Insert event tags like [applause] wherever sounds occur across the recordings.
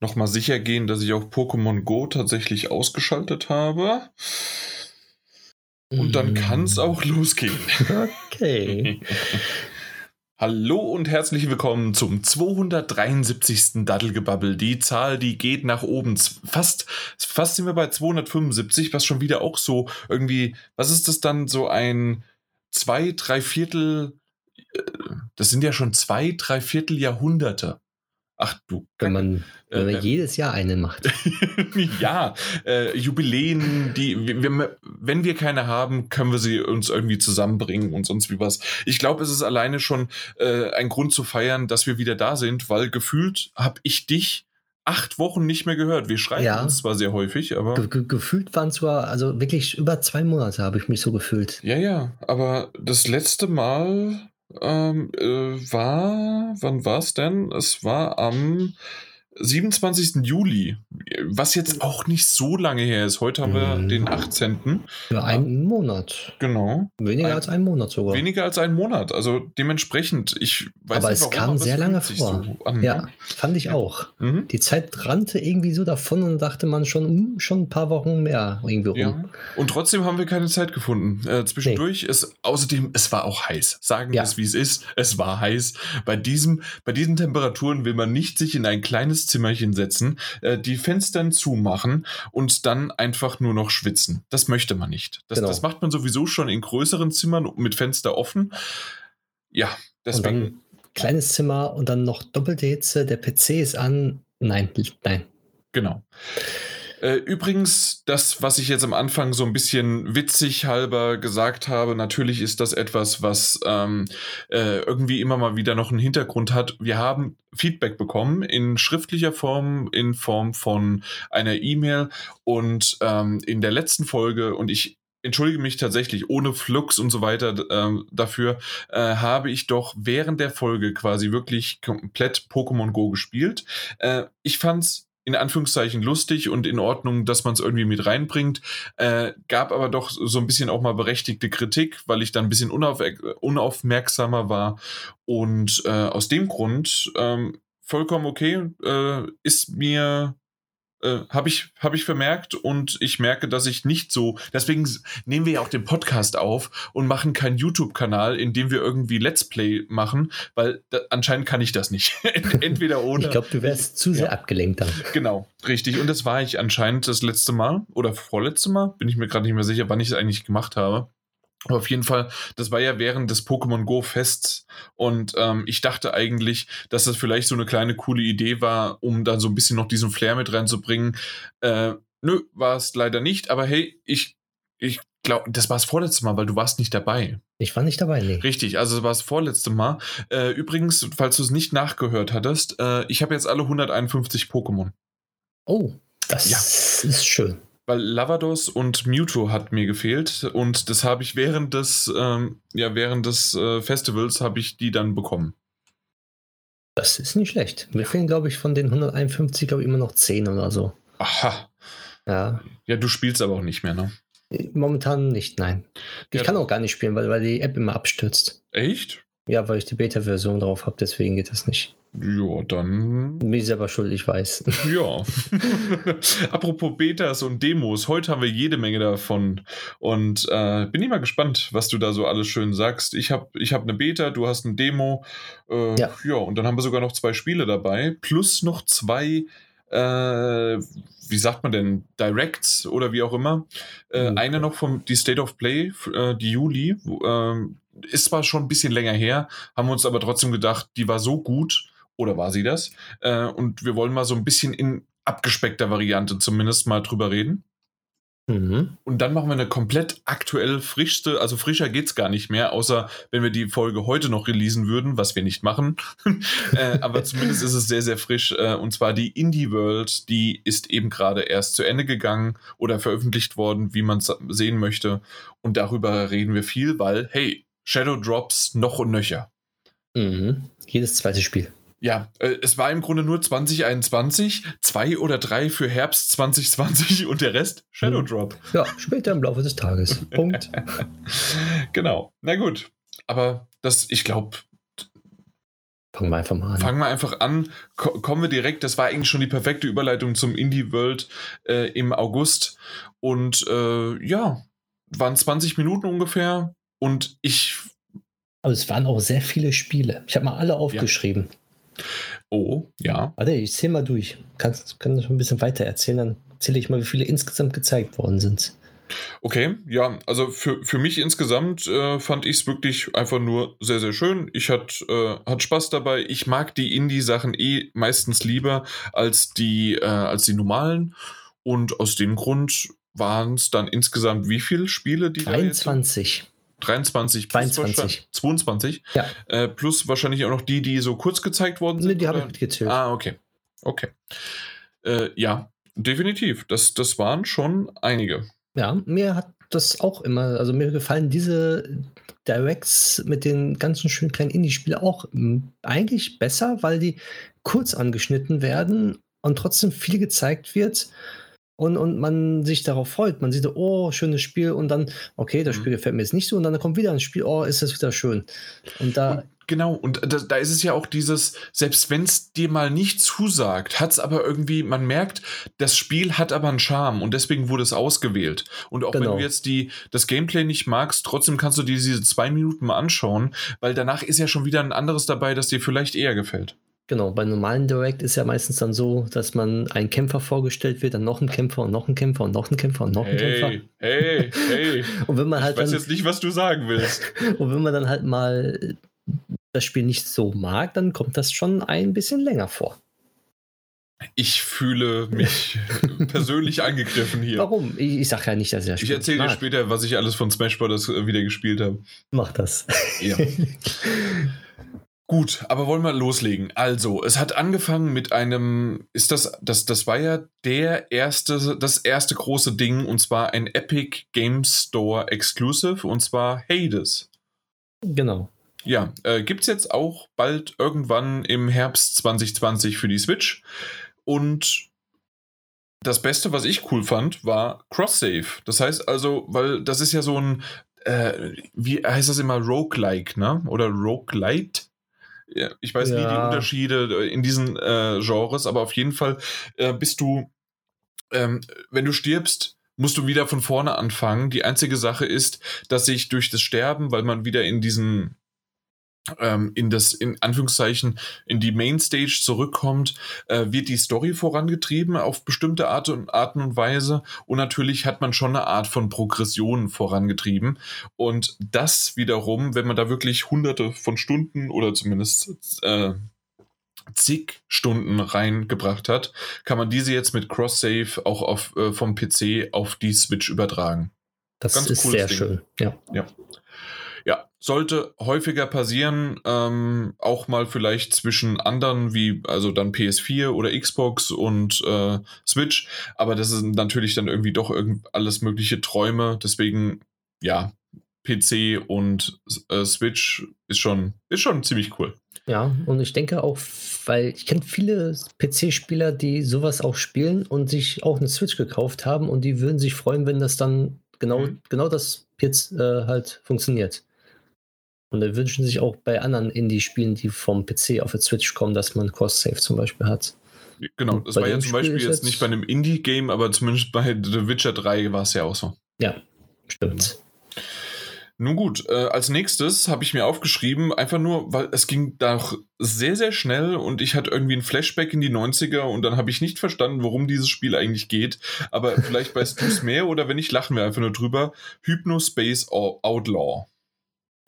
nochmal sicher gehen, dass ich auch Pokémon Go tatsächlich ausgeschaltet habe. Und dann kann es auch losgehen. Okay. [laughs] Hallo und herzlich willkommen zum 273. Daddelgebabbel. Die Zahl, die geht nach oben. Fast, fast sind wir bei 275, was schon wieder auch so irgendwie, was ist das dann, so ein zwei, drei Viertel, äh, das sind ja schon zwei, drei Viertel Jahrhunderte. Ach du. Wenn man, wenn man äh, jedes Jahr einen macht. [laughs] ja, äh, Jubiläen, die, wir, wenn wir keine haben, können wir sie uns irgendwie zusammenbringen und sonst wie was. Ich glaube, es ist alleine schon äh, ein Grund zu feiern, dass wir wieder da sind, weil gefühlt habe ich dich acht Wochen nicht mehr gehört. Wir schreiben ja. uns zwar sehr häufig, aber. Ge ge gefühlt waren zwar, also wirklich über zwei Monate habe ich mich so gefühlt. Ja, ja, aber das letzte Mal ähm, äh, war, wann war es denn? Es war am 27. Juli, was jetzt auch nicht so lange her ist. Heute haben wir mhm. den 18. Ja, einen Monat. Genau. Weniger ein, als einen Monat sogar. Weniger als einen Monat. Also dementsprechend, ich weiß aber nicht, es kam sehr lange vor. So an, ja, ne? fand ich auch. Mhm. Die Zeit rannte irgendwie so davon und dachte man schon, hm, schon ein paar Wochen mehr irgendwie rum. Ja. Und trotzdem haben wir keine Zeit gefunden. Äh, zwischendurch nee. ist außerdem, es war auch heiß. Sagen wir ja. es, wie es ist. Es war heiß. Bei, diesem, bei diesen Temperaturen will man nicht sich in ein kleines Zimmerchen setzen, äh, die Fenster zumachen und dann einfach nur noch schwitzen. Das möchte man nicht. Das, genau. das macht man sowieso schon in größeren Zimmern mit Fenster offen. Ja, deswegen. kleines Zimmer und dann noch doppelte Hitze, der PC ist an. Nein, nein. Genau. Äh, übrigens, das, was ich jetzt am Anfang so ein bisschen witzig halber gesagt habe, natürlich ist das etwas, was ähm, äh, irgendwie immer mal wieder noch einen Hintergrund hat. Wir haben Feedback bekommen in schriftlicher Form, in Form von einer E-Mail und ähm, in der letzten Folge, und ich entschuldige mich tatsächlich, ohne Flux und so weiter äh, dafür, äh, habe ich doch während der Folge quasi wirklich komplett Pokémon Go gespielt. Äh, ich fand's in Anführungszeichen lustig und in Ordnung, dass man es irgendwie mit reinbringt. Äh, gab aber doch so ein bisschen auch mal berechtigte Kritik, weil ich dann ein bisschen unauf unaufmerksamer war. Und äh, aus dem Grund ähm, vollkommen okay, äh, ist mir äh, habe ich, hab ich vermerkt und ich merke, dass ich nicht so. Deswegen nehmen wir ja auch den Podcast auf und machen keinen YouTube-Kanal, in dem wir irgendwie Let's Play machen, weil da, anscheinend kann ich das nicht. [laughs] Entweder oder. Ich glaube, du wärst zu sehr ja. abgelenkt dann. Genau, richtig. Und das war ich anscheinend das letzte Mal oder vorletzte Mal. Bin ich mir gerade nicht mehr sicher, wann ich es eigentlich gemacht habe. Aber auf jeden Fall, das war ja während des Pokémon Go Fests und ähm, ich dachte eigentlich, dass das vielleicht so eine kleine coole Idee war, um da so ein bisschen noch diesen Flair mit reinzubringen. Äh, nö, war es leider nicht, aber hey, ich, ich glaube, das war das vorletzte Mal, weil du warst nicht dabei. Ich war nicht dabei, nee. Richtig, also das war das vorletzte Mal. Äh, übrigens, falls du es nicht nachgehört hattest, äh, ich habe jetzt alle 151 Pokémon. Oh, das ja. ist schön weil Lavados und Mewtwo hat mir gefehlt und das habe ich während des, ähm, ja, während des äh, Festivals habe ich die dann bekommen. Das ist nicht schlecht. Mir fehlen, glaube ich, von den 151, glaube ich, immer noch 10 oder so. Aha. Ja. Ja, du spielst aber auch nicht mehr, ne? Momentan nicht, nein. Ich ja. kann auch gar nicht spielen, weil, weil die App immer abstürzt. Echt? Ja, weil ich die Beta-Version drauf habe, deswegen geht das nicht. Ja, dann. Mir selber schuld, ich weiß. [laughs] Ja. [laughs] Apropos Betas und Demos, heute haben wir jede Menge davon. Und äh, bin ich mal gespannt, was du da so alles schön sagst. Ich habe ich hab eine Beta, du hast eine Demo. Äh, ja. ja, und dann haben wir sogar noch zwei Spiele dabei, plus noch zwei. Äh, wie sagt man denn, Directs oder wie auch immer. Äh, mhm. Eine noch vom die State of Play, äh, die Juli, äh, ist zwar schon ein bisschen länger her, haben wir uns aber trotzdem gedacht, die war so gut, oder war sie das? Äh, und wir wollen mal so ein bisschen in abgespeckter Variante zumindest mal drüber reden. Mhm. Und dann machen wir eine komplett aktuell frischste, also frischer geht es gar nicht mehr, außer wenn wir die Folge heute noch releasen würden, was wir nicht machen. [laughs] äh, aber zumindest ist es sehr, sehr frisch. Äh, und zwar die Indie World, die ist eben gerade erst zu Ende gegangen oder veröffentlicht worden, wie man es sehen möchte. Und darüber reden wir viel, weil, hey, Shadow Drops noch und nöcher. Mhm. Jedes zweite Spiel. Ja, äh, es war im Grunde nur 2021, zwei oder drei für Herbst 2020 und der Rest Shadow hm. Drop. Ja, später im Laufe des Tages. [laughs] Punkt. genau. Na gut. Aber das, ich glaube, Fangen wir einfach mal an. Fangen wir einfach an. Ko kommen wir direkt. Das war eigentlich schon die perfekte Überleitung zum Indie World äh, im August. Und äh, ja, waren 20 Minuten ungefähr. Und ich. Aber es waren auch sehr viele Spiele. Ich habe mal alle aufgeschrieben. Ja. Oh, ja. Warte, ich zähle mal durch. Kannst, du schon ein bisschen weiter erzählen? Dann zähle ich mal, wie viele insgesamt gezeigt worden sind. Okay, ja, also für, für mich insgesamt äh, fand ich es wirklich einfach nur sehr, sehr schön. Ich hatte äh, hat Spaß dabei. Ich mag die Indie-Sachen eh meistens lieber als die, äh, als die normalen. Und aus dem Grund waren es dann insgesamt wie viele Spiele, die 23. 23 plus 22. 22. Ja. Äh, plus wahrscheinlich auch noch die, die so kurz gezeigt worden sind. Nee, die habe ich mitgezählt. Ah, okay. Okay. Äh, ja, definitiv. Das, das waren schon einige. Ja, mir hat das auch immer, also mir gefallen diese Directs mit den ganzen schönen kleinen Indie-Spielen auch eigentlich besser, weil die kurz angeschnitten werden und trotzdem viel gezeigt wird und, und man sich darauf freut. Man sieht, oh, schönes Spiel und dann, okay, das mhm. Spiel gefällt mir jetzt nicht so und dann kommt wieder ein Spiel, oh, ist das wieder schön. Und da Genau, und da, da, ist es ja auch dieses, selbst wenn es dir mal nicht zusagt, hat es aber irgendwie, man merkt, das Spiel hat aber einen Charme und deswegen wurde es ausgewählt. Und auch genau. wenn du jetzt die, das Gameplay nicht magst, trotzdem kannst du dir diese zwei Minuten mal anschauen, weil danach ist ja schon wieder ein anderes dabei, das dir vielleicht eher gefällt. Genau, bei normalen Direct ist ja meistens dann so, dass man ein Kämpfer vorgestellt wird, dann noch ein Kämpfer und noch ein Kämpfer und noch ein Kämpfer und noch ein hey, Kämpfer. Hey, hey. [laughs] und wenn man halt ich weiß dann, jetzt nicht, was du sagen willst. [laughs] und wenn man dann halt mal das Spiel nicht so mag, dann kommt das schon ein bisschen länger vor. Ich fühle mich [laughs] persönlich angegriffen hier. Warum? Ich, ich sage ja nicht, dass ich das Spiel Ich erzähle dir später, was ich alles von Smash Bros. Äh, wieder gespielt habe. Mach das. Ja. Gut, aber wollen wir loslegen. Also, es hat angefangen mit einem, ist das, das, das war ja der erste, das erste große Ding, und zwar ein Epic Game Store Exclusive, und zwar Hades. Genau. Ja, äh, gibt es jetzt auch bald irgendwann im Herbst 2020 für die Switch. Und das Beste, was ich cool fand, war Cross-Save. Das heißt also, weil das ist ja so ein, äh, wie heißt das immer, Roguelike, ne? Oder Roguelite? Ich weiß ja. nie die Unterschiede in diesen äh, Genres, aber auf jeden Fall äh, bist du, ähm, wenn du stirbst, musst du wieder von vorne anfangen. Die einzige Sache ist, dass sich durch das Sterben, weil man wieder in diesen in das, in Anführungszeichen, in die Mainstage zurückkommt, äh, wird die Story vorangetrieben auf bestimmte Art und, Arten und Weise. Und natürlich hat man schon eine Art von Progression vorangetrieben. Und das wiederum, wenn man da wirklich hunderte von Stunden oder zumindest äh, zig Stunden reingebracht hat, kann man diese jetzt mit Cross-Save auch auf, äh, vom PC auf die Switch übertragen. Das Ganz ist sehr Ding. schön, ja. ja ja, sollte häufiger passieren, ähm, auch mal vielleicht zwischen anderen wie also dann PS4 oder Xbox und äh, Switch, aber das sind natürlich dann irgendwie doch irgend alles mögliche Träume, deswegen ja, PC und äh, Switch ist schon ist schon ziemlich cool. Ja, und ich denke auch, weil ich kenne viele PC-Spieler, die sowas auch spielen und sich auch eine Switch gekauft haben und die würden sich freuen, wenn das dann genau, mhm. genau das jetzt äh, halt funktioniert. Und da wünschen sich auch bei anderen Indie-Spielen, die vom PC auf die Switch kommen, dass man Cross-Save zum Beispiel hat. Genau, das war ja zum Beispiel jetzt, jetzt nicht bei einem Indie-Game, aber zumindest bei The Witcher 3 war es ja auch so. Ja, stimmt. Nun gut, äh, als nächstes habe ich mir aufgeschrieben, einfach nur, weil es ging doch sehr, sehr schnell und ich hatte irgendwie ein Flashback in die 90er und dann habe ich nicht verstanden, worum dieses Spiel eigentlich geht. Aber [laughs] vielleicht weißt du es mehr oder wenn nicht, lachen wir einfach nur drüber. Hypnospace Outlaw.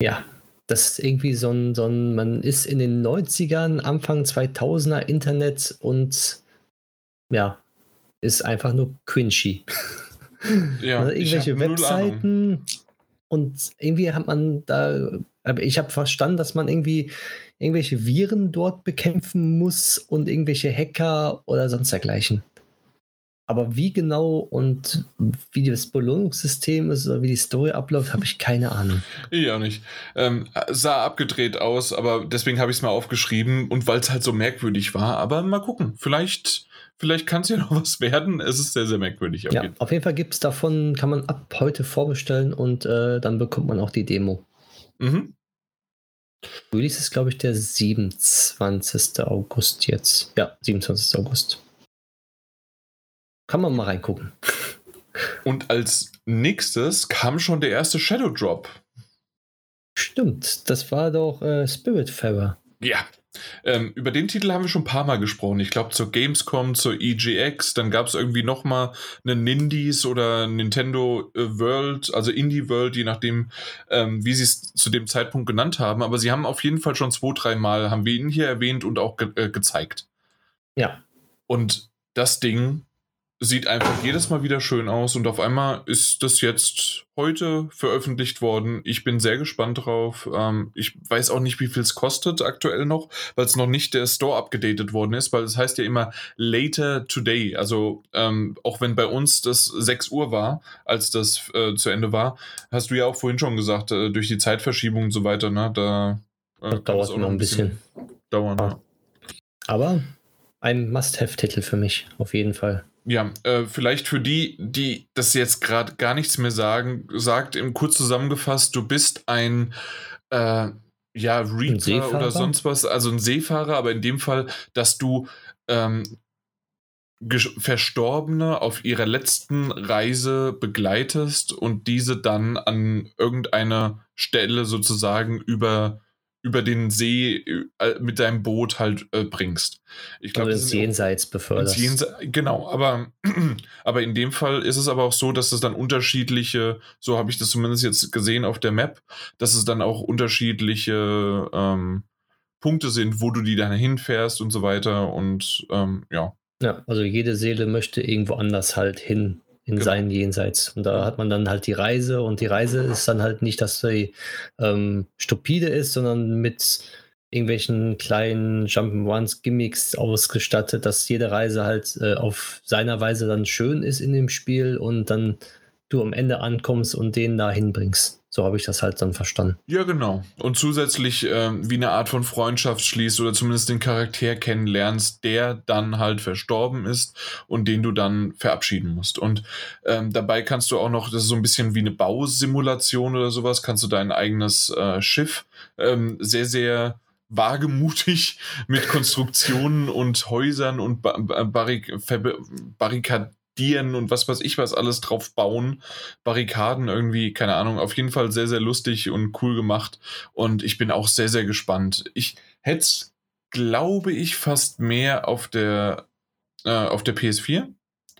Ja, das ist irgendwie so ein, so ein, man ist in den 90ern, Anfang 2000er Internet und ja, ist einfach nur cringy. [laughs] Ja, also irgendwelche Webseiten und irgendwie hat man da, aber ich habe verstanden, dass man irgendwie irgendwelche Viren dort bekämpfen muss und irgendwelche Hacker oder sonst dergleichen. Aber wie genau und wie das Belohnungssystem ist oder wie die Story abläuft, habe ich keine Ahnung. Ich auch nicht. Ähm, sah abgedreht aus, aber deswegen habe ich es mal aufgeschrieben und weil es halt so merkwürdig war. Aber mal gucken, vielleicht, vielleicht kann es ja [laughs] noch was werden. Es ist sehr, sehr merkwürdig. Auf ja, jeden auf jeden Fall gibt es davon, kann man ab heute vorbestellen und äh, dann bekommt man auch die Demo. Mhm. Release ist, glaube ich, der 27. August jetzt. Ja, 27. August. Kann man mal reingucken. Und als nächstes kam schon der erste Shadow Drop. Stimmt, das war doch äh, Spiritfarer. Ja, ähm, über den Titel haben wir schon ein paar Mal gesprochen. Ich glaube zur Gamescom, zur EGX, dann gab es irgendwie nochmal eine Nindies oder Nintendo äh, World, also Indie World, je nachdem, ähm, wie sie es zu dem Zeitpunkt genannt haben. Aber sie haben auf jeden Fall schon zwei, drei Mal, haben wir ihn hier erwähnt und auch ge äh, gezeigt. Ja. Und das Ding sieht einfach jedes Mal wieder schön aus und auf einmal ist das jetzt heute veröffentlicht worden. Ich bin sehr gespannt drauf. Ähm, ich weiß auch nicht, wie viel es kostet aktuell noch, weil es noch nicht der Store abgedatet worden ist, weil es heißt ja immer later today. Also ähm, auch wenn bei uns das 6 Uhr war, als das äh, zu Ende war, hast du ja auch vorhin schon gesagt, äh, durch die Zeitverschiebung und so weiter, ne, da äh, dauert es noch ein bisschen, bisschen dauern. Ja. Aber ein Must-Have-Titel für mich, auf jeden Fall. Ja, äh, vielleicht für die, die das jetzt gerade gar nichts mehr sagen, sagt im kurz zusammengefasst, du bist ein äh, ja, Reaper oder sonst was, also ein Seefahrer, aber in dem Fall, dass du ähm, Verstorbene auf ihrer letzten Reise begleitest und diese dann an irgendeiner Stelle sozusagen über über den See äh, mit deinem Boot halt äh, bringst. Ich glaube, ins Jenseits beförderst. Jense genau, aber, [clears throat] aber in dem Fall ist es aber auch so, dass es dann unterschiedliche, so habe ich das zumindest jetzt gesehen auf der Map, dass es dann auch unterschiedliche ähm, Punkte sind, wo du die dann hinfährst und so weiter und ähm, ja. Ja, also jede Seele möchte irgendwo anders halt hin in genau. seinen Jenseits. Und da hat man dann halt die Reise und die Reise ist dann halt nicht, dass sie ähm, stupide ist, sondern mit irgendwelchen kleinen Jump'n'Runs, Gimmicks ausgestattet, dass jede Reise halt äh, auf seiner Weise dann schön ist in dem Spiel und dann du am Ende ankommst und den da hinbringst. So habe ich das halt dann verstanden. Ja, genau. Und zusätzlich äh, wie eine Art von Freundschaft schließt oder zumindest den Charakter kennenlernst, der dann halt verstorben ist und den du dann verabschieden musst. Und ähm, dabei kannst du auch noch, das ist so ein bisschen wie eine Bausimulation oder sowas, kannst du dein eigenes äh, Schiff ähm, sehr, sehr wagemutig [laughs] mit Konstruktionen und Häusern und Barrik Barrikaden Dieren und was weiß ich was alles drauf bauen. Barrikaden irgendwie, keine Ahnung, auf jeden Fall sehr, sehr lustig und cool gemacht. Und ich bin auch sehr, sehr gespannt. Ich hätte glaube ich, fast mehr auf der, äh, auf der PS4.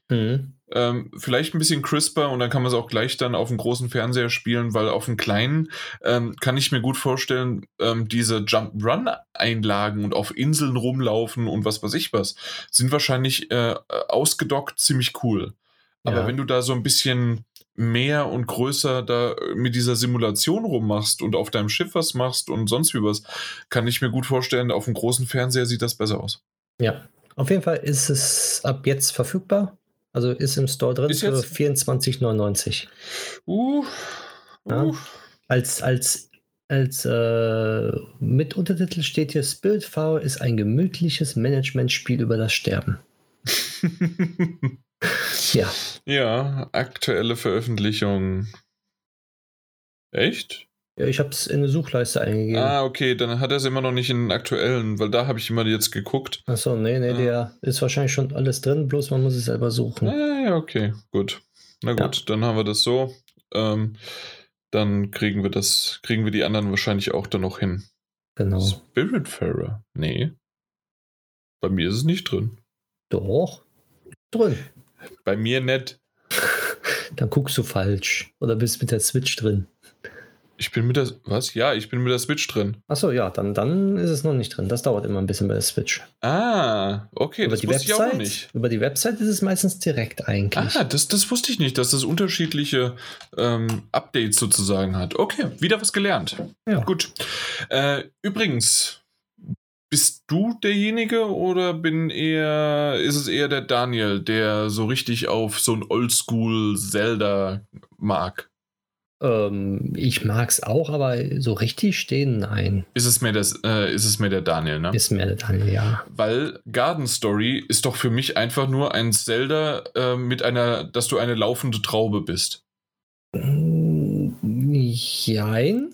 Mhm. Ähm, vielleicht ein bisschen crisper und dann kann man es auch gleich dann auf dem großen Fernseher spielen, weil auf dem kleinen ähm, kann ich mir gut vorstellen, ähm, diese Jump-Run-Einlagen und auf Inseln rumlaufen und was weiß ich was, sind wahrscheinlich äh, ausgedockt ziemlich cool. Aber ja. wenn du da so ein bisschen mehr und größer da mit dieser Simulation rummachst und auf deinem Schiff was machst und sonst wie was, kann ich mir gut vorstellen, auf dem großen Fernseher sieht das besser aus. Ja, auf jeden Fall ist es ab jetzt verfügbar. Also ist im Store drin für 24,99. Uh, uh. Ja, als als, als äh, mit Untertitel steht hier: Spiritfarer ist ein gemütliches Managementspiel über das Sterben. [laughs] ja. Ja, aktuelle Veröffentlichung. Echt? Ja, ich habe es in eine Suchleiste eingegeben. Ah, okay, dann hat er es immer noch nicht in den aktuellen, weil da habe ich immer jetzt geguckt. Achso, nee, nee, ah. der ist wahrscheinlich schon alles drin, bloß man muss es selber suchen. Ah, ja, okay, gut. Na gut, ja. dann haben wir das so. Ähm, dann kriegen wir das, kriegen wir die anderen wahrscheinlich auch dann noch hin. Genau. Spiritfarer? Nee. Bei mir ist es nicht drin. Doch. Drin. Bei mir nicht. [laughs] dann guckst du falsch. Oder bist mit der Switch drin. Ich bin mit der, was? Ja, ich bin mit der Switch drin. Achso, ja, dann, dann ist es noch nicht drin. Das dauert immer ein bisschen bei der Switch. Ah, okay, über das die wusste Website, ich auch nicht. Über die Website ist es meistens direkt eigentlich. Ah, das, das wusste ich nicht, dass das unterschiedliche ähm, Updates sozusagen hat. Okay, wieder was gelernt. Ja. Gut. Äh, übrigens, bist du derjenige oder bin eher, ist es eher der Daniel, der so richtig auf so ein Oldschool Zelda mag? Ähm, ich mag es auch, aber so richtig stehen, nein. Ist es mehr, das, äh, ist es mehr der Daniel, ne? Ist mehr der Daniel, ja. Weil Garden Story ist doch für mich einfach nur ein Zelda äh, mit einer, dass du eine laufende Traube bist. Mm, jein.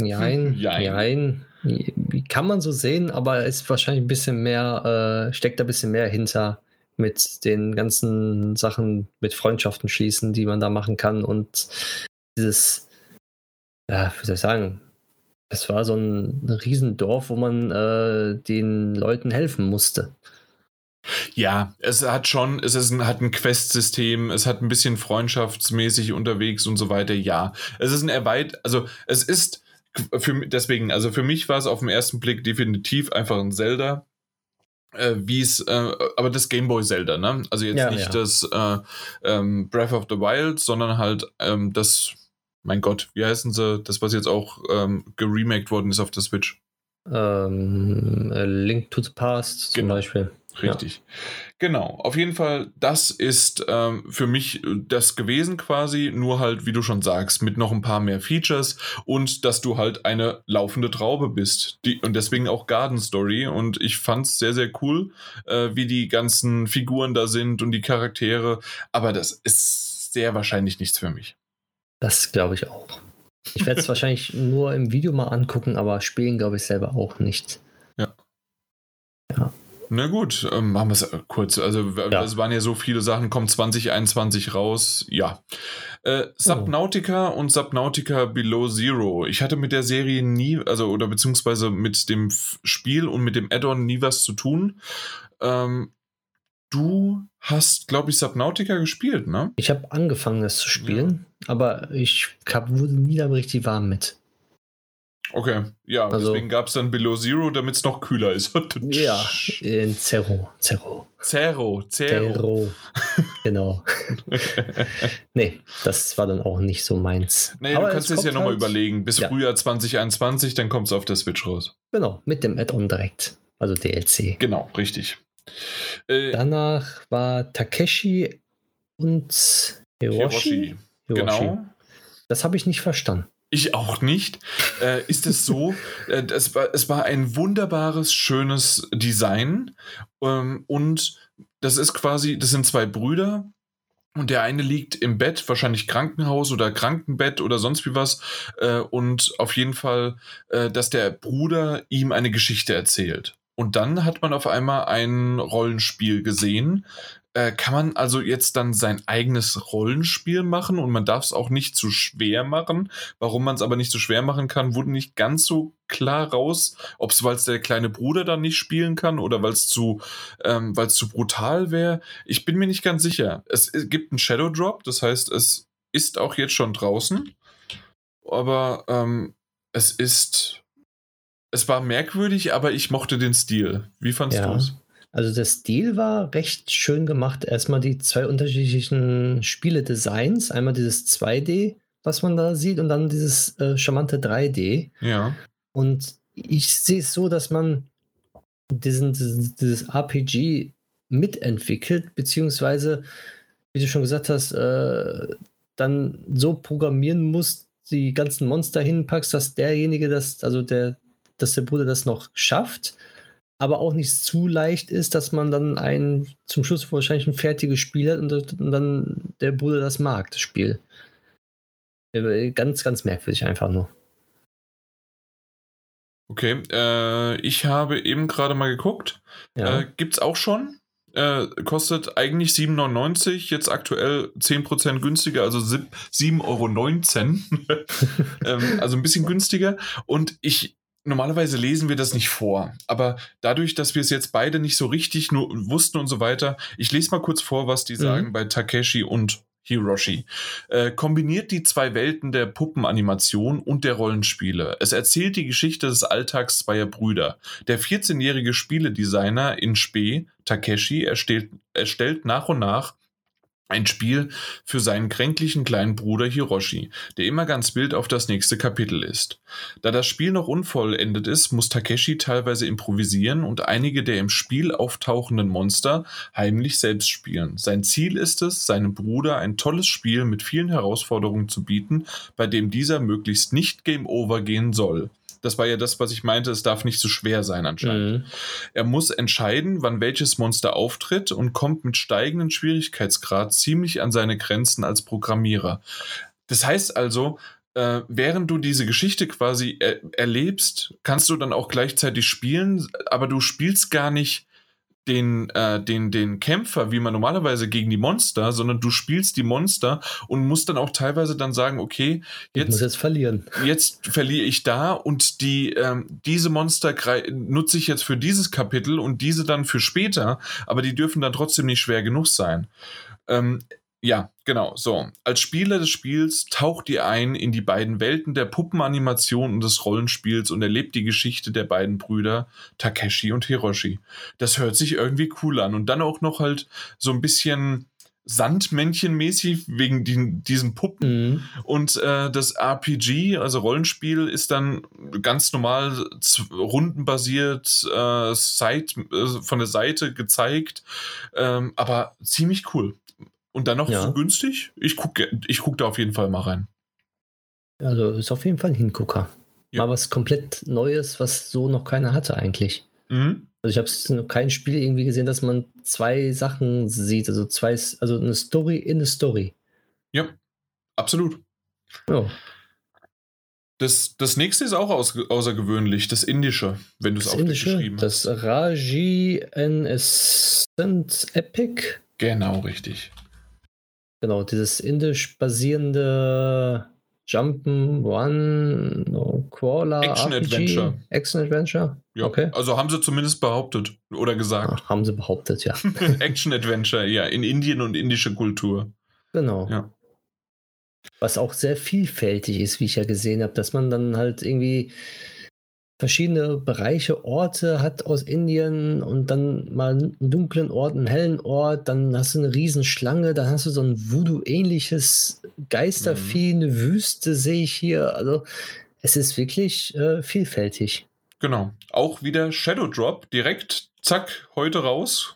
Jein. Jein. Jein. Kann man so sehen, aber ist wahrscheinlich ein bisschen mehr, äh, steckt da ein bisschen mehr hinter mit den ganzen Sachen mit Freundschaften schließen, die man da machen kann und dieses, ja, wie soll ich sagen, es war so ein Riesendorf, wo man äh, den Leuten helfen musste. Ja, es hat schon, es ist ein, hat ein Quest-System, es hat ein bisschen freundschaftsmäßig unterwegs und so weiter. Ja, es ist ein erweit, also es ist für, deswegen, also für mich war es auf den ersten Blick definitiv einfach ein Zelda. Äh, wie es, äh, aber das Gameboy Zelda, ne? Also jetzt ja, nicht ja. das äh, ähm, Breath of the Wild, sondern halt ähm, das, mein Gott, wie heißen sie, das, was jetzt auch ähm, geremaked worden ist auf der Switch. Ähm, Link to the Past zum genau. Beispiel. Richtig. Ja. Genau. Auf jeden Fall, das ist ähm, für mich äh, das gewesen quasi, nur halt, wie du schon sagst, mit noch ein paar mehr Features und dass du halt eine laufende Traube bist. Die, und deswegen auch Garden Story. Und ich fand es sehr, sehr cool, äh, wie die ganzen Figuren da sind und die Charaktere. Aber das ist sehr wahrscheinlich nichts für mich. Das glaube ich auch. Ich werde es [laughs] wahrscheinlich nur im Video mal angucken, aber spielen glaube ich selber auch nicht. Ja. Ja. Na gut, ähm, machen wir es äh, kurz. Also ja. es waren ja so viele Sachen, kommt 2021 raus. Ja. Äh, Subnautica oh. und Subnautica Below Zero. Ich hatte mit der Serie nie, also oder beziehungsweise mit dem Spiel und mit dem Add-on nie was zu tun. Ähm, du hast, glaube ich, Subnautica gespielt, ne? Ich habe angefangen, es zu spielen. Aber ich hab, wurde nie da richtig warm mit. Okay, ja, also, deswegen gab es dann Below Zero, damit es noch kühler ist. [laughs] ja, in Zero. Zero. Zero, Zero. Zero. [laughs] genau. [laughs] nee, das war dann auch nicht so meins. Nee, Aber du kannst es ja nochmal halt, überlegen. Bis ja. Frühjahr 2021, dann kommt es auf der Switch raus. Genau, mit dem Add-on direkt. Also DLC. Genau, richtig. Äh, Danach war Takeshi und Hiroshi. Hiroshi. Genau. Das habe ich nicht verstanden. Ich auch nicht. Äh, ist es so? [laughs] Äh, es, war, es war ein wunderbares, schönes Design. Ähm, und das ist quasi, das sind zwei Brüder. Und der eine liegt im Bett, wahrscheinlich Krankenhaus oder Krankenbett oder sonst wie was. Äh, und auf jeden Fall, äh, dass der Bruder ihm eine Geschichte erzählt. Und dann hat man auf einmal ein Rollenspiel gesehen, äh, kann man also jetzt dann sein eigenes Rollenspiel machen und man darf es auch nicht zu schwer machen. Warum man es aber nicht zu schwer machen kann, wurde nicht ganz so klar raus. Ob es, weil es der kleine Bruder dann nicht spielen kann oder weil es zu, ähm, zu brutal wäre. Ich bin mir nicht ganz sicher. Es, es gibt einen Shadow Drop, das heißt, es ist auch jetzt schon draußen. Aber ähm, es ist. Es war merkwürdig, aber ich mochte den Stil. Wie fandest ja. du es? Also der Stil war recht schön gemacht. Erstmal die zwei unterschiedlichen Spiele-Designs. Einmal dieses 2D, was man da sieht, und dann dieses äh, charmante 3D. Ja. Und ich sehe es so, dass man diesen, dieses, dieses RPG mitentwickelt, beziehungsweise, wie du schon gesagt hast, äh, dann so programmieren muss, die ganzen Monster hinpackst, dass derjenige das, also der, dass der Bruder das noch schafft aber auch nicht zu leicht ist, dass man dann ein zum Schluss wahrscheinlich ein fertiges Spiel hat und, und dann der Bruder das mag, das Spiel. Äh, ganz, ganz merkwürdig einfach nur. Okay, äh, ich habe eben gerade mal geguckt. Ja. Äh, es auch schon. Äh, kostet eigentlich 7,99, jetzt aktuell 10% günstiger, also 7,19 Euro. [laughs] ähm, also ein bisschen günstiger. Und ich normalerweise lesen wir das nicht vor, aber dadurch, dass wir es jetzt beide nicht so richtig nur wussten und so weiter, ich lese mal kurz vor, was die mhm. sagen bei Takeshi und Hiroshi. Äh, kombiniert die zwei Welten der Puppenanimation und der Rollenspiele. Es erzählt die Geschichte des Alltags zweier Brüder. Der 14-jährige Spieledesigner in Spee, Takeshi, erstellt, erstellt nach und nach ein Spiel für seinen kränklichen kleinen Bruder Hiroshi, der immer ganz wild auf das nächste Kapitel ist. Da das Spiel noch unvollendet ist, muss Takeshi teilweise improvisieren und einige der im Spiel auftauchenden Monster heimlich selbst spielen. Sein Ziel ist es, seinem Bruder ein tolles Spiel mit vielen Herausforderungen zu bieten, bei dem dieser möglichst nicht Game Over gehen soll. Das war ja das, was ich meinte, es darf nicht zu so schwer sein anscheinend. Mhm. Er muss entscheiden, wann welches Monster auftritt und kommt mit steigendem Schwierigkeitsgrad ziemlich an seine Grenzen als Programmierer. Das heißt also, äh, während du diese Geschichte quasi er erlebst, kannst du dann auch gleichzeitig spielen, aber du spielst gar nicht den, äh, den, den Kämpfer, wie man normalerweise gegen die Monster, sondern du spielst die Monster und musst dann auch teilweise dann sagen, okay, jetzt, ich muss jetzt verlieren. Jetzt verliere ich da und die, ähm, diese Monster nutze ich jetzt für dieses Kapitel und diese dann für später, aber die dürfen dann trotzdem nicht schwer genug sein. Ähm, ja, genau. So. Als Spieler des Spiels taucht ihr ein in die beiden Welten der Puppenanimation und des Rollenspiels und erlebt die Geschichte der beiden Brüder Takeshi und Hiroshi. Das hört sich irgendwie cool an. Und dann auch noch halt so ein bisschen Sandmännchenmäßig wegen die, diesen Puppen. Mhm. Und äh, das RPG, also Rollenspiel, ist dann ganz normal rundenbasiert, äh, Side, äh, von der Seite gezeigt, ähm, aber ziemlich cool. Und dann noch ja. so günstig? Ich gucke ich guck da auf jeden Fall mal rein. Also ist auf jeden Fall ein Hingucker. Ja. Mal was komplett Neues, was so noch keiner hatte eigentlich. Mhm. Also ich habe noch kein Spiel irgendwie gesehen, dass man zwei Sachen sieht, also zwei, also eine Story in eine Story. Ja, absolut. Ja. Das, das nächste ist auch aus, außergewöhnlich, das Indische, wenn du es aufgeschrieben hast. Das Raji N Ascent Epic. Genau, richtig. Genau, dieses indisch basierende Jumpen, One, no, Crawler, Action RPG, Adventure. Action Adventure? Ja, okay. Also haben sie zumindest behauptet oder gesagt. Ach, haben sie behauptet, ja. [laughs] Action Adventure, ja, in Indien und indische Kultur. Genau. Ja. Was auch sehr vielfältig ist, wie ich ja gesehen habe, dass man dann halt irgendwie verschiedene Bereiche, Orte hat aus Indien und dann mal einen dunklen Ort, einen hellen Ort, dann hast du eine Riesenschlange, dann hast du so ein Voodoo-ähnliches Geistervieh, mhm. eine Wüste sehe ich hier. Also es ist wirklich äh, vielfältig. Genau. Auch wieder Shadow Drop, direkt, zack, heute raus.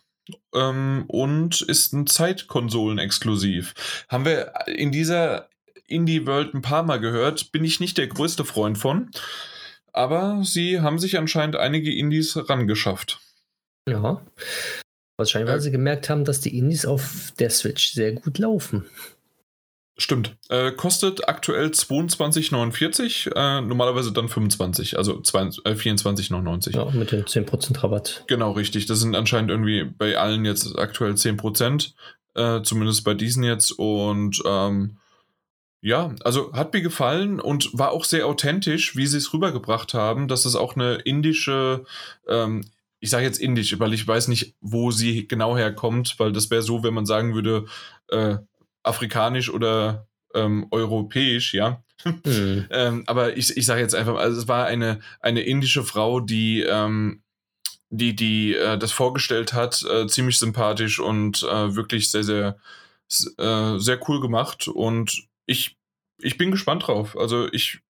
Ähm, und ist ein Zeitkonsolen-exklusiv. Haben wir in dieser Indie-World ein paar Mal gehört, bin ich nicht der größte Freund von. Aber sie haben sich anscheinend einige Indies rangeschafft. Ja. Wahrscheinlich, weil äh, sie gemerkt haben, dass die Indies auf der Switch sehr gut laufen. Stimmt. Äh, kostet aktuell 22,49, äh, normalerweise dann 25, also äh, 24,99. Ja, mit dem 10% Rabatt. Genau, richtig. Das sind anscheinend irgendwie bei allen jetzt aktuell 10%, äh, zumindest bei diesen jetzt. Und ähm, ja, also hat mir gefallen und war auch sehr authentisch, wie sie es rübergebracht haben, dass es auch eine indische, ähm, ich sage jetzt indisch, weil ich weiß nicht, wo sie genau herkommt, weil das wäre so, wenn man sagen würde, äh, afrikanisch oder ähm, europäisch, ja. [laughs] Mhm. ähm, aber ich, ich sage jetzt einfach, also es war eine, eine indische Frau, die, ähm, die, die äh, das vorgestellt hat, äh, ziemlich sympathisch und äh, wirklich sehr, sehr, äh, sehr cool gemacht und ich, ich bin gespannt drauf. Also ich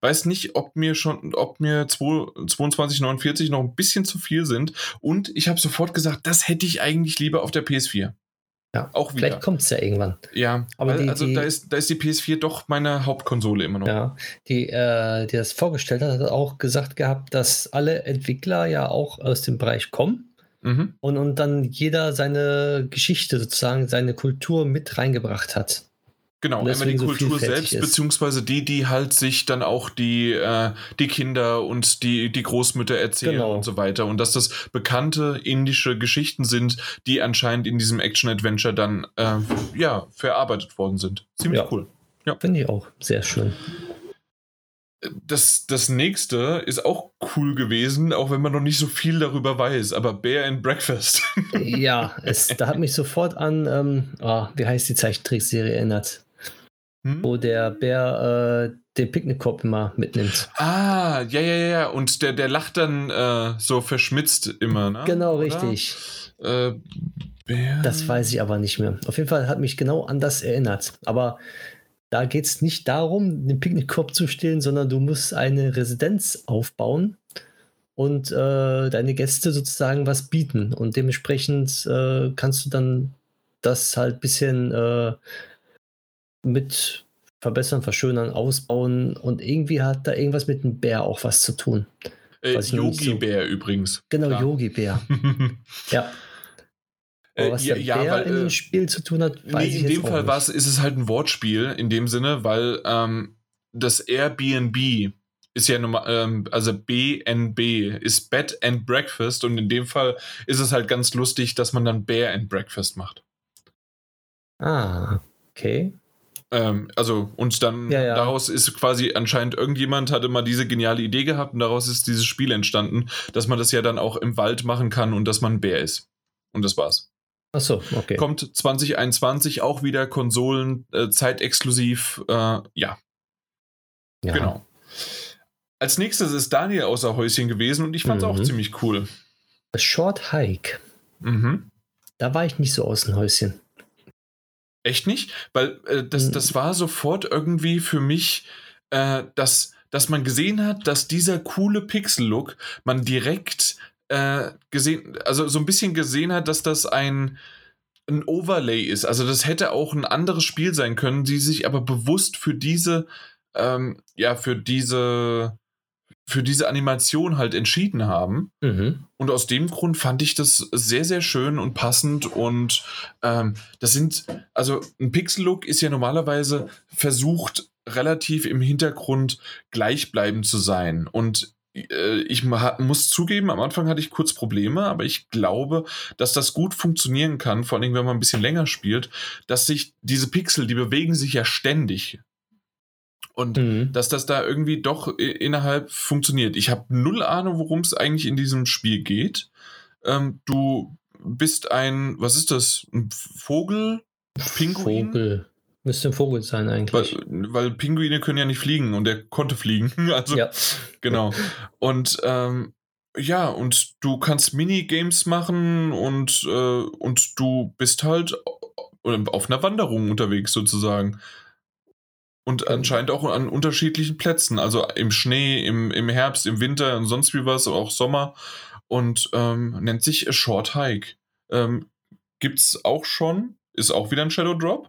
weiß nicht, ob mir schon, ob mir 2249 noch ein bisschen zu viel sind. Und ich habe sofort gesagt, das hätte ich eigentlich lieber auf der PS4. Ja, auch wieder. Vielleicht kommt es ja irgendwann. Ja, aber die, also die, da, ist, da ist die PS4 doch meine Hauptkonsole immer noch. Ja, die, äh, die das vorgestellt hat, hat auch gesagt gehabt, dass alle Entwickler ja auch aus dem Bereich kommen. Mhm. Und, und dann jeder seine Geschichte sozusagen, seine Kultur mit reingebracht hat. Genau, einmal die Kultur so selbst, ist. beziehungsweise die, die halt sich dann auch die, äh, die Kinder und die, die Großmütter erzählen genau. und so weiter. Und dass das bekannte indische Geschichten sind, die anscheinend in diesem Action-Adventure dann äh, ja, verarbeitet worden sind. Ziemlich ja. cool. Ja. Finde ich auch sehr schön. Das, das nächste ist auch cool gewesen, auch wenn man noch nicht so viel darüber weiß, aber Bear and Breakfast. [laughs] ja, es, da hat mich sofort an, ähm, oh, wie heißt die Zeichentrickserie erinnert? Hm? wo der Bär äh, den Picknickkorb immer mitnimmt. Ah, ja, ja, ja. Und der, der lacht dann äh, so verschmitzt immer, ne? Genau, Oder? richtig. Äh, Bär. Das weiß ich aber nicht mehr. Auf jeden Fall hat mich genau an das erinnert. Aber da geht es nicht darum, den Picknickkorb zu stehlen, sondern du musst eine Residenz aufbauen und äh, deine Gäste sozusagen was bieten. Und dementsprechend äh, kannst du dann das halt ein bisschen äh, mit verbessern, verschönern, ausbauen und irgendwie hat da irgendwas mit dem Bär auch was zu tun. Äh, Yogi Bär übrigens. Genau, Klar. Yogi Bär. [laughs] ja. Aber äh, was der ja, Bär weil, in dem äh, Spiel zu tun hat, weiß nee, in dem Fall was, ist es halt ein Wortspiel in dem Sinne, weil ähm, das Airbnb ist ja normal, ähm, also BNB ist Bed and Breakfast und in dem Fall ist es halt ganz lustig, dass man dann Bear and Breakfast macht. Ah, okay. Ähm, also, und dann Ja, ja. daraus ist quasi anscheinend irgendjemand hatte mal diese geniale Idee gehabt und daraus ist dieses Spiel entstanden, dass man das ja dann auch im Wald machen kann und dass man ein Bär ist. Und das war's. Ach so, okay. Kommt 2021 auch wieder Konsolen, äh, zeitexklusiv. Äh, ja, ja. genau. Als nächstes ist Daniel außer Häuschen gewesen und ich fand's auch Mhm. ziemlich cool. A Short Hike. Mhm. Da war ich nicht so aus dem Häuschen. Echt nicht? Weil äh, das, Mhm. das war sofort irgendwie für mich, äh, dass, dass man gesehen hat, dass dieser coole Pixel-Look man direkt äh, gesehen, also so ein bisschen gesehen hat, dass das ein, ein Overlay ist. Also das hätte auch ein anderes Spiel sein können, die sich aber bewusst für diese, ähm, ja, für diese, für diese Animation halt entschieden haben. Mhm. Und aus dem Grund fand ich das sehr, sehr schön und passend. Und ähm, das sind, also ein Pixel-Look ist ja normalerweise versucht, relativ im Hintergrund gleichbleibend zu sein. Und äh, ich muss zugeben, am Anfang hatte ich kurz Probleme, aber ich glaube, dass das gut funktionieren kann, vor allem wenn man ein bisschen länger spielt, dass sich diese Pixel, die bewegen sich ja ständig. Und Mhm. dass das da irgendwie doch innerhalb funktioniert. Ich habe null Ahnung, worum es eigentlich in diesem Spiel geht. Ähm, du bist ein, was ist das? Ein Vogel? Pinguin? Vogel. Müsste ein Vogel sein Weil, eigentlich. weil Pinguine können ja nicht fliegen und der konnte fliegen. [laughs] Also, Ja. genau. Und ähm, ja, und du kannst Minigames machen und, äh, und du bist halt auf einer Wanderung unterwegs sozusagen. Und Ähm. anscheinend auch an unterschiedlichen Plätzen. Also im Schnee, im, im Herbst, im Winter und sonst wie was, auch Sommer. Und ähm, nennt sich A Short Hike. Ähm, gibt's auch schon, ist auch wieder ein Shadow Drop.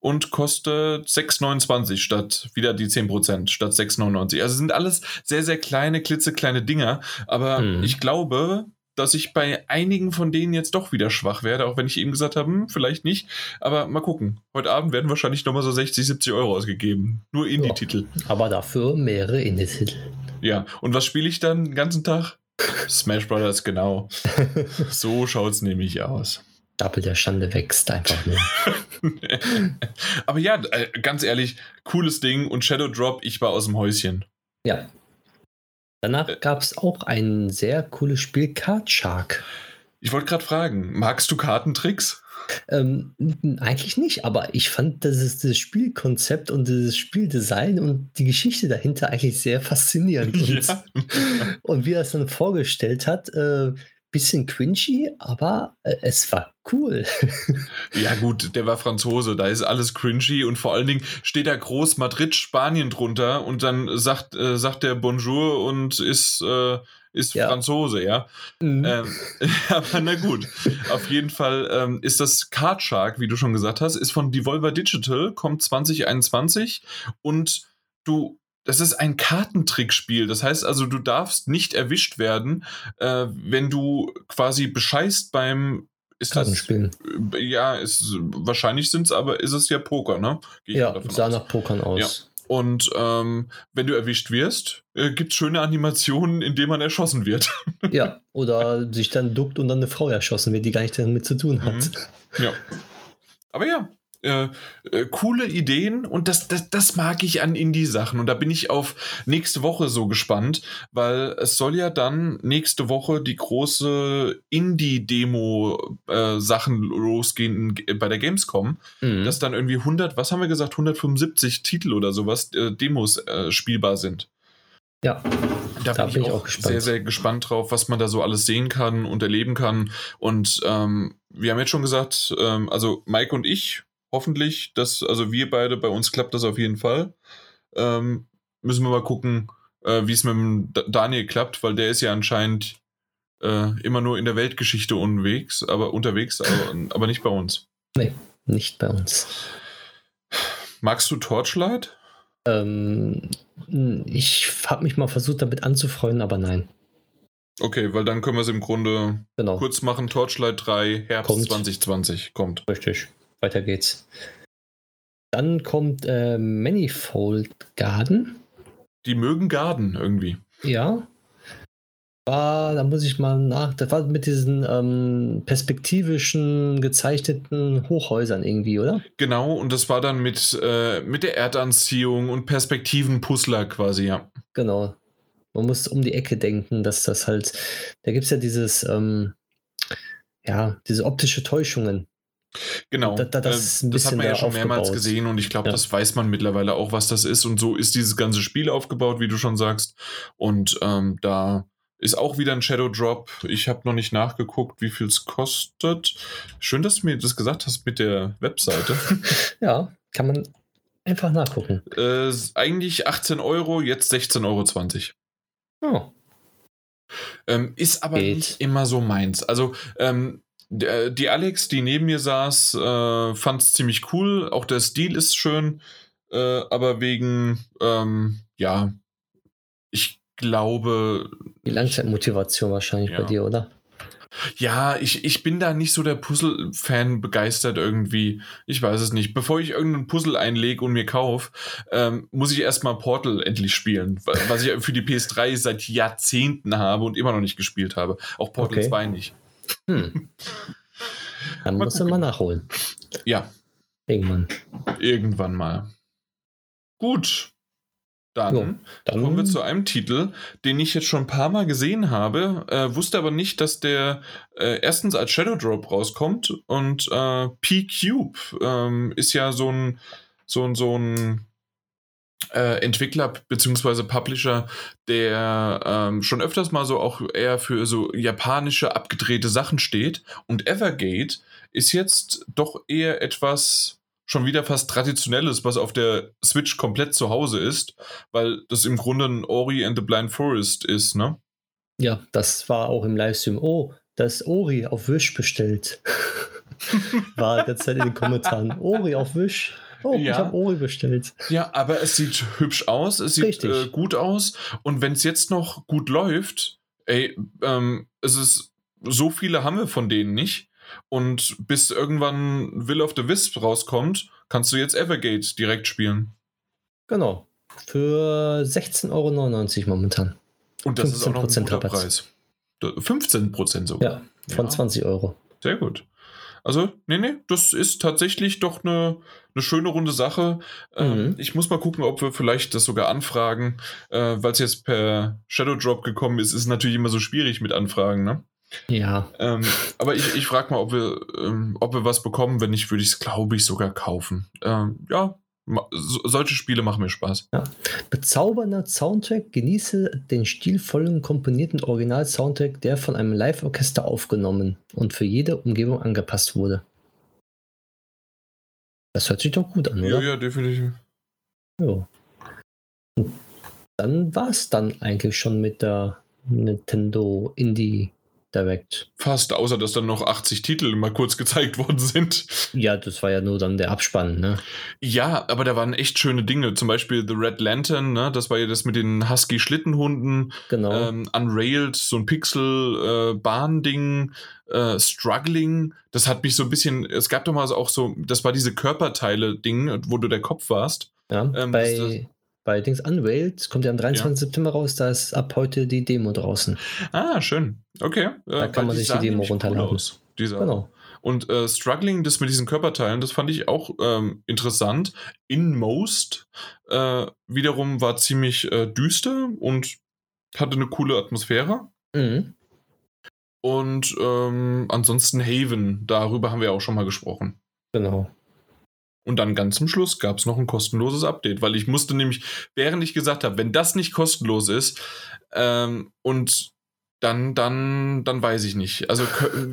Und kostet 6,29 statt wieder die 10% statt 6,99. Also sind alles sehr, sehr kleine, klitzekleine Dinger. Aber Mhm. ich glaube, dass ich bei einigen von denen jetzt doch wieder schwach werde, auch wenn ich eben gesagt habe, hm, vielleicht nicht. Aber mal gucken. Heute Abend werden wahrscheinlich nochmal so 60, 70 Euro ausgegeben. Nur Indie-Titel. Aber dafür mehrere Indie-Titel. Ja. Und was spiele ich dann den ganzen Tag? Smash Brothers, genau. [laughs] So schaut's nämlich aus. Stapel der Schande wächst einfach nur. [laughs] Aber ja, äh, ganz ehrlich, cooles Ding und Shadow Drop, ich war aus dem Häuschen. Ja. Danach Äh. gab es auch ein sehr cooles Spiel, Card Shark. Ich wollte gerade fragen, magst du Kartentricks? Ähm, eigentlich nicht, aber ich fand das, ist das Spielkonzept und das Spieldesign und die Geschichte dahinter eigentlich sehr faszinierend. [laughs] Und, Ja. und wie er es dann vorgestellt hat, äh, bisschen cringy, aber äh, es war cool. [laughs] Ja, gut, der war Franzose, da ist alles cringy und vor allen Dingen steht da groß Madrid, Spanien drunter und dann sagt, äh, sagt der Bonjour und ist, äh, ist Ja. Franzose, ja. Mhm. Ähm, [laughs] aber na gut, auf jeden Fall ähm, ist das Card Shark, wie du schon gesagt hast, ist von Devolver Digital, kommt 2021 und du, das ist ein Kartentrickspiel. Das heißt also, du darfst nicht erwischt werden, äh, wenn du quasi bescheißt beim ist das, Kartenspielen. äh, ja, ist, wahrscheinlich sind es, aber ist es ja Poker, ne? Gehe Ja, sah aus. nach Pokern aus. Und ähm, wenn du erwischt wirst, äh, gibt es schöne Animationen, in denen man erschossen wird. [laughs] Ja. oder sich dann duckt und dann eine Frau erschossen wird, die gar nichts damit zu tun hat. Mhm. Ja. Aber ja, äh, äh, coole Ideen und das, das, das mag ich an Indie-Sachen. Und da bin ich auf nächste Woche so gespannt, weil es soll ja dann nächste Woche die große Indie-Demo-Sachen losgehen äh, bei der Gamescom. Mhm. dass dann irgendwie 100, was haben wir gesagt, 175 Titel oder sowas, äh, Demos äh, spielbar sind. ja, Da, Da bin ich auch, gespannt. sehr, sehr gespannt drauf, was man da so alles sehen kann und erleben kann. Und ähm, wir haben jetzt schon gesagt, ähm, also Mike und ich, hoffentlich, dass, also wir beide, bei uns klappt das auf jeden Fall. Ähm, müssen wir mal gucken, äh, wie es mit dem Daniel klappt, weil der ist ja anscheinend äh, immer nur in der Weltgeschichte unterwegs, aber unterwegs, aber, aber nicht bei uns. nicht bei uns. Magst du Torchlight? Ähm, ich habe mich mal versucht, damit anzufreunden, aber nein. Okay, weil dann können wir es im Grunde Genau. kurz machen. Torchlight 3, Herbst Kommt. 2020 kommt. Richtig. Weiter geht's. Dann kommt äh, Manifold Garden. Die mögen Garden irgendwie. Ja. War, da muss ich mal nach. Das war mit diesen ähm, perspektivischen gezeichneten Hochhäusern irgendwie, oder? Genau, und das war dann mit, äh, mit der Erdanziehung und Perspektiven-Puzzler quasi, ja. Genau. Man muss um die Ecke denken, dass das halt. Da gibt es ja dieses, ähm, ja, diese optische Täuschungen. Genau, Da- da- das äh, das hat man ja schon mehrmals aufgebaut. gesehen und ich glaube, Ja. das weiß man mittlerweile auch, was das ist und so ist dieses ganze Spiel aufgebaut, wie du schon sagst. Und ähm, da ist auch wieder ein Shadow Drop. Ich habe noch nicht nachgeguckt, wie viel es kostet. Schön, dass du mir das gesagt hast mit der Webseite. [laughs] Ja, kann man einfach nachgucken. äh, eigentlich 18 Euro, jetzt 16,20 Euro. Oh, Ähm, ist aber Geht. nicht immer so meins. Also, ähm, die Alex, die neben mir saß, äh, fand es ziemlich cool. Auch der Stil ist schön. Äh, aber wegen, ähm, ja, ich glaube, die Langzeitmotivation wahrscheinlich Ja. bei dir, oder? ja, ich, ich bin da nicht so der Puzzle-Fan begeistert irgendwie. Ich weiß es nicht. Bevor ich irgendeinen Puzzle einlege und mir kaufe, ähm, muss ich erstmal Portal endlich spielen. wa- Was ich für die PS3 seit Jahrzehnten habe und immer noch nicht gespielt habe. Auch Portal Okay. 2 nicht. Hm. Dann musst du mal nachholen. Ja, Irgendwann. irgendwann mal. Gut. Dann Jo, Dann kommen wir zu einem Titel, den ich jetzt schon ein paar Mal gesehen habe, äh, wusste aber nicht, dass der äh, erstens als Shadow Drop rauskommt und äh, P-Cube ähm, ist ja so ein, so ein, so ein äh, Entwickler bzw. Publisher, der ähm, schon öfters mal so auch eher für so japanische abgedrehte Sachen steht. Und Evergate ist jetzt doch eher etwas schon wieder fast traditionelles, was auf der Switch komplett zu Hause ist, weil das im Grunde ein Ori and the Blind Forest ist, ne? Ja, das war auch im Livestream. Oh, das Ori auf Wish bestellt. [laughs] war die ganze Zeit in den Kommentaren. Ori auf Wish. Oh, ich Ja. habe Ori bestellt. Ja, aber es sieht hübsch aus, es sieht äh, gut aus und wenn es jetzt noch gut läuft, ey, ähm, es ist so viele haben wir von denen nicht und bis irgendwann Will of the Wisp rauskommt, kannst du jetzt Evergate direkt spielen. Genau. Für 16,99 Euro momentan. Und das ist auch noch ein 15% guter Rabatt. Preis. 15 Prozent sogar. Ja, von Ja. 20 Euro. Sehr gut. Also, nee, nee, das ist tatsächlich doch eine, eine schöne runde Sache. Ähm, Mhm. ich muss mal gucken, ob wir vielleicht das sogar anfragen, äh, weil es jetzt per Shadow Drop gekommen ist, ist natürlich immer so schwierig mit Anfragen, ne? Ja, Ähm, aber ich, ich frage mal, ob wir, ähm, ob wir was bekommen. Wenn nicht, würde ich es, glaube ich, sogar kaufen. Ähm, ja, solche Spiele machen mir Spaß. bezaubernder Soundtrack. Genieße den stilvollen, komponierten Original-Soundtrack, der von einem Live-Orchester aufgenommen und für jede Umgebung angepasst wurde. Das hört sich doch gut an, Ja, oder? ja, definitiv. Ja. Und dann war es dann eigentlich schon mit der Nintendo Indie Direct. Fast, außer dass dann noch 80 Titel mal kurz gezeigt worden sind. Ja, das war ja nur dann der Abspann, ne? Ja, aber da waren echt schöne Dinge. Zum Beispiel The Red Lantern, ne? das war ja das mit den Husky-Schlittenhunden. Genau. Ähm, Unrailed, so ein Pixel-Bahn-Ding. Äh, Struggling, das hat mich so ein bisschen. Es gab doch mal auch so, das war diese Körperteile-Ding, wo du der Kopf warst. ja, ähm, bei, das- bei Dings Unveiled kommt ja am 23. September raus, da ist ab heute die Demo draußen. Ah, schön. Okay. Äh, Da kann weil man sich die Demo runterladen. aus. Genau. Und äh, Struggling, das mit diesen Körperteilen, das fand ich auch ähm, interessant. Inmost äh, wiederum war ziemlich äh, düster und hatte eine coole Atmosphäre. Mhm. Und ähm, ansonsten Haven, darüber haben wir auch schon mal gesprochen. Genau. Und dann ganz zum Schluss gab es noch ein kostenloses Update, weil ich musste nämlich, während ich gesagt habe, wenn das nicht kostenlos ist, ähm, und dann, dann, dann weiß ich nicht. Also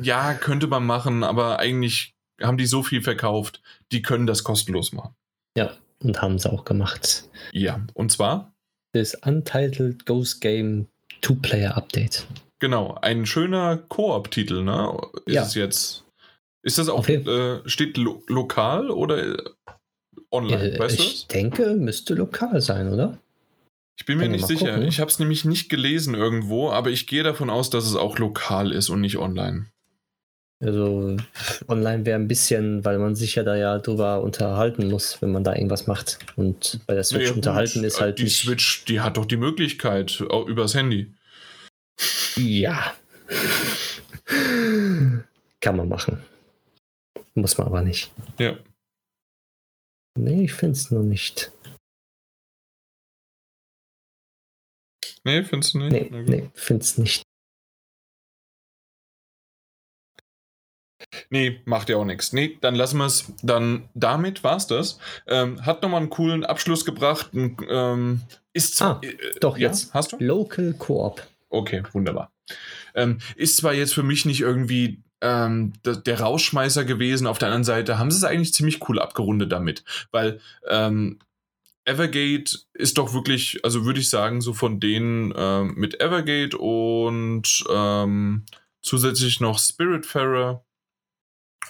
ja, könnte man machen, aber eigentlich haben die so viel verkauft, die können das kostenlos machen. Ja, und haben sie auch gemacht. Ja, und zwar, Das Untitled Ghost Game Two-Player-Update. genau, ein schöner Koop-Titel, ne? Ist Ja. es jetzt. Ist das auch, jeden- äh, steht lo lokal oder äh, online? Äh, weißt du ich das? denke, müsste lokal sein, oder? Ich bin mir nicht sicher. gucken. Ich habe es nämlich nicht gelesen irgendwo, aber ich gehe davon aus, dass es auch lokal ist und nicht online. Also online wäre ein bisschen, weil man sich ja da ja drüber unterhalten muss, wenn man da irgendwas macht. Und bei der Switch naja, unterhalten ist halt. Die nicht Switch, die hat doch die Möglichkeit auch übers Handy. Ja. [laughs] Kann man machen. Muss man aber nicht. Ja. Nee, ich finde es nur nicht. Nee, findest du nicht? Nee, nee find's nicht. Nee, macht ja auch nichts. Nee, dann lassen wir es. Dann damit war es das. Ähm, hat nochmal einen coolen Abschluss gebracht. Ähm, ist zwar, ah, äh, doch, ja, jetzt. Hast du? Local Coop. Okay, wunderbar. Ähm, ist zwar jetzt für mich nicht irgendwie ähm, der, Rausschmeißer gewesen. Auf der anderen Seite haben sie es eigentlich ziemlich cool abgerundet damit, weil ähm, Evergate ist doch wirklich, also würde ich sagen, so von denen ähm, mit Evergate und ähm, zusätzlich noch Spiritfarer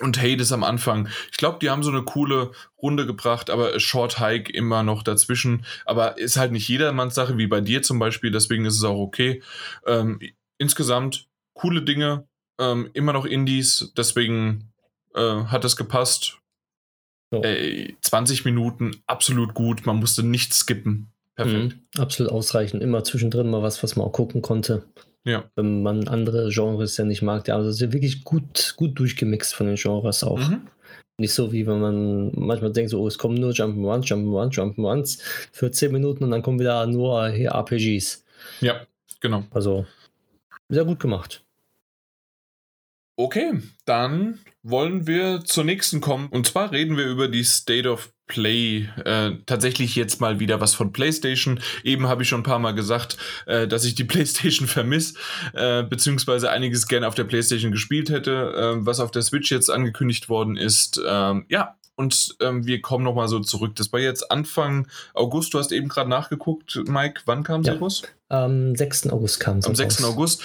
und Hades am Anfang. Ich glaube, die haben so eine coole Runde gebracht, aber Short Hike immer noch dazwischen. Aber ist halt nicht jedermanns Sache, wie bei dir zum Beispiel, deswegen ist es auch okay. Ähm, insgesamt coole Dinge, ähm, immer noch Indies, deswegen äh, hat es gepasst. So. Ey, 20 Minuten, absolut gut, man musste nichts skippen. Perfekt. Mhm, absolut ausreichend, immer zwischendrin mal was, was man auch gucken konnte. Ja. Wenn man andere Genres ja nicht mag. Ja, also es ist wirklich gut, gut durchgemixt von den Genres auch. Mhm. Nicht so wie wenn man manchmal denkt, so, oh, es kommen nur Jump'n'Runs, Jump'n'Runs, Jump'n'Runs für 10 Minuten und dann kommen wieder nur hier RPGs. Ja, genau. Also sehr gut gemacht. Okay, dann wollen wir zur nächsten kommen. Und zwar reden wir über die State of Play. Äh, tatsächlich jetzt mal wieder was von PlayStation. Eben habe ich schon ein paar Mal gesagt, äh, dass ich die [laughs] PlayStation vermisse, äh, beziehungsweise einiges gerne auf der PlayStation gespielt hätte, äh, was auf der Switch jetzt angekündigt worden ist. Ähm, ja, und ähm, wir kommen nochmal so zurück. Das war jetzt Anfang August. Du hast eben gerade nachgeguckt, Mike. Wann kam sie ja. raus? Am 6. August kam sie Am 6. Raus. August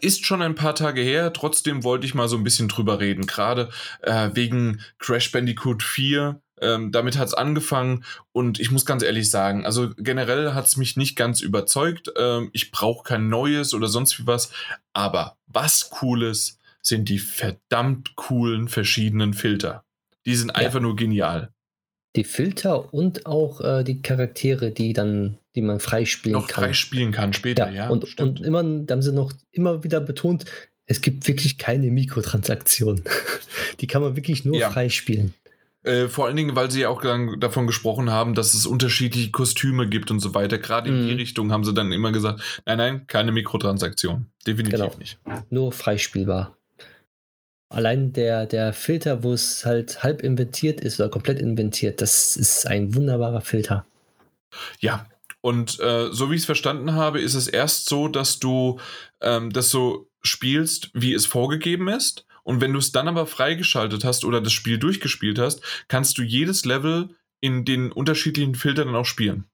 ist schon ein paar Tage her, trotzdem wollte ich mal so ein bisschen drüber reden, gerade äh, wegen Crash Bandicoot 4. Ähm, damit hat es angefangen und ich muss ganz ehrlich sagen, also generell hat es mich nicht ganz überzeugt. Ähm, ich brauche kein neues oder sonst wie was, aber was cooles sind die verdammt coolen verschiedenen Filter. Die sind ja. einfach nur genial die Filter und auch äh, die Charaktere, die dann, die man freispielen noch kann. freispielen kann später, ja. ja und, und immer, da haben sie noch immer wieder betont, es gibt wirklich keine Mikrotransaktionen. [laughs] die kann man wirklich nur ja. freispielen. Äh, vor allen Dingen, weil sie ja auch davon gesprochen haben, dass es unterschiedliche Kostüme gibt und so weiter. Gerade in mm. die mhm. Richtung haben sie dann immer gesagt, nein, nein, keine Mikrotransaktion. Definitiv genau. nicht. Nur freispielbar. Allein der, der Filter, wo es halt halb inventiert ist oder komplett inventiert, das ist ein wunderbarer Filter. Ja, und äh, so wie ich es verstanden habe, ist es erst so, dass du ähm, das so spielst, wie es vorgegeben ist. Und wenn du es dann aber freigeschaltet hast oder das Spiel durchgespielt hast, kannst du jedes Level in den unterschiedlichen Filtern auch spielen.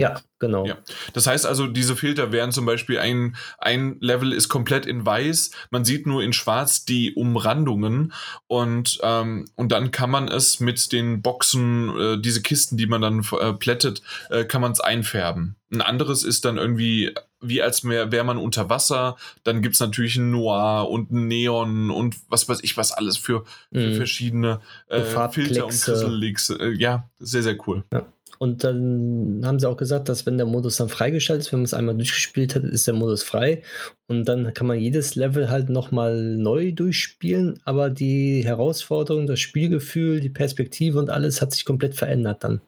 Ja, genau. Ja. Das heißt also, diese Filter wären zum Beispiel ein, ein Level ist komplett in weiß, man sieht nur in schwarz die Umrandungen und, ähm, und dann kann man es mit den Boxen, äh, diese Kisten, die man dann äh, plättet, äh, kann man es einfärben. Ein anderes ist dann irgendwie, wie als wäre man unter Wasser, dann gibt es natürlich ein Noir und ein Neon und was weiß ich was alles für, für mm. verschiedene äh, Filter und Krisselleaks. Äh, ja, sehr, sehr cool. Ja. Und dann haben sie auch gesagt, dass wenn der Modus dann freigeschaltet ist, wenn man es einmal durchgespielt hat, ist der Modus frei. Und dann kann man jedes Level halt nochmal neu durchspielen. Aber die Herausforderung, das Spielgefühl, die Perspektive und alles hat sich komplett verändert dann.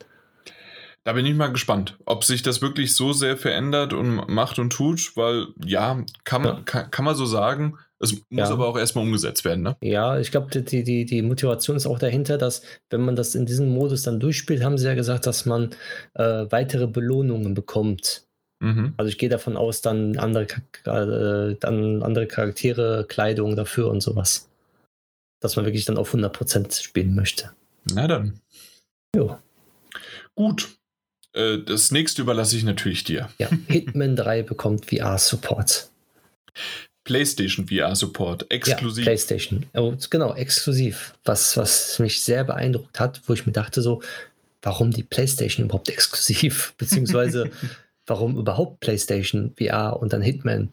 Da bin ich mal gespannt, ob sich das wirklich so sehr verändert und macht und tut, weil ja, kann man, ja. Kann, kann man so sagen. Es muss ja. aber auch erstmal umgesetzt werden, ne? Ja, ich glaube, die, die, die Motivation ist auch dahinter, dass, wenn man das in diesem Modus dann durchspielt, haben sie ja gesagt, dass man äh, weitere Belohnungen bekommt. Mhm. Also ich gehe davon aus, dann andere, äh, dann andere Charaktere, Kleidung dafür und sowas. Dass man wirklich dann auf 100% spielen möchte. Na dann. Jo. Gut. Äh, das nächste überlasse ich natürlich dir. Ja, Hitman 3 bekommt VR-Support. [laughs] PlayStation VR-Support, exklusiv. Ja, PlayStation, oh, genau, exklusiv. Was, was mich sehr beeindruckt hat, wo ich mir dachte so, warum die PlayStation überhaupt [laughs] exklusiv? Beziehungsweise [laughs] warum überhaupt PlayStation VR und dann Hitman?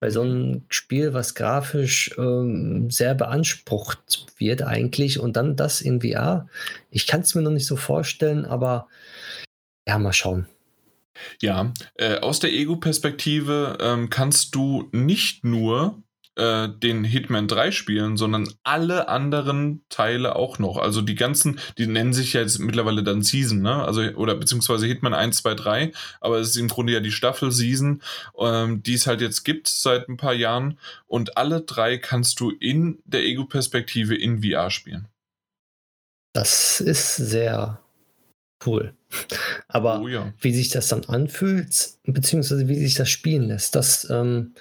Bei so einem Spiel, was grafisch ähm, sehr beansprucht wird eigentlich und dann das in VR, ich kann es mir noch nicht so vorstellen, aber ja, mal schauen. Ja, äh, aus der Ego-Perspektive ähm, kannst du nicht nur äh, den Hitman 3 spielen, sondern alle anderen Teile auch noch. Also die ganzen, die nennen sich ja jetzt mittlerweile dann Season, ne? Also, oder beziehungsweise Hitman 1, 2, 3, aber es ist im Grunde ja die Staffel Season, ähm, die es halt jetzt gibt seit ein paar Jahren. Und alle drei kannst du in der Ego-Perspektive in VR spielen. Das ist sehr cool. Aber oh, ja. wie sich das dann anfühlt, beziehungsweise wie sich das spielen lässt, das, ähm,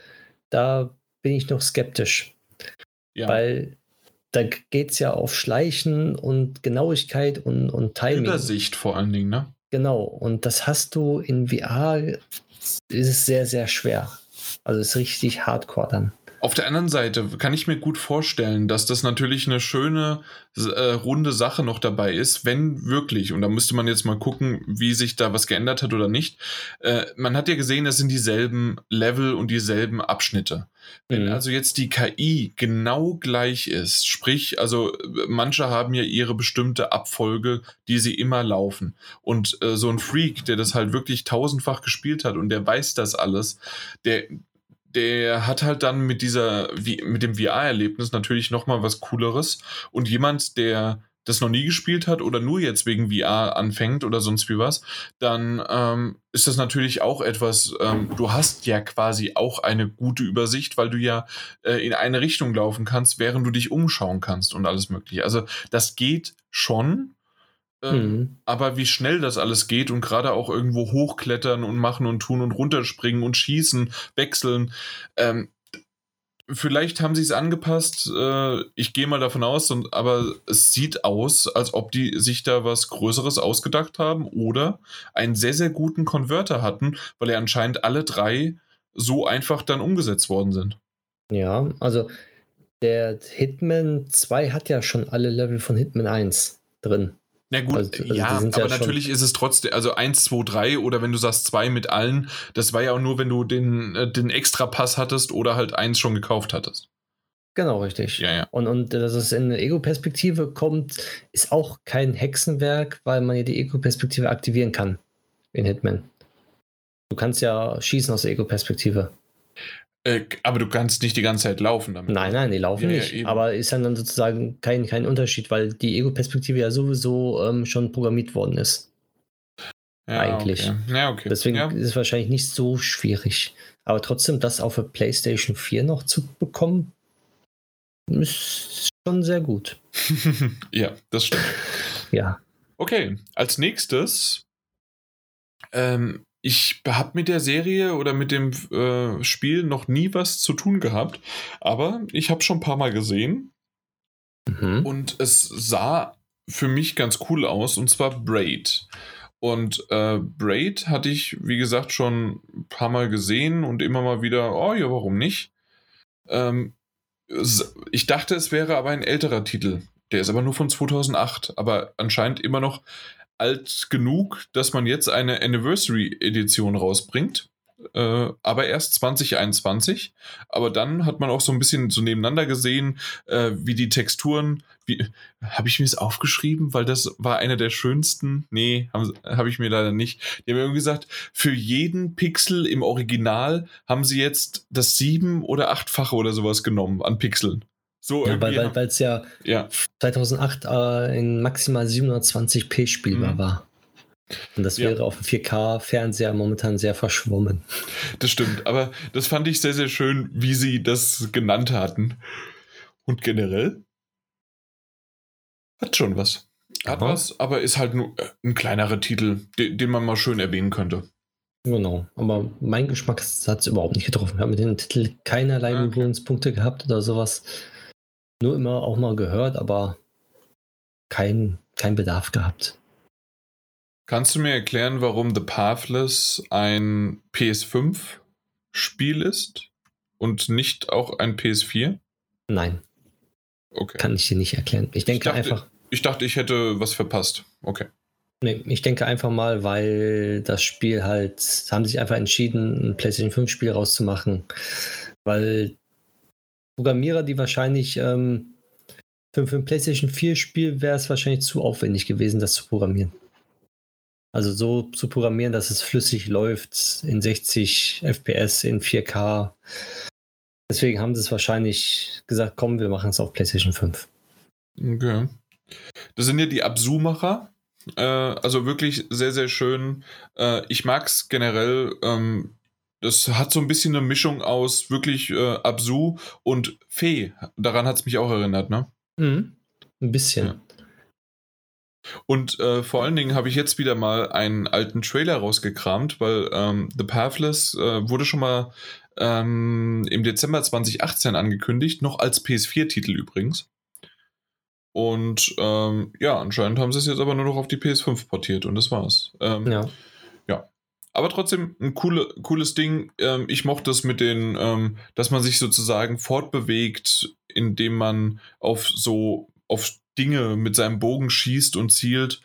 da bin ich noch skeptisch. Ja. Weil da geht es ja auf Schleichen und Genauigkeit und, und Timing. Übersicht vor allen Dingen, ne? Genau. Und das hast du in VR, ist es sehr, sehr schwer. Also ist richtig hardcore dann. Auf der anderen Seite kann ich mir gut vorstellen, dass das natürlich eine schöne, äh, runde Sache noch dabei ist, wenn wirklich, und da müsste man jetzt mal gucken, wie sich da was geändert hat oder nicht. Äh, man hat ja gesehen, es sind dieselben Level und dieselben Abschnitte. Wenn mhm. also jetzt die KI genau gleich ist, sprich, also manche haben ja ihre bestimmte Abfolge, die sie immer laufen. Und äh, so ein Freak, der das halt wirklich tausendfach gespielt hat und der weiß das alles, der, der hat halt dann mit dieser, mit dem VR-Erlebnis natürlich nochmal was Cooleres. Und jemand, der das noch nie gespielt hat oder nur jetzt wegen VR anfängt oder sonst wie was, dann ähm, ist das natürlich auch etwas, ähm, du hast ja quasi auch eine gute Übersicht, weil du ja äh, in eine Richtung laufen kannst, während du dich umschauen kannst und alles mögliche. Also das geht schon, ähm, mhm. Aber wie schnell das alles geht und gerade auch irgendwo hochklettern und machen und tun und runterspringen und schießen, wechseln. Ähm, vielleicht haben sie es angepasst. Äh, ich gehe mal davon aus, und, aber es sieht aus, als ob die sich da was Größeres ausgedacht haben oder einen sehr, sehr guten Konverter hatten, weil ja anscheinend alle drei so einfach dann umgesetzt worden sind. Ja, also der Hitman 2 hat ja schon alle Level von Hitman 1 drin. Na gut, also, also ja, aber ja natürlich ist es trotzdem, also 1, 2, 3 oder wenn du sagst 2 mit allen, das war ja auch nur, wenn du den, äh, den Extra-Pass hattest oder halt eins schon gekauft hattest. Genau, richtig. Ja, ja. Und, und dass es in eine Ego-Perspektive kommt, ist auch kein Hexenwerk, weil man ja die Ego-Perspektive aktivieren kann in Hitman. Du kannst ja schießen aus der Ego-Perspektive. Äh, aber du kannst nicht die ganze Zeit laufen damit. Nein, nein, die laufen ja, nicht. Ja, aber ist dann, dann sozusagen kein, kein Unterschied, weil die Ego-Perspektive ja sowieso ähm, schon programmiert worden ist. Ja, Eigentlich. Okay. Ja, okay. Deswegen ist es wahrscheinlich nicht so schwierig. Aber trotzdem, das auf der PlayStation 4 noch zu bekommen, ist schon sehr gut. [laughs] ja, das stimmt. ja. Okay, als nächstes ähm, ich habe mit der Serie oder mit dem äh, Spiel noch nie was zu tun gehabt, aber ich habe schon ein paar Mal gesehen mhm. und es sah für mich ganz cool aus und zwar Braid. Und äh, Braid hatte ich, wie gesagt, schon ein paar Mal gesehen und immer mal wieder, oh ja, warum nicht? Ähm, ich dachte, es wäre aber ein älterer Titel. Der ist aber nur von 2008, aber anscheinend immer noch alt genug, dass man jetzt eine Anniversary-Edition rausbringt. Äh, aber erst 2021. Aber dann hat man auch so ein bisschen so nebeneinander gesehen, äh, wie die Texturen, wie, habe ich mir das aufgeschrieben, weil das war einer der schönsten. Nee, habe hab ich mir leider nicht. Die haben irgendwie gesagt, für jeden Pixel im Original haben sie jetzt das sieben- oder achtfache oder sowas genommen an Pixeln. So ja, weil es ja, ja, 2008 äh, in maximal 720p spielbar mhm. war. Und das wäre ja. auf dem 4K-Fernseher momentan sehr verschwommen. Das stimmt, aber das fand ich sehr, sehr schön, wie sie das genannt hatten. Und generell hat schon was. Hat Aha. was, aber ist halt nur äh, ein kleinerer Titel, den, den man mal schön erwähnen könnte. Genau, aber mein Geschmack hat es überhaupt nicht getroffen. Ich habe mit dem Titel keinerlei okay. Berührungspunkte gehabt oder sowas nur immer auch mal gehört, aber kein, kein Bedarf gehabt. Kannst du mir erklären, warum The Pathless ein PS5-Spiel ist und nicht auch ein PS4? Nein. Okay. Kann ich dir nicht erklären. Ich denke ich dachte, einfach. Ich dachte, ich hätte was verpasst. Okay. Nee, ich denke einfach mal, weil das Spiel halt, haben sich einfach entschieden, ein PlayStation 5 Spiel rauszumachen, Weil Programmierer, die wahrscheinlich ähm, für, für ein PlayStation 4 Spiel wäre es wahrscheinlich zu aufwendig gewesen, das zu programmieren. Also so zu programmieren, dass es flüssig läuft in 60 FPS, in 4K. Deswegen haben sie es wahrscheinlich gesagt, komm, wir machen es auf PlayStation 5. Okay. Das sind ja die Absu-Macher. Äh, also wirklich sehr, sehr schön. Äh, ich mag es generell. Ähm, das hat so ein bisschen eine Mischung aus wirklich äh, Absu und Fee. Daran hat es mich auch erinnert, ne? Mhm. Ein bisschen. Ja. Und äh, vor allen Dingen habe ich jetzt wieder mal einen alten Trailer rausgekramt, weil ähm, The Pathless äh, wurde schon mal ähm, im Dezember 2018 angekündigt, noch als PS4-Titel übrigens. Und ähm, ja, anscheinend haben sie es jetzt aber nur noch auf die PS5 portiert und das war's. Ähm, ja. Aber trotzdem ein coole, cooles Ding. Ähm, ich mochte es mit den, ähm, dass man sich sozusagen fortbewegt, indem man auf so auf Dinge mit seinem Bogen schießt und zielt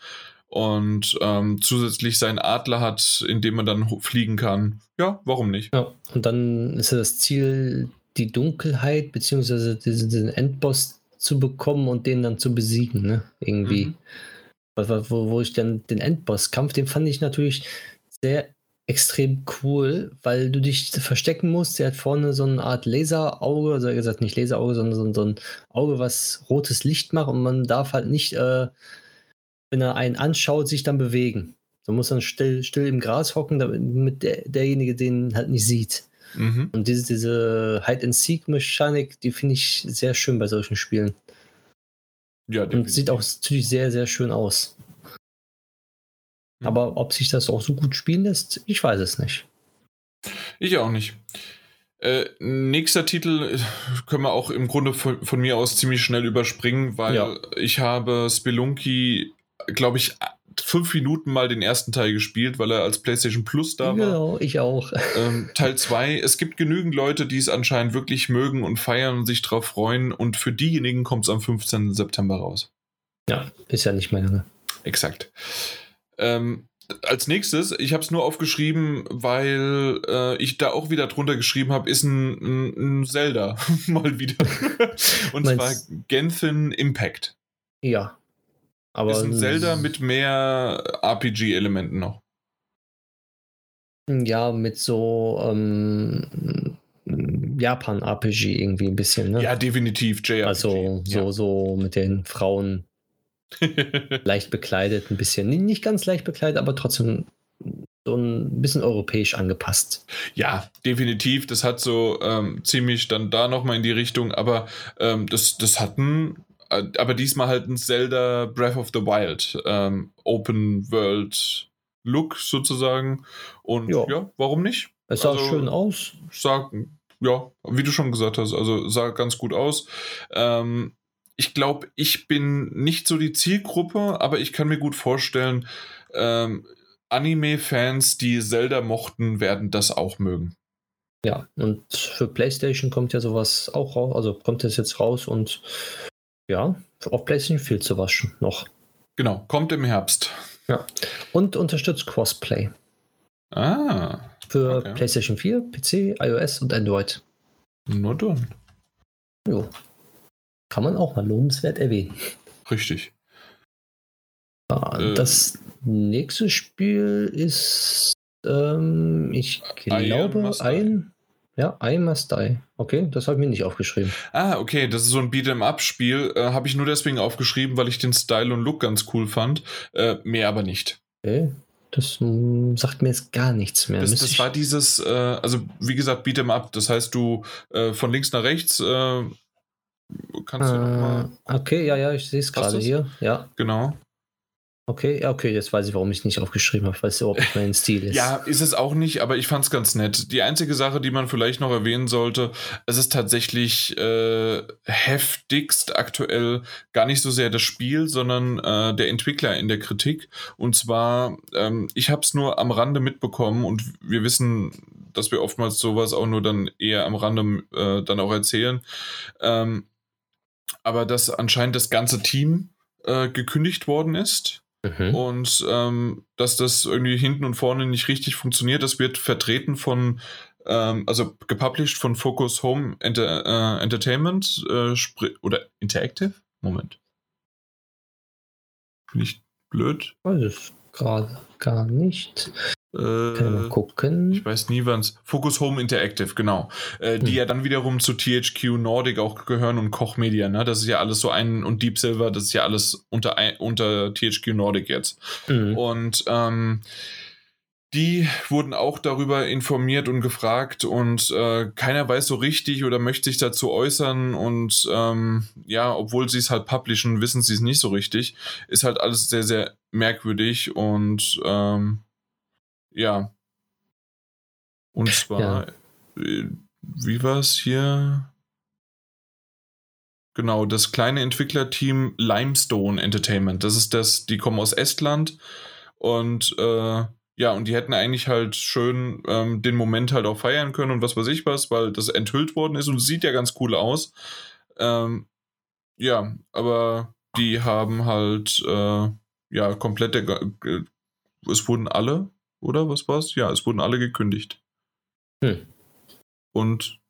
und ähm, zusätzlich seinen Adler hat, in dem man dann fliegen kann. Ja, warum nicht? Ja, und dann ist ja das Ziel, die Dunkelheit beziehungsweise diesen Endboss zu bekommen und den dann zu besiegen, ne? Irgendwie. Mhm. Wo, wo ich dann den Endboss-Kampf, den fand ich natürlich sehr extrem cool, weil du dich verstecken musst. Der hat vorne so eine Art Laserauge, also er gesagt nicht Laserauge, sondern so, so, ein Auge, was rotes Licht macht und man darf halt nicht, äh, wenn er einen anschaut, sich dann bewegen. Man muss dann still, still im Gras hocken, damit der, derjenige den halt nicht sieht. Mhm. Und diese, diese Hide-and-Seek-Mechanik, die finde ich sehr schön bei solchen Spielen. Ja, und sieht auch natürlich sehr, sehr schön aus. Mhm. Aber ob sich das auch so gut spielen lässt, ich weiß es nicht. Ich auch nicht. Äh, nächster Titel können wir auch im Grunde von, von, mir aus ziemlich schnell überspringen, weil ja. ich habe Spelunky, glaube ich, fünf Minuten mal den ersten Teil gespielt, weil er als PlayStation Plus da war. Genau, ich auch. [laughs] Ähm, Teil 2. Es gibt genügend Leute, die es anscheinend wirklich mögen und feiern und sich drauf freuen. Und für diejenigen kommt es am 15. September raus. Ja, ist ja nicht mehr lange. Exakt. Ähm, als nächstes, ich habe es nur aufgeschrieben, weil äh, ich da auch wieder drunter geschrieben habe, ist ein, ein, ein Zelda [laughs] mal wieder. [laughs] Und Meinst zwar Genshin Impact. Ja. Aber ist ein Zelda mit mehr RPG-Elementen noch. Ja, mit so ähm, Japan-RPG irgendwie ein bisschen, ne? Ja, definitiv, JRPG. Also so, ja. so mit den Frauen [laughs] leicht bekleidet, ein bisschen. Nicht ganz leicht bekleidet, aber trotzdem so ein bisschen europäisch angepasst. Ja, definitiv. Das hat so ähm, ziemlich dann da nochmal in die Richtung, aber ähm, das, das hat ein, äh, aber diesmal halt ein Zelda Breath of the Wild ähm, Open World Look sozusagen. Und ja, ja warum nicht? Es sah also, schön aus. Sah, ja, wie du schon gesagt hast, also sah ganz gut aus. Ähm, ich glaube, ich bin nicht so die Zielgruppe, aber ich kann mir gut vorstellen, ähm, Anime-Fans, die Zelda mochten, werden das auch mögen. Ja, und für PlayStation kommt ja sowas auch raus, also kommt das jetzt raus und ja, auf PlayStation fehlt sowas noch. Genau, kommt im Herbst. Ja, und unterstützt Crossplay. Ah. Für okay. PlayStation 4, PC, iOS und Android. Nur dann. Jo. Kann man auch mal lobenswert erwähnen. Richtig. Äh, das nächste Spiel ist, ähm, ich glaube, ein. Ja, I Must Die. Okay, das habe ich mir nicht aufgeschrieben. Ah, okay, das ist so ein Beat'em-up-Spiel. Äh, habe ich nur deswegen aufgeschrieben, weil ich den Style und Look ganz cool fand. Äh, mehr aber nicht. Okay, das mh, hm, sagt mir jetzt gar nichts mehr. Das, das war dieses, äh, also wie gesagt, Beat'em-up. Das heißt, du äh, von links nach rechts äh, Kannst du äh, mal. Okay, ja, ja, ich sehe es gerade hier. Ja. Genau. Okay, ja, okay, jetzt weiß ich, warum ich es nicht aufgeschrieben habe, weil es überhaupt nicht mein Stil ist. Ja, ist es auch nicht, aber ich fand es ganz nett. Die einzige Sache, die man vielleicht noch erwähnen sollte, es ist tatsächlich äh, heftigst aktuell gar nicht so sehr das Spiel, sondern äh, der Entwickler in der Kritik. Und zwar, ähm, ich habe es nur am Rande mitbekommen und wir wissen, dass wir oftmals sowas auch nur dann eher am Rande äh, dann auch erzählen. Ähm, aber dass anscheinend das ganze Team äh, gekündigt worden ist. Mhm. Und ähm, dass das irgendwie hinten und vorne nicht richtig funktioniert. Das wird vertreten von ähm, also gepublished von Focus Home Enter, äh, Entertainment äh, oder Interactive? Moment. Bin ich blöd? Weiß es gerade gar nicht. Äh, Können wir gucken. Ich weiß nie, wann es. Focus Home Interactive, genau. Äh, die hm. ja dann wiederum zu THQ Nordic auch gehören und Koch Media, ne? Das ist ja alles so ein und Deep Silver, das ist ja alles unter, unter THQ Nordic jetzt. Hm. Und ähm, die wurden auch darüber informiert und gefragt und äh, keiner weiß so richtig oder möchte sich dazu äußern und ähm, ja, obwohl sie es halt publishen, wissen sie es nicht so richtig. Ist halt alles sehr, sehr merkwürdig und ähm, ja. Und zwar, ja. Äh, wie war es hier? Genau, das kleine Entwicklerteam Limestone Entertainment. Das ist das, die kommen aus Estland und äh, ja, und die hätten eigentlich halt schön ähm, den Moment halt auch feiern können und was weiß ich was, weil das enthüllt worden ist und sieht ja ganz cool aus. Ähm, ja, aber die haben halt äh, ja komplette, äh, es wurden alle oder was war's? Ja, es wurden alle gekündigt. Hm. Und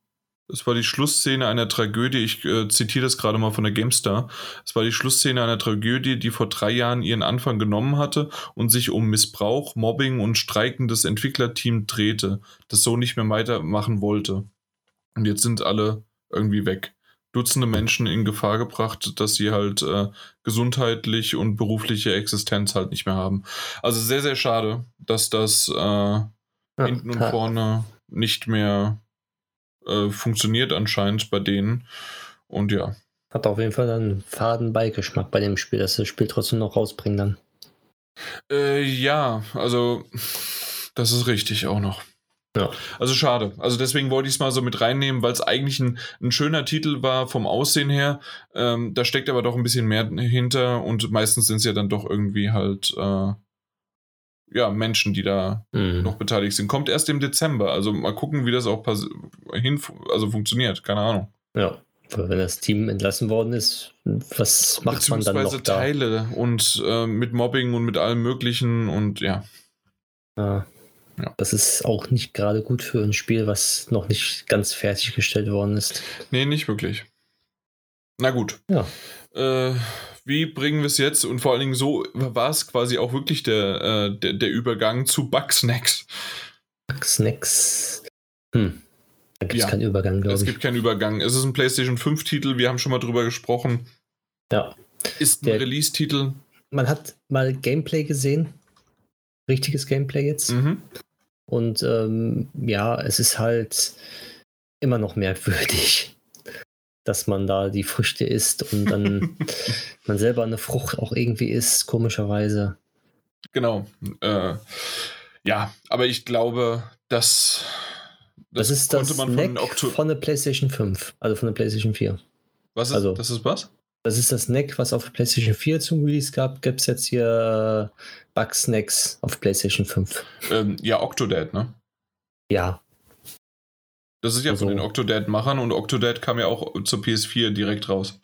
es war die Schlussszene einer Tragödie, ich äh, zitiere das gerade mal von der GameStar. Es war die Schlussszene einer Tragödie, die vor drei Jahren ihren Anfang genommen hatte und sich um Missbrauch, Mobbing und streikendes Entwicklerteam drehte, das so nicht mehr weitermachen wollte. Und jetzt sind alle irgendwie weg. Dutzende Menschen in Gefahr gebracht, dass sie halt äh, gesundheitlich und berufliche Existenz halt nicht mehr haben. Also sehr, sehr schade, dass das äh, ja, hinten und vorne nicht mehr äh, funktioniert anscheinend bei denen. Und ja. Hat auf jeden Fall einen faden Beigeschmack bei dem Spiel, dass sie das Spiel trotzdem noch rausbringen dann. Äh, ja, also das ist richtig auch noch. Ja. Also schade. Also deswegen wollte ich es mal so mit reinnehmen, weil es eigentlich ein, ein, schöner Titel war vom Aussehen her. Ähm, da steckt aber doch ein bisschen mehr hinter und meistens sind es ja dann doch irgendwie halt äh, ja, Menschen, die da mhm. noch beteiligt sind. Kommt erst im Dezember. Also mal gucken, wie das auch hin also funktioniert. Keine Ahnung. Ja. Wenn das Team entlassen worden ist, was macht man dann noch da? Teile und äh, mit Mobbing und mit allem Möglichen und ja. ja. Ja. Das ist auch nicht gerade gut für ein Spiel, was noch nicht ganz fertiggestellt worden ist. Nee, nicht wirklich. Na gut. Ja. Äh, wie bringen wir es jetzt? Und vor allen Dingen so war es quasi auch wirklich der, äh, der, der, Übergang zu Bugsnacks. Bugsnacks. Hm. Da gibt es ja. keinen Übergang, glaube ich. Es gibt keinen Übergang. Es ist ein PlayStation 5-Titel, wir haben schon mal drüber gesprochen. Ja. Ist ein Release-Titel. Man hat mal Gameplay gesehen richtiges Gameplay jetzt. Mhm. Und ähm, ja, es ist halt immer noch merkwürdig, [laughs] dass man da die Früchte isst und dann [laughs] man selber eine Frucht auch irgendwie isst, komischerweise. Genau. Äh, ja, aber ich glaube, dass das, das ist das man von, von der PlayStation 5, also von der PlayStation 4. Was ist also, das? Ist was? Das ist das Snack, was auf PlayStation 4 zum Release gab. Gibt es jetzt hier äh, Bug-Snacks auf PlayStation 5? Ähm, ja, Octodad, ne? Ja. Das ist ja also, von den Octodad-Machern und Octodad kam ja auch zur PS4 direkt raus.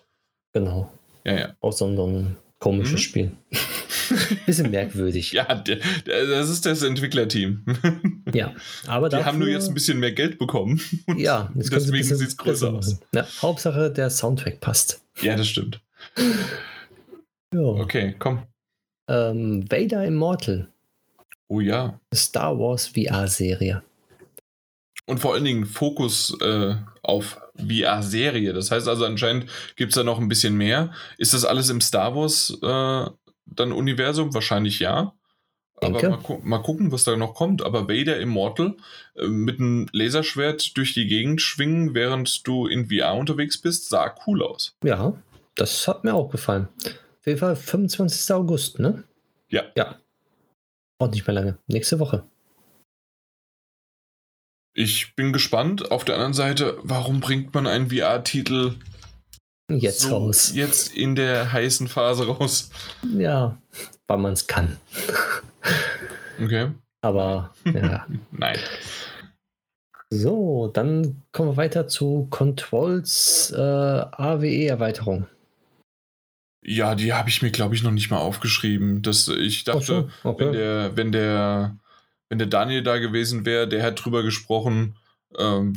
Genau. Ja, ja. Auch so ein komisches mhm. Spiel. [laughs] Bisschen merkwürdig. Ja, das ist das Entwicklerteam. [laughs] ja, aber Die dafür, haben nur jetzt ein bisschen mehr Geld bekommen. Ja, deswegen sieht es größer aus. Ja, Hauptsache, der Soundtrack passt. Ja, das stimmt. ja. Okay, komm. Ähm, Vader Immortal. Oh ja. Star Wars VR-Serie. Und vor allen Dingen Fokus äh, auf VR-Serie. Das heißt also, anscheinend gibt es da noch ein bisschen mehr. Ist das alles im Star Wars äh, dann Universum? Wahrscheinlich ja. Aber mal, gu mal, gucken, was da noch kommt. Aber Vader Immortal äh, mit einem Laserschwert durch die Gegend schwingen, während du in VR unterwegs bist, sah cool aus. Ja, das hat mir auch gefallen. Auf jeden Fall 25. August, ne? Ja. Ja. Auch nicht mehr lange. Nächste Woche. Ich bin gespannt. Auf der anderen Seite, warum bringt man einen VR-Titel jetzt so raus? Jetzt in der heißen Phase raus. Ja, weil man es kann. [laughs] Okay. Aber ja. [laughs] Nein. So, dann kommen wir weiter zu Controls äh, AWE-Erweiterung. Ja, die habe ich mir, glaube ich, noch nicht mal aufgeschrieben. Das, ich dachte, okay. wenn, der, wenn, der, wenn der Daniel da gewesen wäre, der hat drüber gesprochen. Ähm,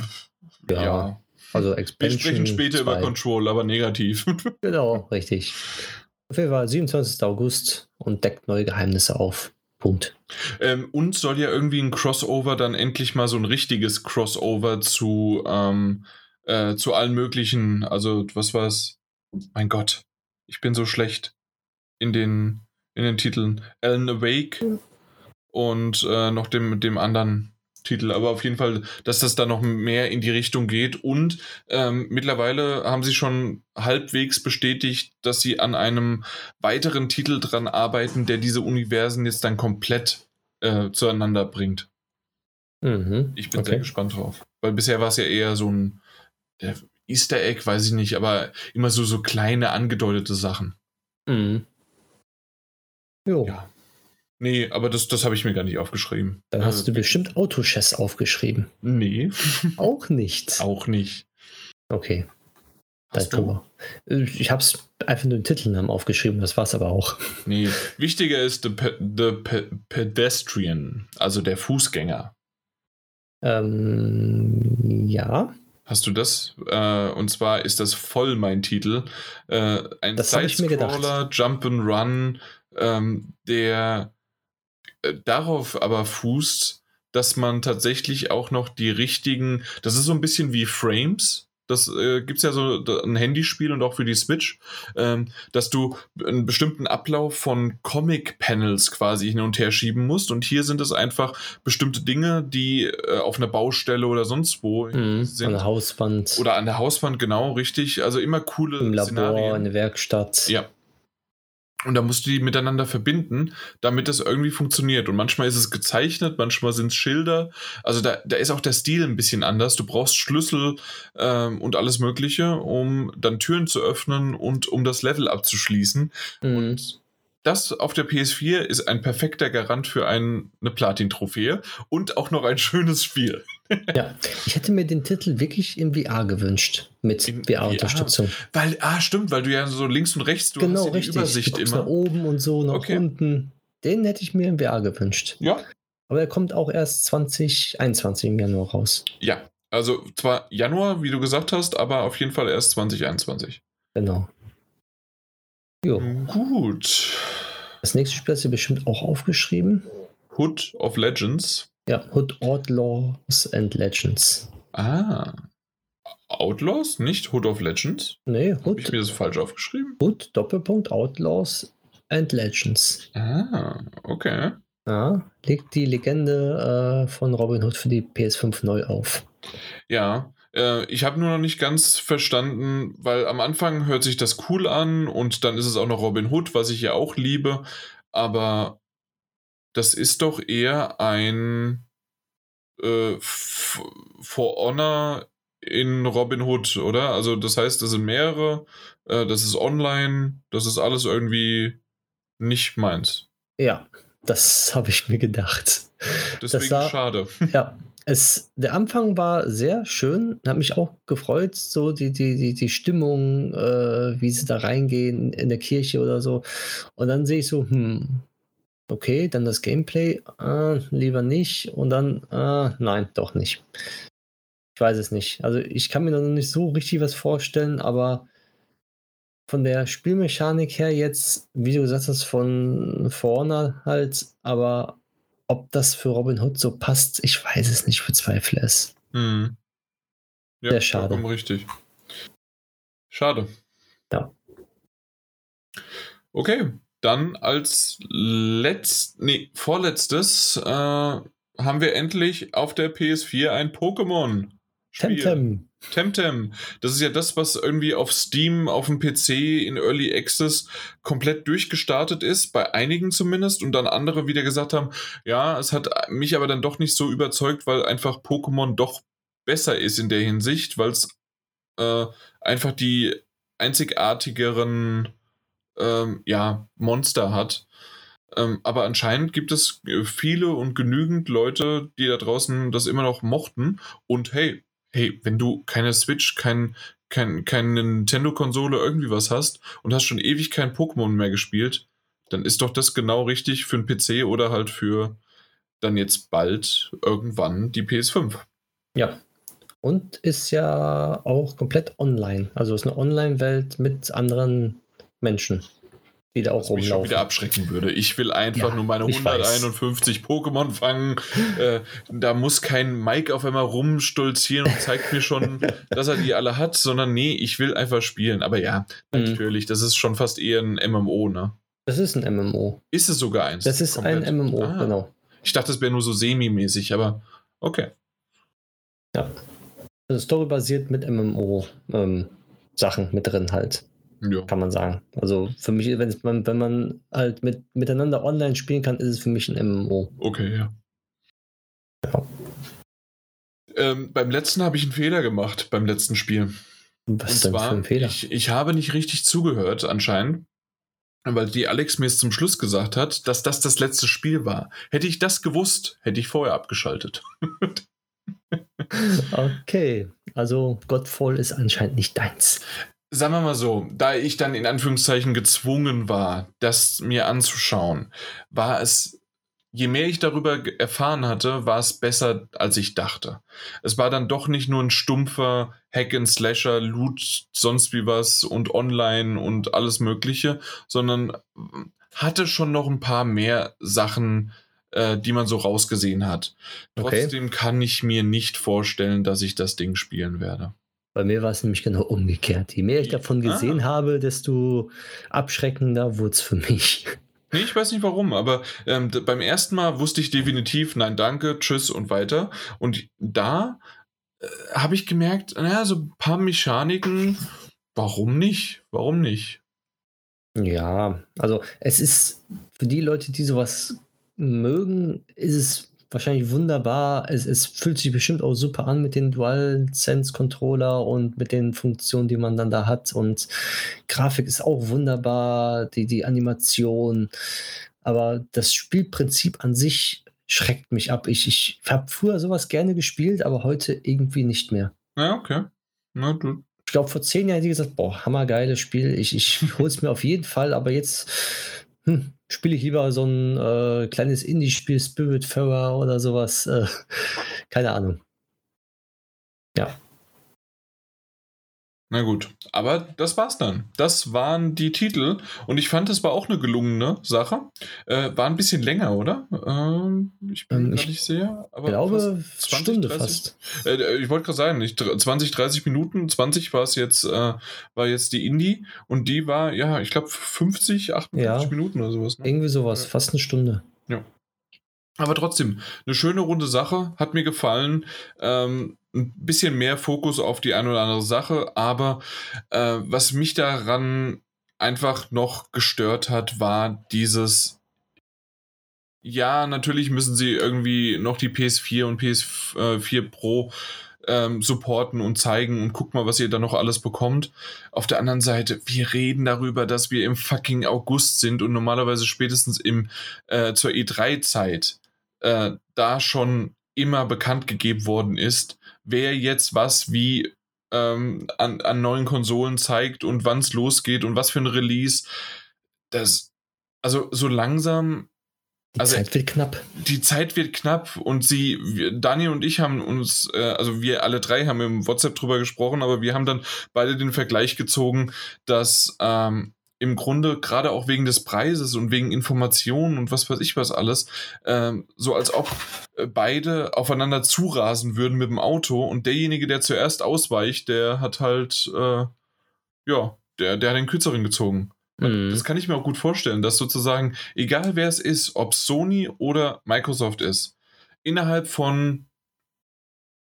ja. ja. Also Expansion. Wir sprechen später 2. über Control, aber negativ. [laughs] genau, richtig. Auf jeden Fall 27. August und deckt neue Geheimnisse auf. Punkt. Ähm, und soll ja irgendwie ein Crossover dann endlich mal so ein richtiges Crossover zu, ähm, äh, zu allen möglichen, also was war es? Mein Gott, ich bin so schlecht in den, in den Titeln. Alan Awake und äh, noch dem, dem anderen Titel, aber auf jeden Fall, dass das da noch mehr in die Richtung geht. Und ähm, mittlerweile haben sie schon halbwegs bestätigt, dass sie an einem weiteren Titel dran arbeiten, der diese Universen jetzt dann komplett äh, zueinander bringt. Mhm, ich bin okay. sehr gespannt drauf. Weil bisher war es ja eher so ein äh, Easter Egg, weiß ich nicht, aber immer so, so kleine angedeutete Sachen. Mhm. Jo. Ja. Nee, aber das, das habe ich mir gar nicht aufgeschrieben. Dann hast äh, du bestimmt Autochess aufgeschrieben. Nee. [laughs] Auch nicht. Auch nicht. Okay. Hast du? Äh, ich habe es einfach nur den Titelnamen aufgeschrieben, das war es aber auch. Nee, wichtiger ist the, pe the pe Pedestrian, also der Fußgänger. Ähm, ja. Hast du das? Äh, und zwar ist das voll mein Titel. Äh, ein Side-Scroller, Jump'n'Run, ähm, der darauf aber fußt, dass man tatsächlich auch noch die richtigen, das ist so ein bisschen wie Frames, das äh, gibt es ja so ein Handyspiel und auch für die Switch, ähm, dass du einen bestimmten Ablauf von Comic-Panels quasi hin und her schieben musst. Und hier sind es einfach bestimmte Dinge, die äh, auf einer Baustelle oder sonst wo mhm, sind. An der Hauswand. Oder an der Hauswand, genau, richtig. Also immer coole Im Labor, Szenarien. in der Werkstatt. Ja, und da musst du die miteinander verbinden, damit das irgendwie funktioniert. Und manchmal ist es gezeichnet, manchmal sind es Schilder. Also da, da ist auch der Stil ein bisschen anders. Du brauchst Schlüssel ähm, und alles Mögliche, um dann Türen zu öffnen und um das Level abzuschließen. Mhm. Und das auf der PS4 ist ein perfekter Garant für ein, eine Platin-Trophäe und auch noch ein schönes Spiel. [laughs] ja, ich hätte mir den Titel wirklich in VR gewünscht, mit VR-Unterstützung. Weil, ah, stimmt, weil du ja so links und rechts, du genau, hast richtig. Übersicht du immer. nach oben und so, nach okay. unten. Den hätte ich mir in VR gewünscht. Ja. Aber er kommt auch erst 2021 im Januar raus. Ja, also zwar Januar, wie du gesagt hast, aber auf jeden Fall erst 2021. Genau. Jo. Gut. Das nächste Spiel hast du bestimmt auch aufgeschrieben. Hood of Legends. Ja, Hood Outlaws and Legends. Ah. Outlaws, nicht Hood of Legends? Nee, Hood. Habe ich mir das falsch aufgeschrieben? Hood, Doppelpunkt, Outlaws and Legends. Ah, okay. Ja, legt die Legende äh, von Robin Hood für die PS5 neu auf. Ja, äh, ich habe nur noch nicht ganz verstanden, weil am Anfang hört sich das cool an und dann ist es auch noch Robin Hood, was ich ja auch liebe, aber das ist doch eher ein äh, For Honor in Robin Hood, oder? Also das heißt, das sind mehrere, äh, das ist online, das ist alles irgendwie nicht meins. Ja, das [laughs] habe ich mir gedacht. Deswegen sah, schade. Ja, es, der Anfang war sehr schön, hat mich auch gefreut, so die, die, die, die Stimmung, äh, wie sie da reingehen in der Kirche oder so. Und dann sehe ich so, hm, okay, dann das Gameplay, äh, lieber nicht. Und dann, äh, nein, doch nicht. Ich weiß es nicht. Also ich kann mir noch nicht so richtig was vorstellen, aber von der Spielmechanik her jetzt, wie du gesagt hast, von vorne halt, aber ob das für Robin Hood so passt, ich weiß es nicht, bezweifle es. Hm. Ja, Sehr schade. richtig. Schade. Ja. Okay, dann als letzt, nee, vorletztes äh, haben wir endlich auf der PS4 ein Pokémon. Temtem. Temtem. Das ist ja das, was irgendwie auf Steam, auf dem PC in Early Access komplett durchgestartet ist, bei einigen zumindest, und dann andere wieder gesagt haben, ja, es hat mich aber dann doch nicht so überzeugt, weil einfach Pokémon doch besser ist in der Hinsicht, weil es äh, einfach die einzigartigeren ähm, ja, Monster hat. Ähm, aber anscheinend gibt es viele und genügend Leute, die da draußen das immer noch mochten. Und hey, hey, wenn du keine Switch, kein, kein, keine Nintendo-Konsole, irgendwie was hast und hast schon ewig kein Pokémon mehr gespielt, dann ist doch das genau richtig für einen PC oder halt für dann jetzt bald irgendwann die PS5. Ja, Und ist ja auch komplett online. Also ist eine Online-Welt mit anderen Menschen, die da auch Was mich schon rumlaufen. wieder abschrecken würde. Ich will einfach Ja, nur meine ich weiß. 151 Pokémon fangen. Äh, da muss kein Mike auf einmal rumstolzieren und zeigt mir schon, [laughs] dass er die alle hat, sondern nee, ich will einfach spielen. Aber ja, Mhm. natürlich, das ist schon fast eher ein MMO, ne? Das ist ein MMO. Ist es sogar eins? Das ist komplett? ein MMO, Ah, genau. Ich dachte, es wäre nur so semi-mäßig, aber okay. Also storybasiert mit MMO-Sachen mit drin halt, Ja. kann man sagen. Also für mich, wenn man, wenn man halt mit, miteinander online spielen kann, ist es für mich ein MMO. Okay, ja. Ja. Ähm, beim letzten habe ich einen Fehler gemacht, beim letzten Spiel. Was ist denn für zwar, ein Fehler? Ich, ich habe nicht richtig zugehört, anscheinend. Weil die Alex mir es zum Schluss gesagt hat, dass das das letzte Spiel war. Hätte ich das gewusst, hätte ich vorher abgeschaltet. [laughs] Okay, also Godfall ist anscheinend nicht deins. Sagen wir mal so, da ich dann in Anführungszeichen gezwungen war, das mir anzuschauen, war es, je mehr ich darüber erfahren hatte, war es besser, als ich dachte. Es war dann doch nicht nur ein stumpfer Hack and Slasher, Loot, sonst wie was und Online und alles Mögliche, sondern hatte schon noch ein paar mehr Sachen, äh, die man so rausgesehen hat. Okay. Trotzdem kann ich mir nicht vorstellen, dass ich das Ding spielen werde. Bei mir war es nämlich genau umgekehrt. Je mehr ich davon Ah. gesehen habe, desto abschreckender wurde es für mich. Nee, ich weiß nicht warum, aber ähm, beim ersten Mal wusste ich definitiv, nein, danke, tschüss und weiter. Und da äh, habe ich gemerkt, naja, so ein paar Mechaniken, warum nicht? Warum nicht? Ja, also es ist für die Leute, die sowas mögen, ist es wahrscheinlich wunderbar. Es, es fühlt sich bestimmt auch super an mit den DualSense-Controller und mit den Funktionen, die man dann da hat. Und Grafik ist auch wunderbar, die, die Animation. Aber das Spielprinzip an sich schreckt mich ab. Ich, ich habe früher sowas gerne gespielt, aber heute irgendwie nicht mehr. Ja, okay. Na, du, Ich glaube, vor zehn Jahren hätte ich gesagt, boah, hammergeiles Spiel. Ich, ich hole es mir auf jeden Fall, aber jetzt hm, spiele ich lieber so ein äh, kleines Indie-Spiel, Spiritfarer oder sowas. Äh, [laughs] keine Ahnung. Ja, na gut. Aber das war's dann. Das waren die Titel. Und ich fand, das war auch eine gelungene Sache. Äh, war ein bisschen länger, oder? Ähm, ich bin Ähm, ich nicht sicher. Aber ich glaube, fast 20, Stunde 30? fast. Äh, ich wollte gerade sagen, nicht, 20, 30 Minuten, 20 war es jetzt, äh, war jetzt die Indie und die war, ja, ich glaube 50, 58 Ja. Minuten oder sowas. Ne? Irgendwie sowas, Ja. fast eine Stunde. Aber trotzdem, eine schöne runde Sache, hat mir gefallen. Ähm, ein bisschen mehr Fokus auf die eine oder andere Sache, aber äh, was mich daran einfach noch gestört hat, war dieses. Ja, natürlich müssen sie irgendwie noch die PS4 und PS4 Pro ähm, supporten und zeigen und guck mal, was ihr da noch alles bekommt. Auf der anderen Seite, wir reden darüber, dass wir im fucking August sind und normalerweise spätestens im äh, zur E3-Zeit äh, da schon immer bekannt gegeben worden ist, wer jetzt was wie ähm, an, an neuen Konsolen zeigt und wann es losgeht und was für ein Release. Das, also so langsam Die Also- Zeit wird knapp. die Zeit wird knapp und sie, wir, Daniel und ich haben uns, äh, also wir alle drei haben im WhatsApp drüber gesprochen, aber wir haben dann beide den Vergleich gezogen, dass ähm, im Grunde gerade auch wegen des Preises und wegen Informationen und was weiß ich was alles, ähm, so als ob äh, beide aufeinander zurasen würden mit dem Auto und derjenige, der zuerst ausweicht, der hat halt, äh, ja, der, der hat den kürzeren gezogen. Mhm. Das kann ich mir auch gut vorstellen, dass sozusagen, egal wer es ist, ob Sony oder Microsoft ist, innerhalb von,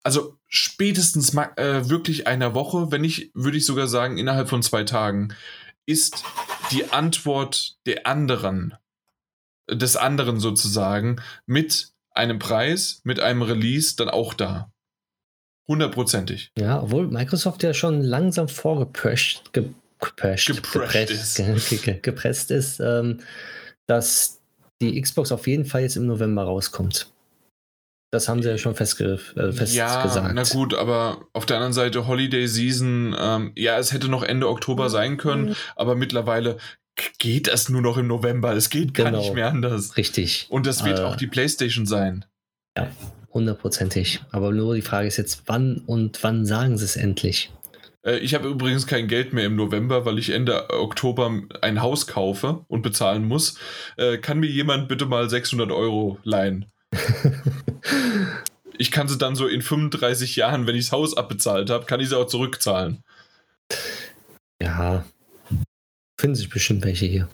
also spätestens äh, wirklich einer Woche, wenn nicht, würde ich sogar sagen, innerhalb von zwei Tagen, ist die Antwort der anderen, des anderen sozusagen, mit einem Preis, mit einem Release dann auch da. Hundertprozentig. Ja, obwohl Microsoft ja schon langsam vorgeprescht, ge, geprescht, Geprescht gepresst, ge, [laughs] ge, ge, gepresst ist, ähm, dass die Xbox auf jeden Fall jetzt im November rauskommt. Das haben sie ja schon festge äh, fest ja, na gut, aber auf der anderen Seite Holiday Season, ähm, ja, es hätte noch Ende Oktober sein können, aber mittlerweile geht es nur noch im November. Es geht gar Genau. nicht mehr anders. Richtig. Und das wird Äh, auch die PlayStation sein. hundertprozentig. Aber nur die Frage ist jetzt, wann und wann sagen sie es endlich? Äh, ich habe übrigens kein Geld mehr im November, weil ich Ende Oktober ein Haus kaufe und bezahlen muss. Äh, kann mir jemand bitte mal 600 Euro leihen? [laughs] ich kann sie dann so in 35 Jahren, wenn ich das Haus abbezahlt habe, kann ich sie auch zurückzahlen. Ja, finden sich bestimmt welche hier.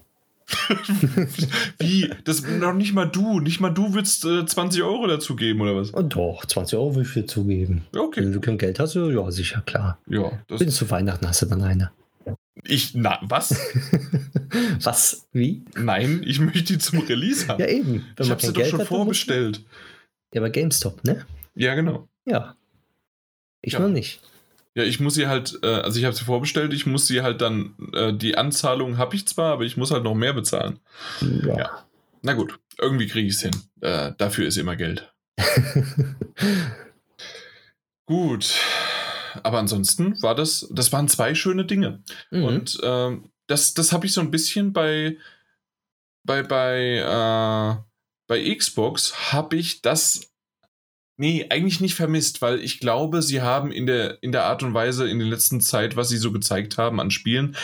[laughs] Wie? Das noch nicht mal du. Nicht mal du würdest äh, 20 Euro dazu geben, oder was? Oh, doch, 20 Euro würde ich dir zugeben. Okay. Wenn du kein Geld hast, ja, sicher, klar. Ja. Das Bis zu Weihnachten hast du dann eine. Ich, na, was? [laughs] was? Wie? Nein, ich möchte die zum Release haben. Ja, eben. Wenn ich habe sie doch schon hat, vorbestellt. Ja, bei GameStop, ne? Ja, genau. Ja. Ich ja. noch nicht. Ja, ich muss sie halt, äh, also ich habe sie vorbestellt, ich muss sie halt dann, äh, die Anzahlung habe ich zwar, aber ich muss halt noch mehr bezahlen. Ja. ja. Na gut, irgendwie kriege ich es hin. Äh, dafür ist immer Geld. [laughs] gut. Aber ansonsten war das, das waren zwei schöne Dinge. Mhm. Und ähm, das, das habe ich so ein bisschen bei, bei, bei, äh, bei Xbox habe ich das Nee, eigentlich nicht vermisst, weil ich glaube, sie haben in der, in der Art und Weise in der letzten Zeit, was sie so gezeigt haben an Spielen,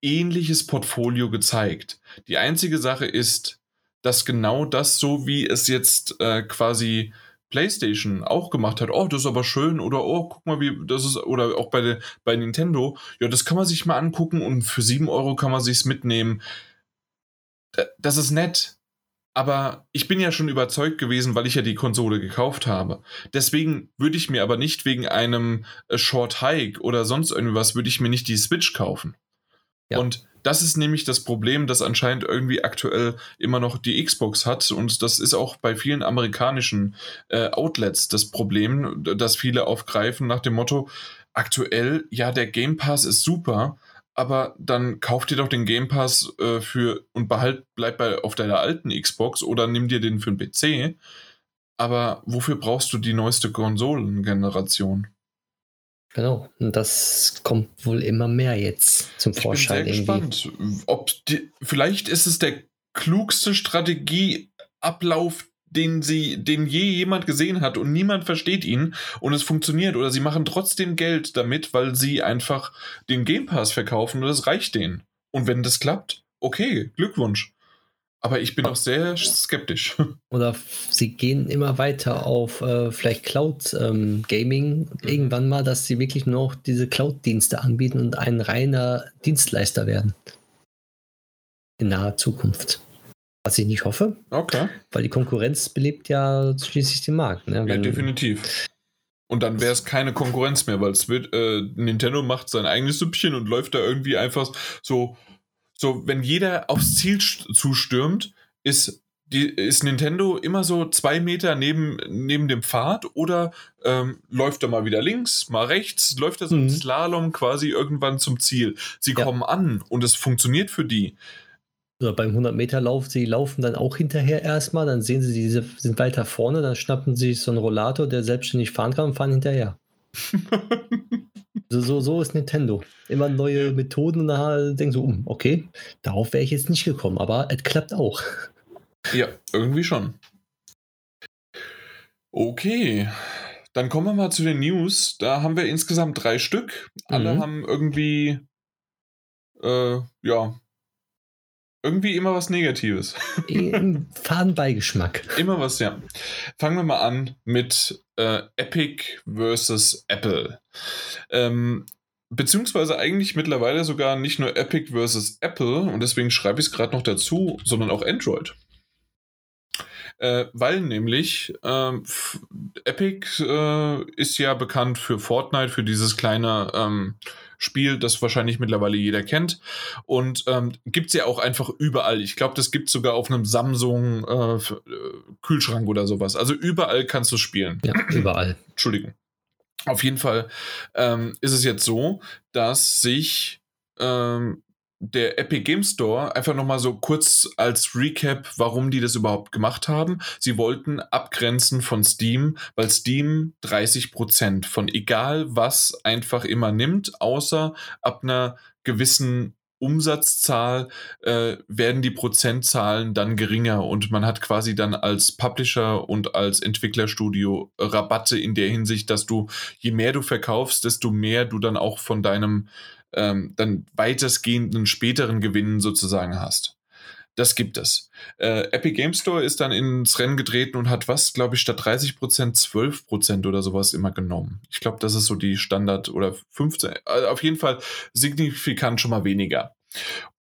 ähnliches Portfolio gezeigt. Die einzige Sache ist, dass genau das, so wie es jetzt äh, quasi PlayStation auch gemacht hat, oh, das ist aber schön, oder oh, guck mal, wie das ist, oder auch bei, bei Nintendo, ja, das kann man sich mal angucken und für 7 Euro kann man sich's mitnehmen. Das ist nett, aber ich bin ja schon überzeugt gewesen, weil ich ja die Konsole gekauft habe. Deswegen würde ich mir aber nicht wegen einem äh, Short Hike oder sonst irgendwas, würde ich mir nicht die Switch kaufen. Ja. Und das ist nämlich das Problem, das anscheinend irgendwie aktuell immer noch die Xbox hat. Und das ist auch bei vielen amerikanischen äh, Outlets das Problem, dass viele aufgreifen nach dem Motto, aktuell, ja, der Game Pass ist super, aber dann kauf dir doch den Game Pass äh, für und behalt, bleib bei, auf deiner alten Xbox oder nimm dir den für den PC. Aber wofür brauchst du die neueste Konsolengeneration? Genau, und das kommt wohl immer mehr jetzt zum Vorschein. Ich bin sehr irgendwie. gespannt, ob die, vielleicht ist es der klugste Strategieablauf den sie, den je jemand gesehen hat und niemand versteht ihn und es funktioniert oder sie machen trotzdem Geld damit, weil sie einfach den Game Pass verkaufen und das reicht denen. Und wenn das klappt, okay, Glückwunsch. Aber ich bin auch sehr skeptisch. [laughs] Oder sie gehen immer weiter auf äh, vielleicht Cloud ähm, Gaming mhm. irgendwann mal, dass sie wirklich nur noch diese Cloud-Dienste anbieten und ein reiner Dienstleister werden. In naher Zukunft. Was ich nicht hoffe. Okay. Weil die Konkurrenz belebt ja schließlich den Markt. Ne? Ja, definitiv. Und dann wäre es keine Konkurrenz mehr, weil es wird, äh, Nintendo macht sein eigenes Süppchen und läuft da irgendwie einfach so, so, wenn jeder aufs Ziel zustürmt, ist, die, ist Nintendo immer so zwei Meter neben, neben dem Pfad oder ähm, läuft er mal wieder links, mal rechts, läuft er so mhm. im Slalom quasi irgendwann zum Ziel. Sie ja. kommen an und es funktioniert für die oder beim 100-Meter-Lauf, sie laufen dann auch hinterher erstmal, dann sehen sie, sie sind weiter vorne, dann schnappen sie so einen Rollator, der selbstständig fahren kann und fahren hinterher. [laughs] so, so, so ist Nintendo. Immer neue Methoden und dann denken so, um, okay, darauf wäre ich jetzt nicht gekommen, aber es klappt auch. Ja, irgendwie schon. Okay, dann kommen wir mal zu den News. Da haben wir insgesamt drei Stück. Alle mhm. haben irgendwie, äh, ja, irgendwie immer was Negatives. Im [laughs] Fadenbeigeschmack. Immer was, ja. Fangen wir mal an mit äh, Epic versus Apple. Ähm, beziehungsweise eigentlich mittlerweile sogar nicht nur Epic versus Apple und deswegen schreibe ich es gerade noch dazu, sondern auch Android. Äh, weil nämlich äh, Epic äh, ist ja bekannt für Fortnite, für dieses kleine ähm, Spiel, das wahrscheinlich mittlerweile jeder kennt. Und ähm, gibt es ja auch einfach überall. Ich glaube, das gibt es sogar auf einem Samsung äh, äh, Kühlschrank oder sowas. Also überall kannst du spielen. Ja, überall. [clears throat] Entschuldigung. Auf jeden Fall ähm, ist es jetzt so, dass sich ähm, der Epic Game Store einfach nochmal so kurz als Recap, warum die das überhaupt gemacht haben. Sie wollten abgrenzen von Steam, weil Steam 30% von egal was einfach immer nimmt, außer ab einer gewissen Umsatzzahl äh, werden die Prozentzahlen dann geringer und man hat quasi dann als Publisher und als Entwicklerstudio Rabatte in der Hinsicht, dass du, je mehr du verkaufst, desto mehr du dann auch von deinem ähm, dann weitestgehenden späteren Gewinnen sozusagen hast. Das gibt es. Äh, Epic Game Store ist dann ins Rennen getreten und hat was, glaube ich, statt 30% 12% oder sowas immer genommen. Ich glaube, das ist so die Standard oder 15, also auf jeden Fall signifikant schon mal weniger.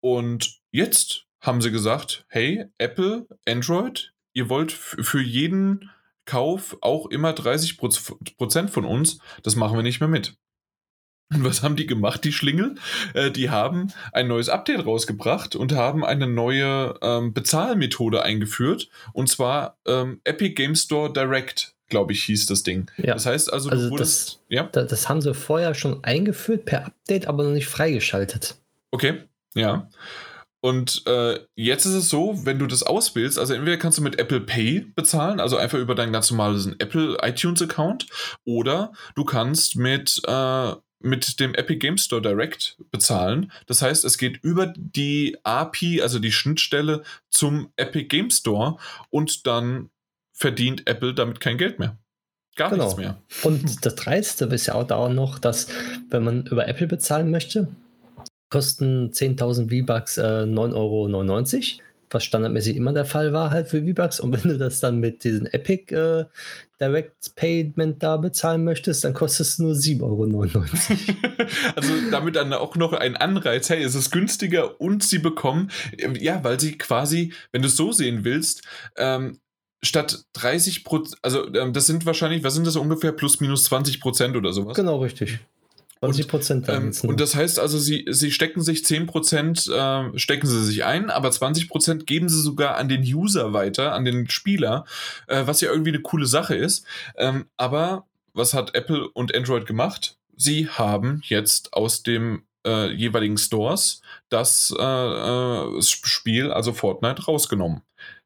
Und jetzt haben sie gesagt, hey, Apple, Android, ihr wollt für jeden Kauf auch immer 30% von uns, das machen wir nicht mehr mit. Und was haben die gemacht, die Schlingel? Äh, die haben ein neues Update rausgebracht und haben eine neue ähm, Bezahlmethode eingeführt. Und zwar ähm, Epic Game Store Direct, glaube ich, hieß das Ding. Ja. Das heißt also, Also wurdest. das, ja, da- das haben sie vorher schon eingeführt per Update, aber noch nicht freigeschaltet. okay, ja. Und äh, jetzt ist es so, wenn du das auswählst, also entweder kannst du mit Apple Pay bezahlen, also einfach über deinen ganz normalen Apple iTunes Account, oder du kannst mit, äh, mit dem Epic Game Store Direct bezahlen. Das heißt, es geht über die API, also die Schnittstelle zum Epic Game Store und dann verdient Apple damit kein Geld mehr. Gar Genau. nichts mehr. Und das Dreiste ist ja auch da noch, dass wenn man über Apple bezahlen möchte, kosten 10.000 V-Bucks äh, 9,99 Euro, was standardmäßig immer der Fall war halt für V-Bucks. Und wenn du das dann mit diesem Epic äh, Direct Payment da bezahlen möchtest, dann kostet es nur 7,99 Euro. [laughs] also damit dann auch noch ein Anreiz, hey, es ist günstiger und sie bekommen, ja, weil sie quasi, wenn du es so sehen willst, ähm, statt 30 Prozent, also ähm, das sind wahrscheinlich, was sind das ungefähr, plus minus 20 Prozent oder sowas? genau, richtig. 20 Prozent Ähm, nur. und das heißt also, sie, sie stecken sich 10%, äh, stecken sie sich ein, aber 20% geben sie sogar an den User weiter, an den Spieler, äh, was ja irgendwie eine coole Sache ist. Ähm, aber was hat Apple und Android gemacht? Sie haben jetzt aus dem äh, jeweiligen Stores das äh, äh, Spiel, also Fortnite, rausgenommen.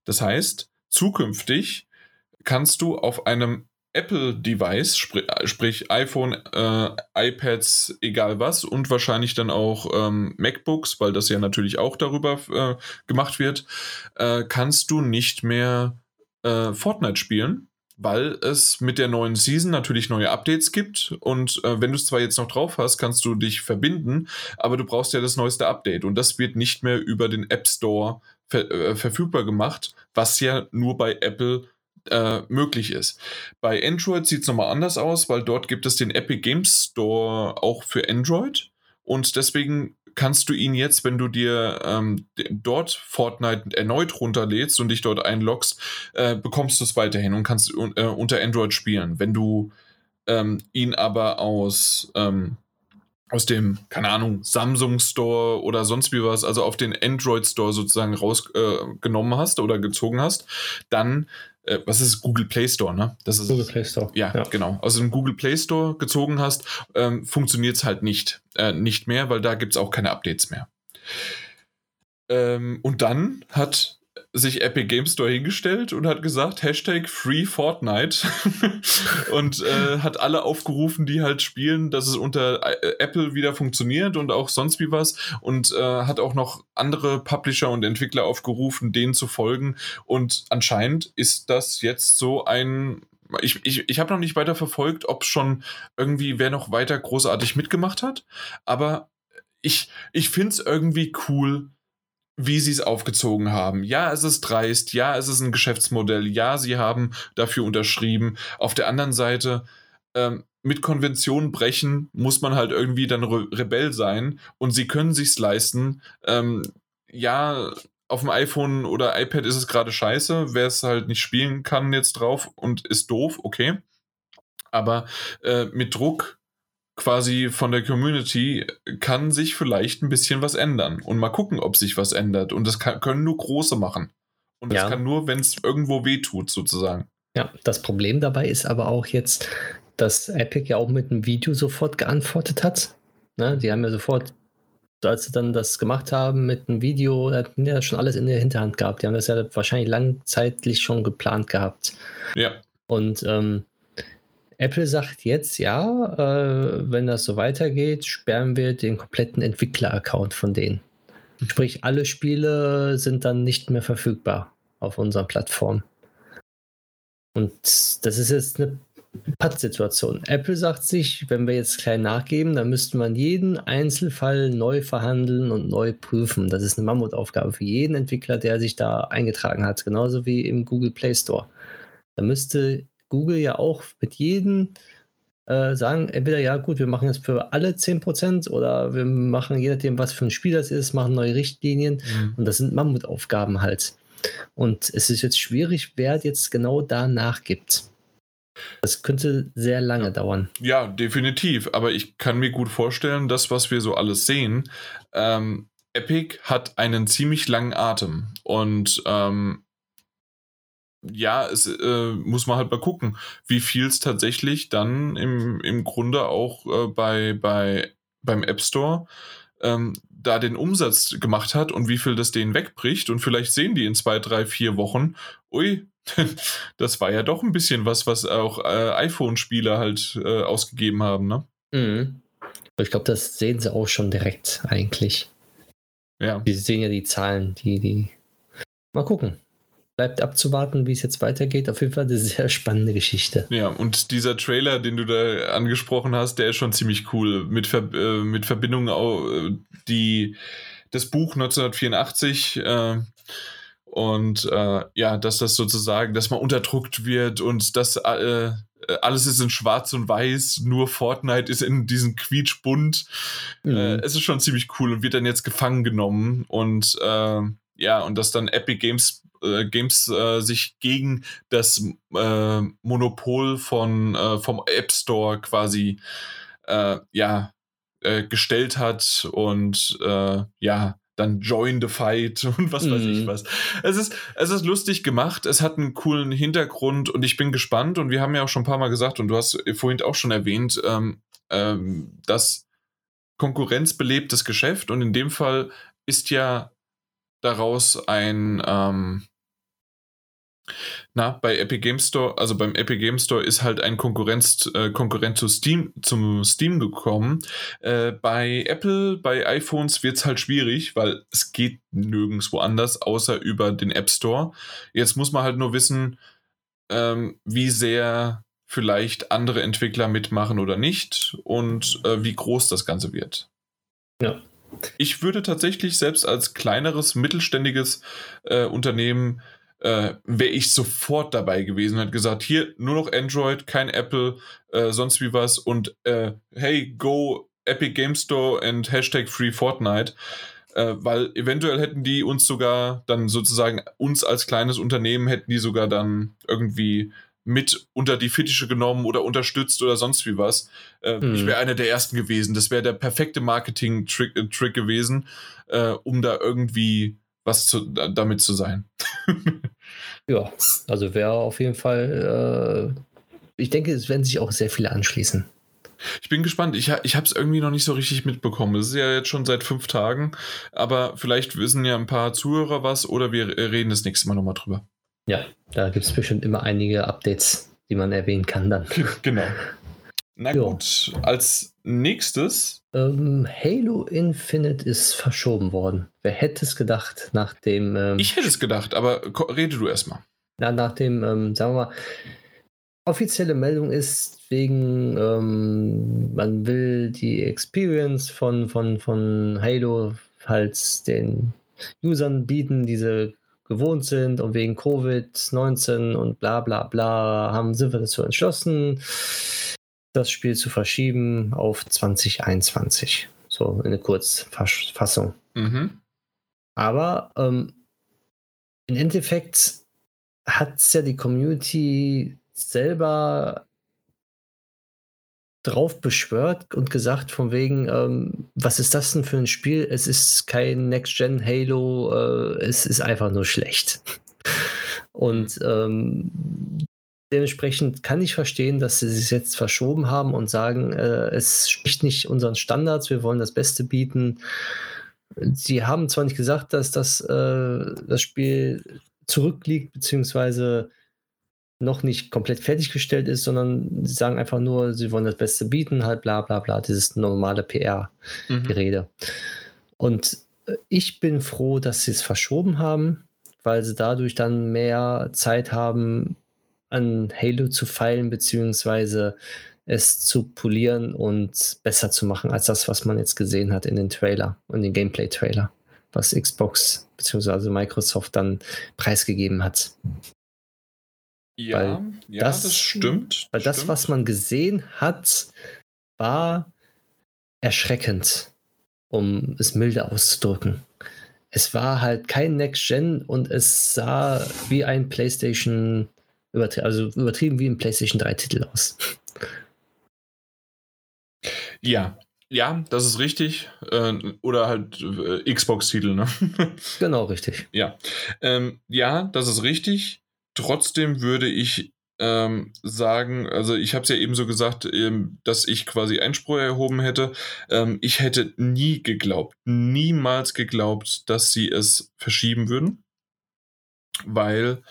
Das heißt, zukünftig kannst du auf einem Apple-Device, sprich, sprich iPhone, äh, iPads, egal was, und wahrscheinlich dann auch ähm, MacBooks, weil das ja natürlich auch darüber äh, gemacht wird, äh, kannst du nicht mehr äh, Fortnite spielen, weil es mit der neuen Season natürlich neue Updates gibt. Und äh, wenn du es zwar jetzt noch drauf hast, kannst du dich verbinden, aber du brauchst ja das neueste Update. Und das wird nicht mehr über den App Store ver äh, verfügbar gemacht, was ja nur bei Apple äh, möglich ist. Bei Android sieht es nochmal anders aus, weil dort gibt es den Epic Games Store auch für Android und deswegen kannst du ihn jetzt, wenn du dir ähm, dort Fortnite erneut runterlädst und dich dort einloggst, äh, bekommst du es weiterhin und kannst äh, unter Android spielen. Wenn du ähm, ihn aber aus ähm, aus dem, keine Ahnung, Samsung Store oder sonst wie was, also auf den Android Store sozusagen rausgenommen äh, hast oder gezogen hast, dann, äh, was ist Google Play Store, ne? Das ist Google Play Store. ja, genau. Aus dem Google Play Store gezogen hast, ähm, funktioniert es halt nicht, äh, nicht mehr, weil da gibt es auch keine Updates mehr. Ähm, und dann hat sich Epic Game Store hingestellt und hat gesagt, Hashtag Free Fortnite. [laughs] Und äh, hat alle aufgerufen, die halt spielen, dass es unter äh, Apple wieder funktioniert und auch sonst wie was. Und äh, hat auch noch andere Publisher und Entwickler aufgerufen, denen zu folgen. Und anscheinend ist das jetzt so ein ich, ich, ich habe noch nicht weiter verfolgt, ob schon irgendwie wer noch weiter großartig mitgemacht hat, aber ich, ich finde es irgendwie cool, wie sie es aufgezogen haben. Ja, es ist dreist, ja, es ist ein Geschäftsmodell, ja, sie haben dafür unterschrieben. Auf der anderen Seite, ähm, mit Konventionen brechen muss man halt irgendwie dann Re Rebell sein und sie können sich's leisten. Ähm, ja, auf dem iPhone oder iPad ist es gerade scheiße. Wer es halt nicht spielen kann jetzt drauf und ist doof, okay. Aber äh, mit Druck quasi von der Community kann sich vielleicht ein bisschen was ändern. Und mal gucken, ob sich was ändert. Und das kann, können nur Große machen. Und das Ja. kann nur, wenn es irgendwo weh tut, sozusagen. Ja, das Problem dabei ist aber auch jetzt, dass Epic ja auch mit einem Video sofort geantwortet hat. Ne, die haben ja sofort, als sie dann das gemacht haben mit einem Video, hatten ja schon alles in der Hinterhand gehabt. Die haben das ja wahrscheinlich langzeitlich schon geplant gehabt. Ja. Und ähm, Apple sagt jetzt, ja, äh, wenn das so weitergeht, sperren wir den kompletten Entwickler-Account von denen. Sprich, alle Spiele sind dann nicht mehr verfügbar auf unserer Plattform. Und das ist jetzt eine Pattsituation. Apple sagt sich, wenn wir jetzt klein nachgeben, dann müsste man jeden Einzelfall neu verhandeln und neu prüfen. Das ist eine Mammutaufgabe für jeden Entwickler, der sich da eingetragen hat, genauso wie im Google Play Store. Da müsste Google ja auch mit jedem äh, sagen, entweder ja gut, wir machen jetzt für alle 10% oder wir machen, je nachdem, was für ein Spiel das ist, machen neue Richtlinien. Mhm. Und das sind Mammutaufgaben halt. Und es ist jetzt schwierig, wer jetzt genau da nachgibt. Das könnte sehr lange ja. dauern. Ja, definitiv. Aber ich kann mir gut vorstellen, das, was wir so alles sehen, ähm, Epic hat einen ziemlich langen Atem. Und ähm, ja, es äh, muss man halt mal gucken, wie viel es tatsächlich dann im, im Grunde auch äh, bei, bei, beim App Store ähm, da den Umsatz gemacht hat und wie viel das denen wegbricht. Und vielleicht sehen die in zwei, drei, vier Wochen, ui, [laughs] das war ja doch ein bisschen was, was auch äh, iPhone-Spieler halt äh, ausgegeben haben, ne? Mhm. Ich glaube, das sehen sie auch schon direkt eigentlich. Ja. Die sehen ja die Zahlen, die, die. Mal gucken. Bleibt abzuwarten, wie es jetzt weitergeht. Auf jeden Fall eine sehr spannende Geschichte. Ja, und dieser Trailer, den du da angesprochen hast, der ist schon ziemlich cool. Mit, Ver äh, mit Verbindung auch äh, die, das Buch 1984. Äh, und äh, ja, dass das sozusagen, dass man unterdrückt wird und dass äh, alles ist in Schwarz und Weiß, nur Fortnite ist in diesem Quietschbunt. Mhm. Äh, es ist schon ziemlich cool und wird dann jetzt gefangen genommen und äh, ja, und dass dann Epic Games äh, Games äh, sich gegen das äh, Monopol von äh, vom App Store quasi äh, ja äh, gestellt hat und ja dann Join the Fight [laughs] und was weiß ich mhm. was. Es ist, es ist lustig gemacht, es hat einen coolen Hintergrund und ich bin gespannt und wir haben ja auch schon ein paar Mal gesagt und du hast vorhin auch schon erwähnt, ähm, ähm, dass Konkurrenz belebtes Geschäft und in dem Fall ist ja daraus ein, ähm, na, bei Epic Game Store, also beim Epic Game Store ist halt ein Konkurrenz, äh, Konkurrent zu Steam, zum Steam gekommen. Äh, bei Apple, bei iPhones wird es halt schwierig, weil es geht nirgendwo anders, außer über den App Store. Jetzt muss man halt nur wissen, ähm, wie sehr vielleicht andere Entwickler mitmachen oder nicht und äh, wie groß das Ganze wird. Ja. Ich würde tatsächlich selbst als kleineres, mittelständiges äh, Unternehmen äh, wäre ich sofort dabei gewesen und hätte gesagt, hier nur noch Android, kein Apple, äh, sonst wie was und äh, hey, go Epic Game Store and Hashtag Free Fortnite. Äh, weil eventuell hätten die uns sogar dann sozusagen uns als kleines Unternehmen hätten die sogar dann irgendwie mit unter die Fittiche genommen oder unterstützt oder sonst wie was. Äh, mhm. Ich wäre einer der ersten gewesen. Das wäre der perfekte Marketing-Trick äh, Trick gewesen, äh, um da irgendwie was zu, damit zu sein. [laughs] ja, also wäre auf jeden Fall, äh, ich denke, es werden sich auch sehr viele anschließen. Ich bin gespannt. Ich, ich habe es irgendwie noch nicht so richtig mitbekommen. Es ist ja jetzt schon seit fünf Tagen, aber vielleicht wissen ja ein paar Zuhörer was oder wir reden das nächste Mal nochmal drüber. Ja, da gibt es bestimmt immer einige Updates, die man erwähnen kann dann. [laughs] genau. Na jo. gut, als nächstes. Ähm, Halo Infinite ist verschoben worden. Wer hätte es gedacht, nach dem. Ähm, ich hätte es gedacht, aber rede du erstmal. Na, nach dem, ähm, sagen wir mal, offizielle Meldung ist wegen, ähm, man will die Experience von, von, von Halo halt den Usern bieten, diese gewohnt sind und wegen Covid-19 und bla bla bla haben sind wir dazu entschlossen, das Spiel zu verschieben auf 2021. So eine Kurzfassung. Mhm. Aber ähm, im Endeffekt hat es ja die Community selber drauf beschwört und gesagt von wegen, ähm, was ist das denn für ein Spiel? Es ist kein Next-Gen Halo, äh, es ist einfach nur schlecht. [laughs] Und ähm, Dementsprechend kann ich verstehen, dass sie sich jetzt verschoben haben und sagen, äh, es spricht nicht unseren Standards, wir wollen das Beste bieten. Sie haben zwar nicht gesagt, dass das, äh, das Spiel zurückliegt, beziehungsweise noch nicht komplett fertiggestellt ist, sondern sie sagen einfach nur, sie wollen das Beste bieten, halt bla bla bla, dieses normale PR-Gerede. Mhm. Und ich bin froh, dass sie es verschoben haben, weil sie dadurch dann mehr Zeit haben, an Halo zu feilen, beziehungsweise es zu polieren und besser zu machen als das, was man jetzt gesehen hat in den Trailer und den Gameplay-Trailer, was Xbox bzw. Microsoft dann preisgegeben hat. Ja, weil ja, das, das stimmt. Weil das, stimmt. was man gesehen hat, war erschreckend, um es milde auszudrücken. Es war halt kein Next Gen und es sah wie ein PlayStation, also übertrieben wie ein PlayStation 3 Titel aus. Ja, ja, das ist richtig. Äh, oder halt äh, Xbox-Titel, ne? [laughs] genau, richtig. Ja. Ähm, ja, das ist richtig. Trotzdem würde ich ähm, sagen, also ich habe es ja eben so gesagt, ähm, dass ich quasi Einspruch erhoben hätte. Ähm, ich hätte nie geglaubt, niemals geglaubt, dass sie es verschieben würden, weil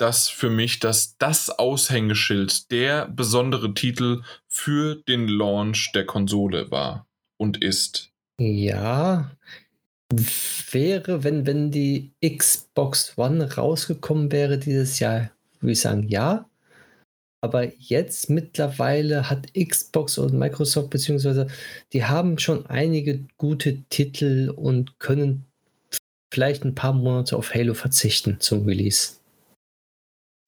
das für mich das, das Aushängeschild, der besondere Titel für den Launch der Konsole war und ist. Ja, wäre, wenn, wenn die Xbox One rausgekommen wäre dieses Jahr, würde ich sagen, ja. Aber jetzt mittlerweile hat Xbox und Microsoft, beziehungsweise die haben schon einige gute Titel und können vielleicht ein paar Monate auf Halo verzichten zum Release.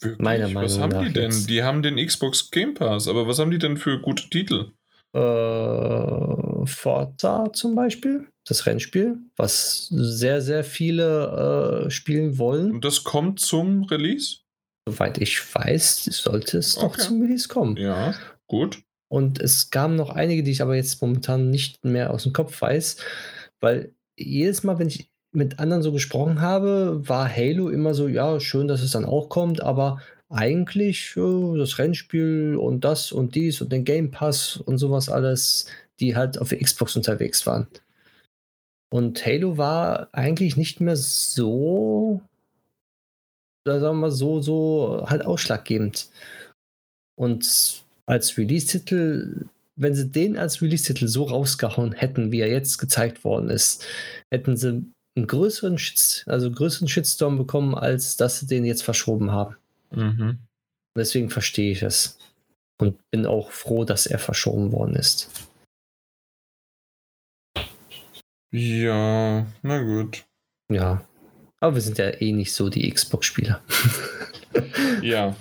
Wirklich? Meiner Meinung nach. Was haben die denn? Jetzt. Die haben den Xbox Game Pass, aber was haben die denn für gute Titel? Äh, Forza zum Beispiel, das Rennspiel, was sehr, sehr viele äh, spielen wollen. Und das kommt zum Release? Soweit ich weiß, sollte es okay. doch zum Release kommen. Ja, gut. Und es kamen noch einige, die ich aber jetzt momentan nicht mehr aus dem Kopf weiß, weil jedes Mal, wenn ich mit anderen so gesprochen habe, war Halo immer so, ja, schön, dass es dann auch kommt, aber eigentlich äh, das Rennspiel und das und dies und den Game Pass und sowas alles, die halt auf Xbox unterwegs waren. Und Halo war eigentlich nicht mehr so da sagen wir so, so halt ausschlaggebend. Und als Release-Titel, wenn sie den als Release-Titel so rausgehauen hätten, wie er jetzt gezeigt worden ist, hätten sie einen größeren, Shit, also größeren Shitstorm bekommen, als dass sie den jetzt verschoben haben. Mhm. Deswegen verstehe ich es. Und bin auch froh, dass er verschoben worden ist. Ja, na gut. Ja, aber wir sind ja eh nicht so die Xbox-Spieler. [laughs] ja.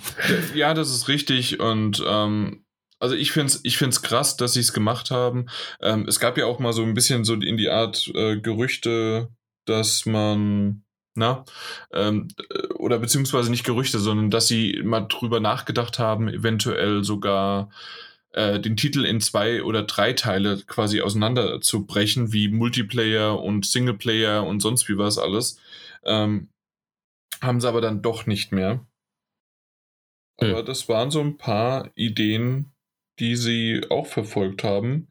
ja, das ist richtig. Und ähm, also ich finde es ich find's krass, dass sie es gemacht haben. Ähm, es gab ja auch mal so ein bisschen so in die Art äh, Gerüchte, dass man, na, ähm, oder beziehungsweise nicht Gerüchte, sondern dass sie mal drüber nachgedacht haben, eventuell sogar äh, den Titel in zwei oder drei Teile quasi auseinanderzubrechen, wie Multiplayer und Singleplayer und sonst wie was alles. Ähm, haben sie aber dann doch nicht mehr. Aber hm. das waren so ein paar Ideen, die sie auch verfolgt haben,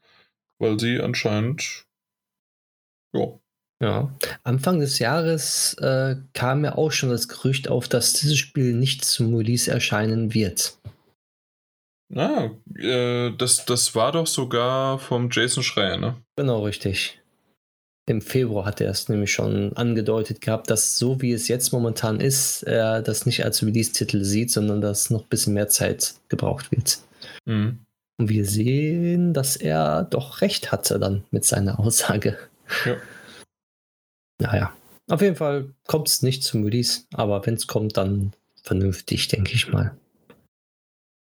weil sie anscheinend, ja. Ja, Anfang des Jahres äh, kam ja auch schon das Gerücht auf, dass dieses Spiel nicht zum Release erscheinen wird. Ah, äh, das, das war doch sogar vom Jason Schreier, ne? Genau, richtig. Im Februar hat er es nämlich schon angedeutet gehabt, dass so wie es jetzt momentan ist, er das nicht als Release-Titel sieht, sondern dass noch ein bisschen mehr Zeit gebraucht wird. Mhm. Und wir sehen, dass er doch recht hatte dann mit seiner Aussage. Ja. Naja, auf jeden Fall kommt es nicht zum Release, aber wenn es kommt, dann vernünftig, denke ich mal.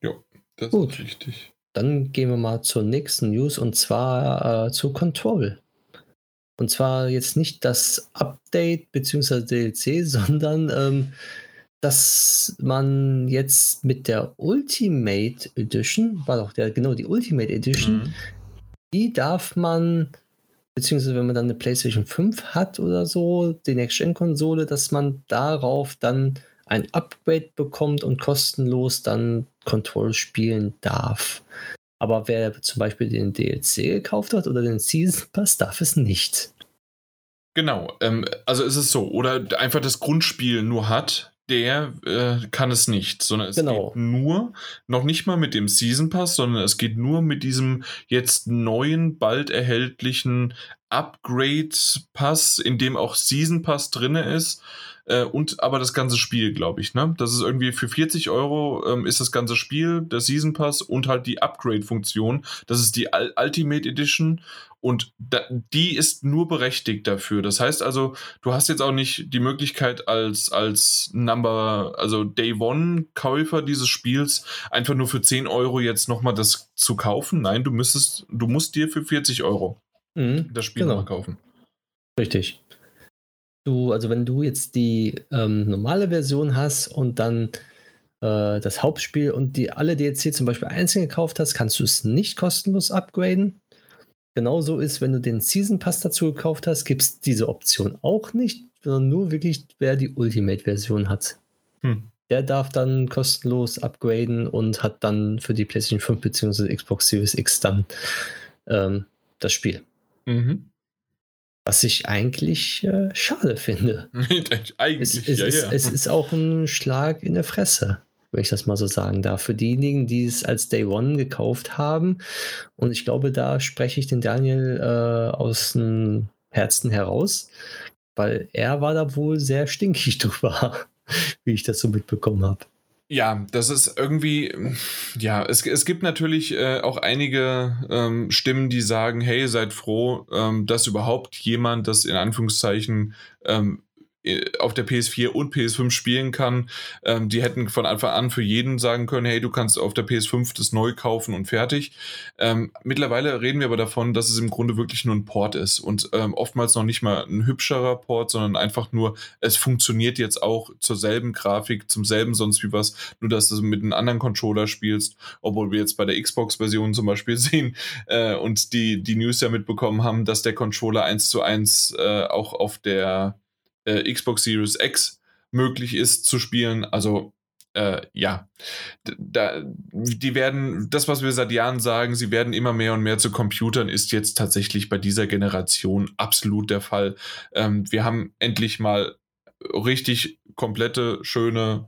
Ja, das Gut. ist richtig. Dann gehen wir mal zur nächsten News und zwar äh, zu Control. Und zwar jetzt nicht das Update bzw. DLC, [laughs] sondern ähm, dass man jetzt mit der Ultimate Edition, war doch der, genau die Ultimate Edition, mhm. die darf man, beziehungsweise wenn man dann eine PlayStation 5 hat oder so, die Next-Gen-Konsole, dass man darauf dann ein Upgrade bekommt und kostenlos dann Control spielen darf. Aber wer zum Beispiel den DLC gekauft hat oder den Season Pass, darf es nicht. Genau, ähm, also ist es so. Oder einfach das Grundspiel nur hat, der äh, kann es nicht, sondern es genau. geht nur, noch nicht mal mit dem Season Pass, sondern es geht nur mit diesem jetzt neuen, bald erhältlichen Upgrade-Pass, in dem auch Season Pass drin ist äh, und aber das ganze Spiel, glaube ich. Ne? Das ist irgendwie für 40 Euro ähm, ist das ganze Spiel, der Season Pass und halt die Upgrade-Funktion. Das ist die Ultimate Edition und da, die ist nur berechtigt dafür. Das heißt also, du hast jetzt auch nicht die Möglichkeit als, als Number, also Day One-Käufer dieses Spiels einfach nur für 10 Euro jetzt nochmal das zu kaufen. Nein, du müsstest, du musst dir für 40 Euro mhm, das Spiel genau. kaufen. Richtig. Du, also wenn du jetzt die ähm, normale Version hast und dann äh, das Hauptspiel und die alle DLC zum Beispiel einzeln gekauft hast, kannst du es nicht kostenlos upgraden. Genauso ist, wenn du den Season Pass dazu gekauft hast, gibt es diese Option auch nicht, sondern nur wirklich, wer die Ultimate-Version hat. Hm. Der darf dann kostenlos upgraden und hat dann für die PlayStation 5 bzw. Xbox Series X dann ähm, das Spiel. Mhm. Was ich eigentlich äh, schade finde. [laughs] eigentlich, es, es, ja, ist, ja. es ist auch ein Schlag in der Fresse wenn ich das mal so sagen darf. Für diejenigen, die es als Day One gekauft haben. Und ich glaube, da spreche ich den Daniel äh, aus dem Herzen heraus, weil er war da wohl sehr stinkig [laughs] drüber, wie ich das so mitbekommen habe. Ja, das ist irgendwie, ja, es, es gibt natürlich äh, auch einige ähm, Stimmen, die sagen, hey, seid froh, ähm, dass überhaupt jemand das in Anführungszeichen ähm, äh, auf der PS4 und PS5 spielen kann. Ähm, die hätten von Anfang an für jeden sagen können, hey, du kannst auf der PS5 das neu kaufen und fertig. Ähm, mittlerweile reden wir aber davon, dass es im Grunde wirklich nur ein Port ist und ähm, oftmals noch nicht mal ein hübscherer Port, sondern einfach nur, es funktioniert jetzt auch zur selben Grafik, zum selben sonst wie was, nur dass du mit einem anderen Controller spielst, obwohl wir jetzt bei der Xbox-Version zum Beispiel [laughs] sehen äh, und die, die News ja mitbekommen haben, dass der Controller 1 zu 1 äh, auch auf der äh, Xbox Series X möglich ist zu spielen. Also äh, ja, da, die werden, das, was wir seit Jahren sagen, sie werden immer mehr und mehr zu Computern, ist jetzt tatsächlich bei dieser Generation absolut der Fall. Ähm, wir haben endlich mal richtig komplette, schöne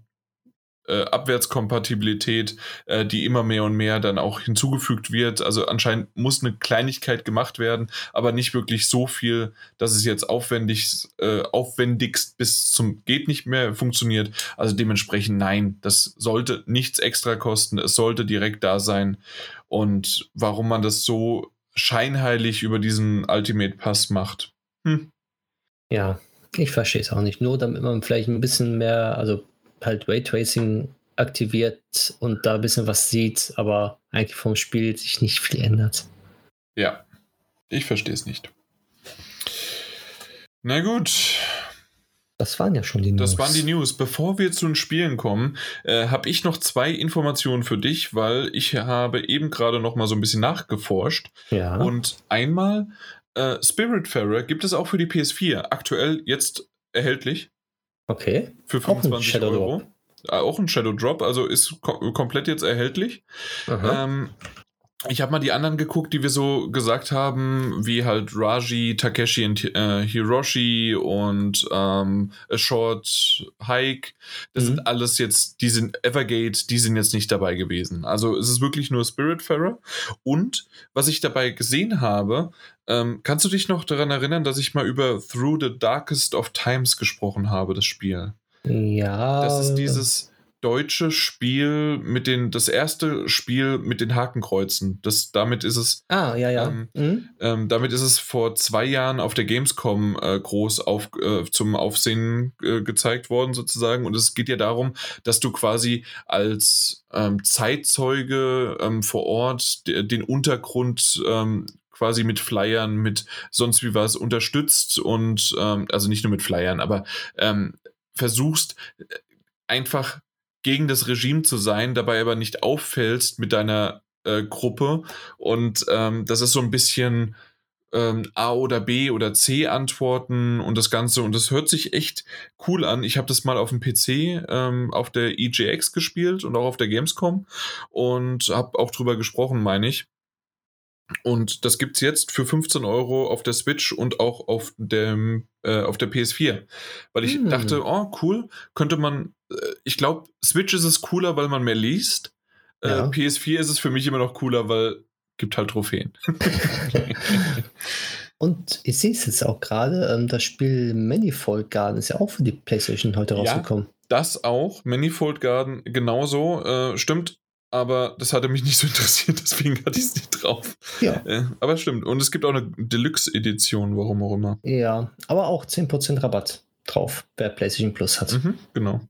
äh, Abwärtskompatibilität, äh, die immer mehr und mehr dann auch hinzugefügt wird. Also anscheinend muss eine Kleinigkeit gemacht werden, aber nicht wirklich so viel, dass es jetzt aufwendig, äh, aufwendigst bis zum geht nicht mehr funktioniert. Also dementsprechend nein, das sollte nichts extra kosten. Es sollte direkt da sein. Und warum man das so scheinheilig über diesen Ultimate Pass macht. Hm. Ja, ich verstehe es auch nicht. Nur damit man vielleicht ein bisschen mehr, also halt Raytracing aktiviert und da ein bisschen was sieht, aber eigentlich vom Spiel sich nicht viel ändert. Ja, ich verstehe es nicht. Na gut. Das waren ja schon die News. Das waren die News. Bevor wir zu den Spielen kommen, äh, habe ich noch zwei Informationen für dich, weil ich habe eben gerade noch mal so ein bisschen nachgeforscht. Ja. Und einmal äh, Spiritfarer gibt es auch für die PS4. Aktuell jetzt erhältlich. Okay. Für 25 auch Euro. Drop. Auch ein Shadow Drop, also ist kom komplett jetzt erhältlich. Ähm, ich habe mal die anderen geguckt, die wir so gesagt haben, wie halt Raji, Takeshi und äh, Hiroshi und ähm, A Short Hike. Das mhm. sind alles jetzt, die sind Evergate, die sind jetzt nicht dabei gewesen. Also es ist wirklich nur Spiritfarer. Und was ich dabei gesehen habe, ähm, kannst du dich noch daran erinnern, dass ich mal über Through the Darkest of Times gesprochen habe, das Spiel? Ja. Das ist dieses deutsche Spiel mit den, das erste Spiel mit den Hakenkreuzen. Das, damit ist es. Ah, ja, ja. Ähm, mhm. ähm, damit ist es vor zwei Jahren auf der Gamescom äh, groß auf, äh, zum Aufsehen äh, gezeigt worden, sozusagen. Und es geht ja darum, dass du quasi als ähm, Zeitzeuge ähm, vor Ort den Untergrund ähm, quasi mit Flyern, mit sonst wie was unterstützt und ähm, also nicht nur mit Flyern, aber versuchst äh, einfach gegen das Regime zu sein, dabei aber nicht auffällst mit deiner äh, Gruppe. Und ähm, das ist so ein bisschen ähm, A oder B oder C Antworten und das Ganze. Und das hört sich echt cool an. Ich habe das mal auf dem PC ähm, auf der EJX gespielt und auch auf der Gamescom und habe auch drüber gesprochen, meine ich. Und das gibt es jetzt für 15 Euro auf der Switch und auch auf, dem, äh, auf der PS4. Weil ich hm. dachte, oh, cool, könnte man, ich glaube, Switch ist es cooler, weil man mehr liest. Äh, ja. PS4 ist es für mich immer noch cooler, weil gibt halt Trophäen. [laughs] Und ich sehe es jetzt auch gerade, ähm, das Spiel Manifold Garden ist ja auch für die PlayStation heute rausgekommen. Ja, das auch. Manifold Garden genauso. Äh, stimmt, aber das hatte mich nicht so [laughs] interessiert, deswegen hatte ich es nicht drauf. Ja. Äh, aber stimmt. Und es gibt auch eine Deluxe-Edition, warum auch immer. Ja, aber auch 10% Rabatt drauf, wer PlayStation Plus hat. Mhm, genau.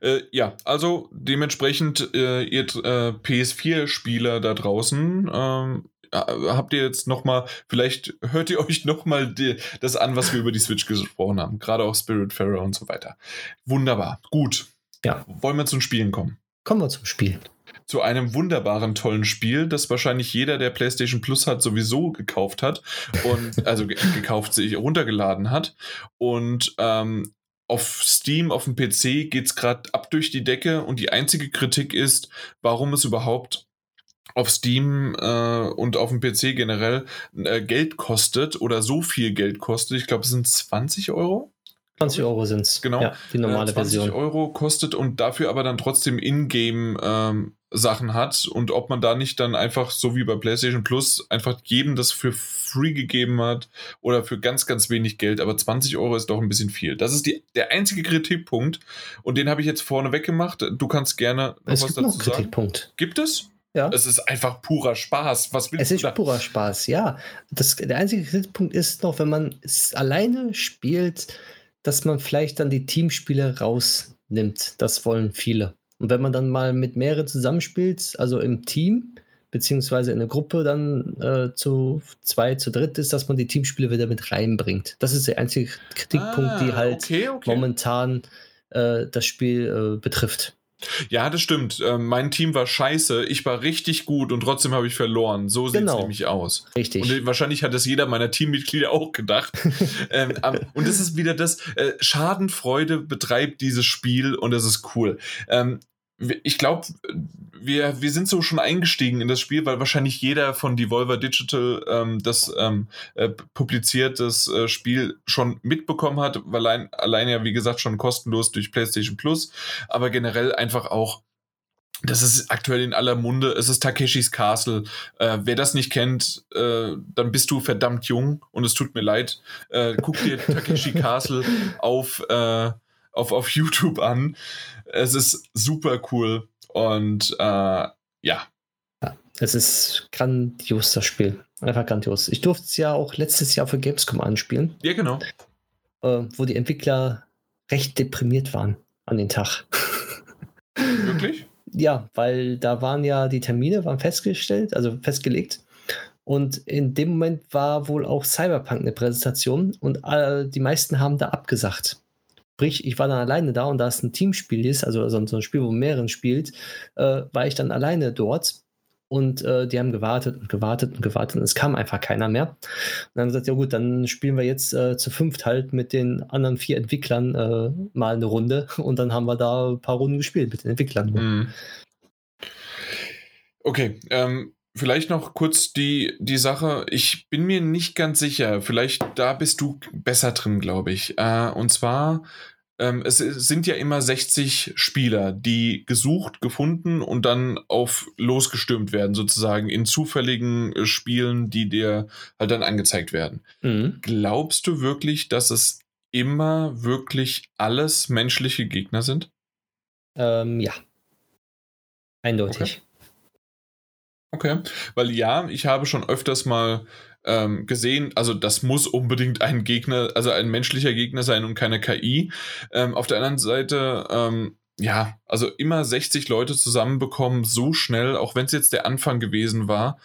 Äh, ja, also dementsprechend, äh, ihr äh, PS4-Spieler da draußen, ähm, habt ihr jetzt nochmal, vielleicht [laughs] hört ihr euch nochmal das an, was wir über die Switch gesprochen haben. Gerade auch Spirit Spiritfarer und so weiter. Wunderbar. Gut. Ja. Wollen wir zum Spielen kommen? Kommen wir zum Spiel. Zu einem wunderbaren, tollen Spiel, das wahrscheinlich jeder, der PlayStation Plus hat, sowieso gekauft hat und also gekauft, sich runtergeladen hat. Und ähm, auf Steam, auf dem PC geht es gerade ab durch die Decke und die einzige Kritik ist, warum es überhaupt auf Steam äh, und auf dem PC generell äh, Geld kostet oder so viel Geld kostet. Ich glaube, es sind 20 Euro. 20 Euro sind es. Genau. Ja, die normale 20 Version. Euro kostet und dafür aber dann trotzdem Ingame ähm, Sachen hat und ob man da nicht dann einfach so wie bei PlayStation Plus einfach jedem das für free gegeben hat oder für ganz, ganz wenig Geld. Aber 20 Euro ist doch ein bisschen viel. Das ist die, der einzige Kritikpunkt und den habe ich jetzt vorne weggemacht. Du kannst gerne noch es was gibt dazu noch sagen. Kritikpunkt. Gibt es? Ja. Es ist einfach purer Spaß. Was willst es ist da? purer Spaß, ja. Das, der einzige Kritikpunkt ist noch, wenn man es alleine spielt, dass man vielleicht dann die Teamspiele rausnimmt. Das wollen viele. Und wenn man dann mal mit mehreren zusammenspielt, also im Team, beziehungsweise in der Gruppe dann äh, zu zwei, zu dritt ist, dass man die Teamspiele wieder mit reinbringt. Das ist der einzige Kritikpunkt, ah, die halt okay, okay. momentan äh, das Spiel äh, betrifft. Ja, das stimmt. Ähm, mein Team war scheiße, ich war richtig gut und trotzdem habe ich verloren. So sieht es genau. nämlich aus. Richtig. Und wahrscheinlich hat das jeder meiner Teammitglieder auch gedacht. [laughs] ähm, und das ist wieder das, äh, Schadenfreude betreibt dieses Spiel und das ist cool. Ähm, ich glaube, wir, wir sind so schon eingestiegen in das Spiel, weil wahrscheinlich jeder von Devolver Digital ähm, das ähm, äh, publiziert, das äh, Spiel schon mitbekommen hat, weil allein, allein ja, wie gesagt, schon kostenlos durch PlayStation Plus, aber generell einfach auch das ist aktuell in aller Munde. Es ist Takeshis Castle. Äh, wer das nicht kennt, äh, dann bist du verdammt jung und es tut mir leid. Äh, guck dir Takeshi Castle [laughs] auf, äh, auf, auf [laughs] YouTube an. Es ist super cool und äh, ja. ja. Es ist grandios, das Spiel. Einfach grandios. Ich durfte es ja auch letztes Jahr für Gamescom anspielen. Ja, genau. Äh, wo die Entwickler recht deprimiert waren an den Tag. [laughs] Wirklich? ja, weil da waren ja die Termine waren festgestellt, also festgelegt. Und in dem Moment war wohl auch Cyberpunk eine Präsentation und äh, die meisten haben da abgesagt. Sprich, ich war dann alleine da und da es ein Teamspiel ist, also so ein Spiel, wo mehreren spielt, äh, war ich dann alleine dort und äh, die haben gewartet und gewartet und gewartet und es kam einfach keiner mehr. Und dann haben gesagt, ja gut, dann spielen wir jetzt äh, zu fünft halt mit den anderen vier Entwicklern äh, mal eine Runde [laughs] und dann haben wir da ein paar Runden gespielt mit den Entwicklern. Mhm. Okay, ähm, vielleicht noch kurz die, die Sache. Ich bin mir nicht ganz sicher. Vielleicht da bist du besser drin, glaube ich. Äh, und zwar ähm, es sind ja immer 60 Spieler, die gesucht, gefunden und dann auf losgestürmt werden, sozusagen in zufälligen äh, Spielen, die dir halt dann angezeigt werden. Mhm. Glaubst du wirklich, dass es immer wirklich alles menschliche Gegner sind? Ähm, ja. Eindeutig. Okay. Okay. Weil ja, ich habe schon öfters mal ähm, gesehen, also das muss unbedingt ein Gegner, also ein menschlicher Gegner sein und keine KI. Ähm, auf der anderen Seite, ähm, ja, also immer 60 Leute zusammenbekommen, so schnell, auch wenn es jetzt der Anfang gewesen war,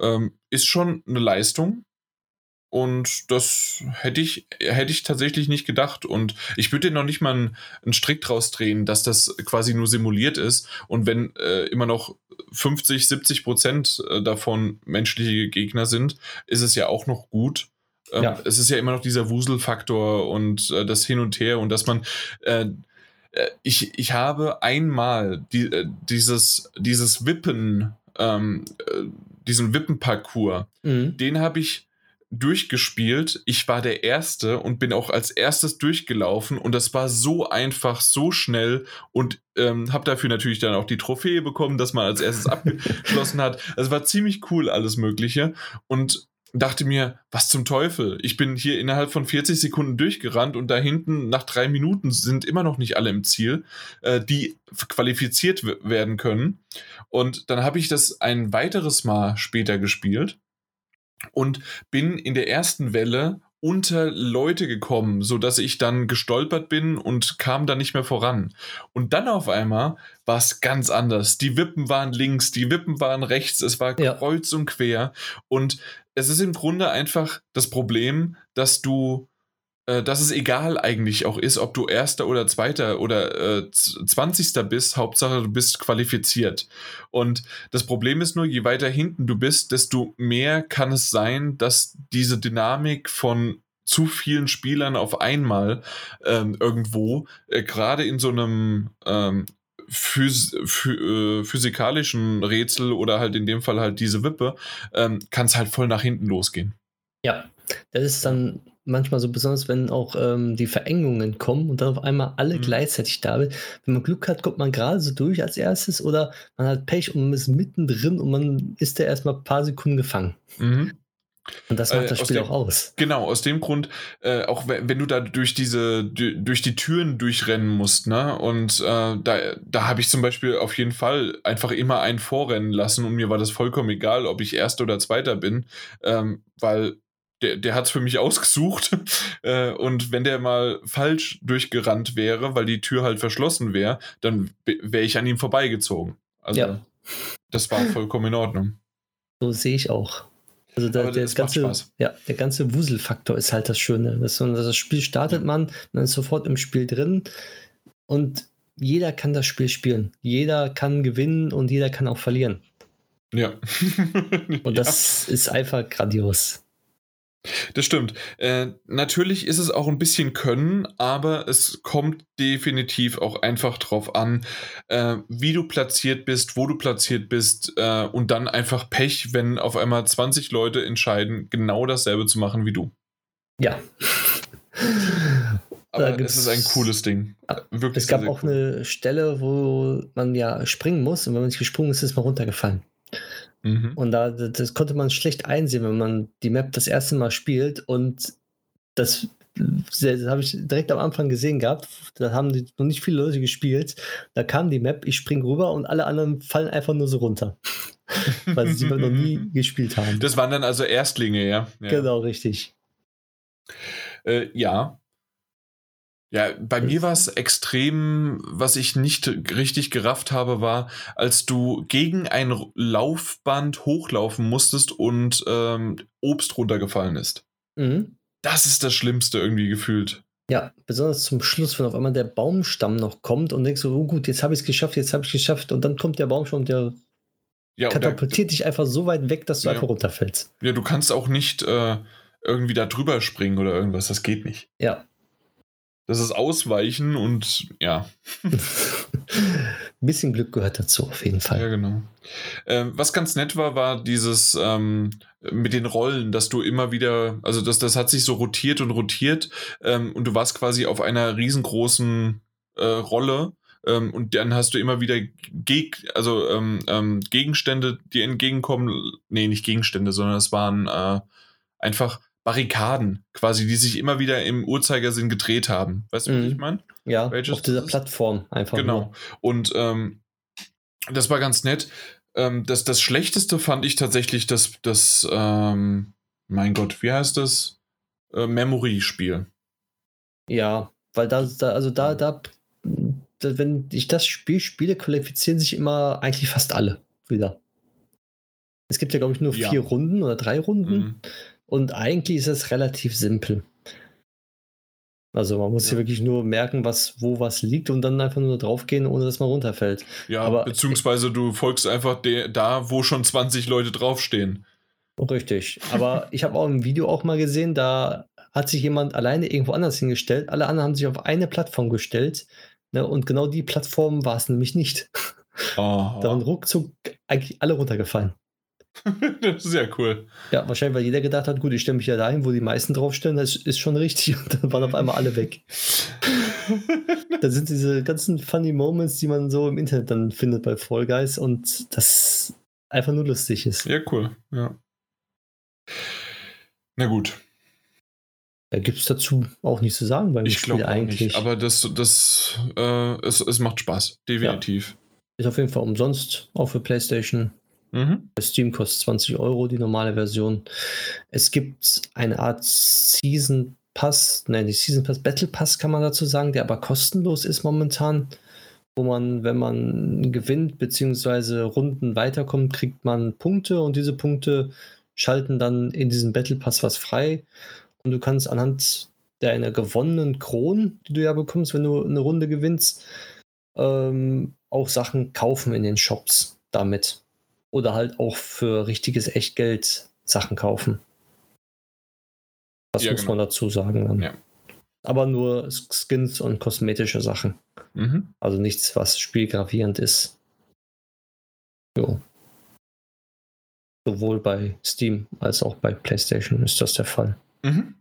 ähm, ist schon eine Leistung. Und das hätte ich, hätte ich tatsächlich nicht gedacht. Und ich würde dir noch nicht mal einen, einen, Strick draus drehen, dass das quasi nur simuliert ist. Und wenn äh, immer noch 50, 70 Prozent äh, davon menschliche Gegner sind, ist es ja auch noch gut. Ähm, ja. Es ist ja immer noch dieser Wuselfaktor und äh, das Hin und Her und dass man äh, äh ich, ich habe einmal die, äh, dieses, dieses Wippen, ähm, diesen Wippenparcours, mhm. den habe ich durchgespielt. Ich war der Erste und bin auch als erstes durchgelaufen und das war so einfach, so schnell und ähm, habe dafür natürlich dann auch die Trophäe bekommen, dass man als erstes [laughs] abgeschlossen hat. Es war ziemlich cool, alles Mögliche. Und dachte mir, was zum Teufel? Ich bin hier innerhalb von 40 Sekunden durchgerannt und da hinten nach drei Minuten sind immer noch nicht alle im Ziel, äh, die qualifiziert werden können. Und dann habe ich das ein weiteres Mal später gespielt und bin in der ersten Welle unter Leute gekommen, so dass ich dann gestolpert bin und kam dann nicht mehr voran. Und dann auf einmal war es ganz anders. Die Wippen waren links, die Wippen waren rechts, es war ja. kreuz und quer. Und es ist im Grunde einfach das Problem, dass du dass es egal eigentlich auch ist, ob du Erster oder Zweiter oder äh, Zwanzigster bist, Hauptsache du bist qualifiziert. Und das Problem ist nur, je weiter hinten du bist, desto mehr kann es sein, dass diese Dynamik von zu vielen Spielern auf einmal ähm, irgendwo, äh, gerade in so einem ähm, phys äh, physikalischen Rätsel oder halt in dem Fall halt diese Wippe, ähm, kann es halt voll nach hinten losgehen. Ja, das ist dann manchmal so besonders, wenn auch ähm, die Verengungen kommen und dann auf einmal alle mhm. gleichzeitig da sind. Wenn man Glück hat, kommt man gerade so durch als erstes oder man hat Pech und man ist mittendrin und man ist da erstmal ein paar Sekunden gefangen. Mhm. Und das macht äh, das Spiel dem, auch aus. Genau, aus dem Grund, äh, auch wenn, wenn, du da durch diese, durch die Türen durchrennen musst, ne? Und äh, da, da habe ich zum Beispiel auf jeden Fall einfach immer einen vorrennen lassen und mir war das vollkommen egal, ob ich Erster oder Zweiter bin, ähm, weil der, der hat es für mich ausgesucht. [laughs] äh, und wenn der mal falsch durchgerannt wäre, weil die Tür halt verschlossen wäre, dann wäre ich an ihm vorbeigezogen. Also ja. das war [laughs] vollkommen in Ordnung. So sehe ich auch. Also der, der ganze, ja, der ganze Wuselfaktor ist halt das Schöne. Das, das Spiel startet man, man ist sofort im Spiel drin und jeder kann das Spiel spielen. Jeder kann gewinnen und jeder kann auch verlieren. Ja. [laughs] und das ja. ist einfach grandios. Das stimmt. Äh, natürlich ist es auch ein bisschen Können, aber es kommt definitiv auch einfach drauf an, äh, wie du platziert bist, wo du platziert bist äh, und dann einfach Pech, wenn auf einmal 20 Leute entscheiden, genau dasselbe zu machen wie du. Ja. [laughs] aber es ist ein cooles Ding. Wirklich es gab auch cool. eine Stelle, wo man ja springen muss und wenn man nicht gesprungen ist, ist man runtergefallen. Mhm. Und da, das konnte man schlecht einsehen, wenn man die Map das erste Mal spielt. Und das, das habe ich direkt am Anfang gesehen gehabt. Da haben die noch nicht viele Leute gespielt. Da kam die Map, ich springe rüber und alle anderen fallen einfach nur so runter. [laughs] weil sie noch nie gespielt haben. Das waren dann also Erstlinge, ja. ja. Genau, richtig. Äh, ja, ja, bei mir war es extrem, was ich nicht richtig gerafft habe, war, als du gegen ein Laufband hochlaufen musstest und ähm, Obst runtergefallen ist. Mhm. Das ist das Schlimmste irgendwie gefühlt. Ja, besonders zum Schluss, wenn auf einmal der Baumstamm noch kommt und denkst so, oh gut, jetzt habe ich es geschafft, jetzt habe ich es geschafft und dann kommt der Baumstamm und der ja, katapultiert dich einfach so weit weg, dass du ja. einfach runterfällst. Ja, du kannst auch nicht äh, irgendwie da drüber springen oder irgendwas, das geht nicht. Ja, das ist Ausweichen und ja. Ein [laughs] bisschen Glück gehört dazu, auf jeden Fall. Ja, genau. Ähm, was ganz nett war, war dieses ähm, mit den Rollen, dass du immer wieder, also das, das hat sich so rotiert und rotiert ähm, und du warst quasi auf einer riesengroßen äh, Rolle ähm, und dann hast du immer wieder Geg also, ähm, ähm, Gegenstände, die entgegenkommen. Nee, nicht Gegenstände, sondern es waren äh, einfach Barrikaden, quasi, die sich immer wieder im Uhrzeigersinn gedreht haben. Weißt du, mhm. was ich meine? Ja, Welches auf dieser Plattform einfach. Genau. Nur. Und ähm, das war ganz nett. Ähm, das, das Schlechteste fand ich tatsächlich das, das ähm, mein Gott, wie heißt das? Äh, Memory-Spiel. Ja, weil da, da also da, da, da, wenn ich das Spiel spiele, qualifizieren sich immer eigentlich fast alle wieder. Es gibt ja, glaube ich, nur ja. vier Runden oder drei Runden. Mhm. Und eigentlich ist es relativ simpel. Also man muss ja. hier wirklich nur merken, was, wo was liegt und dann einfach nur draufgehen, ohne dass man runterfällt. Ja, Aber, beziehungsweise du folgst einfach da, wo schon 20 Leute draufstehen. Richtig. Aber ich habe auch im Video auch mal gesehen, da hat sich jemand alleine irgendwo anders hingestellt. Alle anderen haben sich auf eine Plattform gestellt. Ne, und genau die Plattform war es nämlich nicht. Aha. Dann ruckzuck eigentlich alle runtergefallen. Das ist ja cool. Ja, wahrscheinlich, weil jeder gedacht hat, gut, ich stelle mich ja dahin, wo die meisten draufstellen, das ist schon richtig. [laughs] Und dann waren auf einmal alle weg. [laughs] da sind diese ganzen funny Moments, die man so im Internet dann findet bei Fall Guys und das einfach nur lustig ist. Ja, cool. Ja. Na gut. Da gibt es dazu auch nichts zu sagen beim ich Spiel eigentlich. Nicht, aber das, das, äh, es, es macht Spaß, definitiv. Ja. Ist auf jeden Fall umsonst, auch für PlayStation. Mhm. Steam kostet 20 Euro die normale Version. Es gibt eine Art Season Pass, nein, die Season Pass, Battle Pass kann man dazu sagen, der aber kostenlos ist momentan wo man, wenn man gewinnt bzw. Runden weiterkommt, kriegt man Punkte und diese Punkte schalten dann in diesem Battle Pass was frei und du kannst anhand deiner gewonnenen Kronen, die du ja bekommst, wenn du eine Runde gewinnst, ähm, auch Sachen kaufen in den Shops damit. Oder halt auch für richtiges Echtgeld Sachen kaufen. Das ja, muss genau. man dazu sagen. Dann. Ja. Aber nur Skins und kosmetische Sachen. Mhm. Also nichts, was spielgravierend ist. Jo. Sowohl bei Steam als auch bei PlayStation ist das der Fall. Mhm.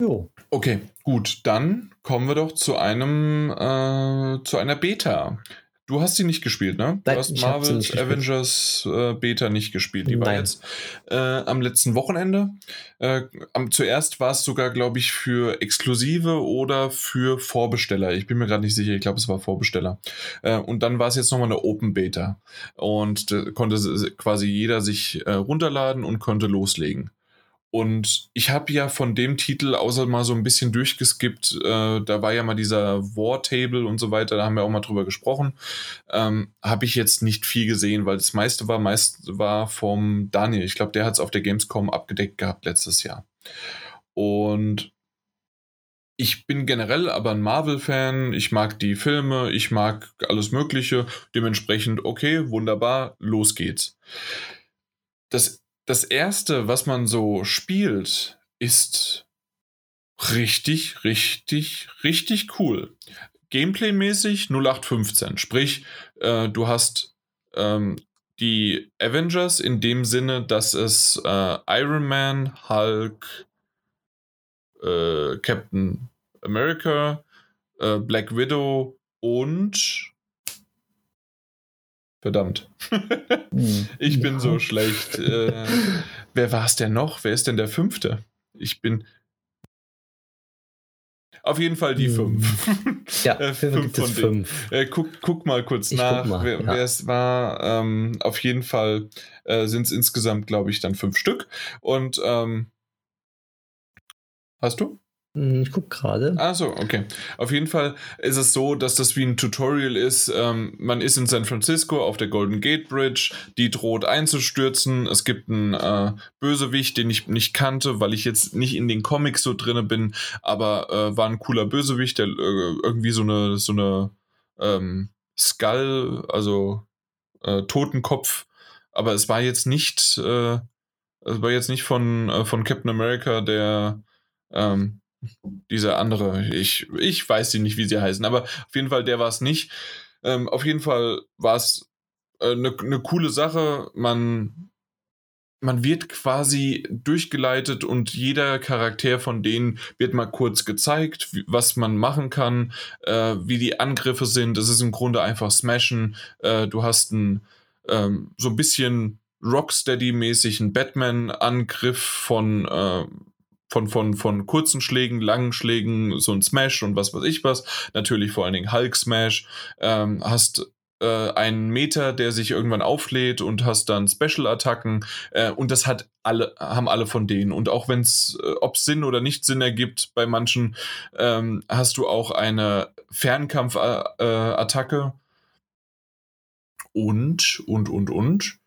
Jo. Okay, gut. Dann kommen wir doch zu einem äh, zu einer Beta. Du hast sie nicht gespielt, ne? Du hast Marvel's Avengers äh, Beta nicht gespielt. Die Nein. war jetzt äh, am letzten Wochenende. Äh, am, zuerst war es sogar, glaube ich, für Exklusive oder für Vorbesteller. Ich bin mir gerade nicht sicher. Ich glaube, es war Vorbesteller. Äh, und dann war es jetzt nochmal eine Open Beta. Und konnte quasi jeder sich äh, runterladen und konnte loslegen. Und ich habe ja von dem Titel außer mal so ein bisschen durchgeskippt. Äh, da war ja mal dieser War Table und so weiter, da haben wir auch mal drüber gesprochen. Ähm, habe ich jetzt nicht viel gesehen, weil das meiste war meist war vom Daniel. Ich glaube, der hat es auf der Gamescom abgedeckt gehabt letztes Jahr. Und ich bin generell aber ein Marvel-Fan. Ich mag die Filme, ich mag alles Mögliche. Dementsprechend, okay, wunderbar, los geht's. Das das erste, was man so spielt, ist richtig, richtig, richtig cool. Gameplay-mäßig 0815. Sprich, äh, du hast ähm, die Avengers in dem Sinne, dass es äh, Iron Man, Hulk, äh, Captain America, äh, Black Widow und Verdammt. [laughs] Ich bin ja. so schlecht. Äh, [laughs] wer war es denn noch? Wer ist denn der Fünfte? Ich bin. Auf jeden Fall die hm. fünf. [laughs] Ja, äh, fünf von fünf. Äh, guck, guck, mal kurz ich nach, mal, wer, ja. es war. Ähm, auf jeden Fall äh, sind es insgesamt, glaube ich, dann fünf Stück. Und ähm, hast du? Hm, ich gucke gerade. Achso, okay. Auf jeden Fall ist es so, dass das wie ein Tutorial ist. Ähm, man ist in San Francisco auf der Golden Gate Bridge, die droht einzustürzen. Es gibt einen äh, Bösewicht, den ich nicht kannte, weil ich jetzt nicht in den Comics so drinne bin, aber äh, war ein cooler Bösewicht, der äh, irgendwie so eine, so eine ähm, Skull, also äh, Totenkopf, aber es war jetzt nicht, äh, es war jetzt nicht von, äh, von Captain America, der ähm, diese andere, ich, ich weiß die nicht, wie sie heißen, aber auf jeden Fall, der war es nicht. Ähm, auf jeden Fall war es eine äh, ne coole Sache. Man, man wird quasi durchgeleitet und jeder Charakter von denen wird mal kurz gezeigt, wie, was man machen kann, äh, wie die Angriffe sind. Es ist im Grunde einfach Smashen. Äh, du hast ein, ähm, so ein bisschen Rocksteady-mäßigen Batman-Angriff von äh, von, von, von kurzen Schlägen, langen Schlägen, so ein Smash und was weiß ich was. Natürlich vor allen Dingen Hulk Smash. Ähm, hast äh, einen Meter, der sich irgendwann auflädt und hast dann Special-Attacken. Äh, und das hat alle, haben alle von denen. Und auch wenn es, äh, ob Sinn oder nicht Sinn ergibt, bei manchen ähm, hast du auch eine Fernkampf-Attacke. Und, und, und, und.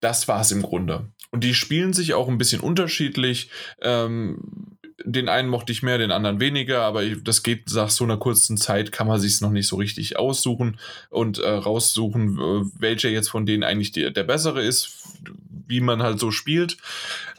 Das war es im Grunde. Und die spielen sich auch ein bisschen unterschiedlich. Ähm, den einen mochte ich mehr, den anderen weniger, aber das geht nach so einer kurzen Zeit, kann man sich es noch nicht so richtig aussuchen und äh, raussuchen, welcher jetzt von denen eigentlich die, der bessere ist, wie man halt so spielt.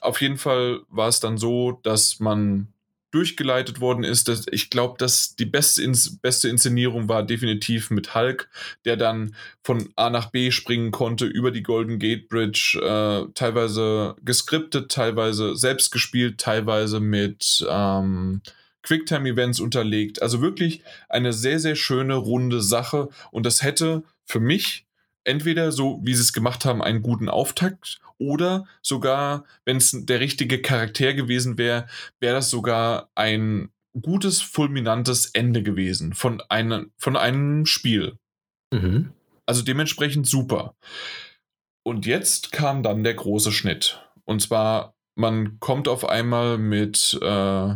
Auf jeden Fall war es dann so, dass man durchgeleitet worden ist. Dass ich glaube, dass die beste, ins, beste Inszenierung war definitiv mit Hulk, der dann von A nach B springen konnte über die Golden Gate Bridge, äh, teilweise geskriptet, teilweise selbst gespielt, teilweise mit ähm, Quicktime-Events unterlegt. Also wirklich eine sehr, sehr schöne, runde Sache. Und das hätte für mich entweder so, wie sie es gemacht haben, einen guten Auftakt oder sogar, wenn es der richtige Charakter gewesen wäre, wäre das sogar ein gutes, fulminantes Ende gewesen von, einem von einem Spiel. Mhm. Also dementsprechend super. Und jetzt kam dann der große Schnitt. Und zwar, man kommt auf einmal mit, äh,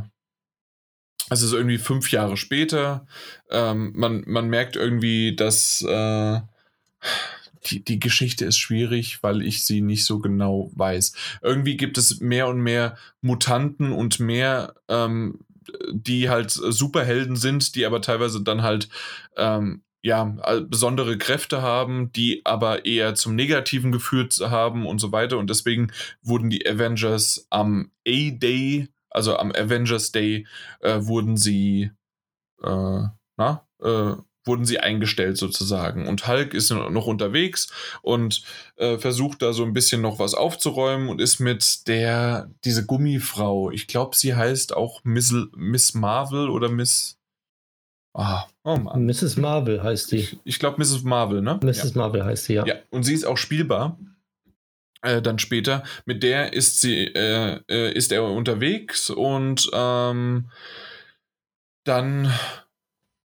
es ist irgendwie fünf Jahre später, ähm, man, man merkt irgendwie, dass äh, die, die Geschichte ist schwierig, weil ich sie nicht so genau weiß. Irgendwie gibt es mehr und mehr Mutanten und mehr ähm, die halt Superhelden sind, die aber teilweise dann halt ähm, ja, besondere Kräfte haben, die aber eher zum Negativen geführt haben und so weiter. Und deswegen wurden die Avengers am A-Day, also am Avengers Day, äh, wurden sie, äh, na, äh, wurden sie eingestellt sozusagen. Und Hulk ist noch unterwegs und äh, versucht da so ein bisschen noch was aufzuräumen und ist mit der, diese Gummifrau, ich glaube, sie heißt auch Miss, Miss Marvel oder Miss. Ah, oh Mann. Mrs. Marvel heißt die. Ich, ich glaube, Mrs. Marvel, ne? Mrs. Ja. Marvel heißt sie, ja. Ja, und sie ist auch spielbar. Äh, dann später. Mit der ist sie, äh, äh, ist er unterwegs und ähm, dann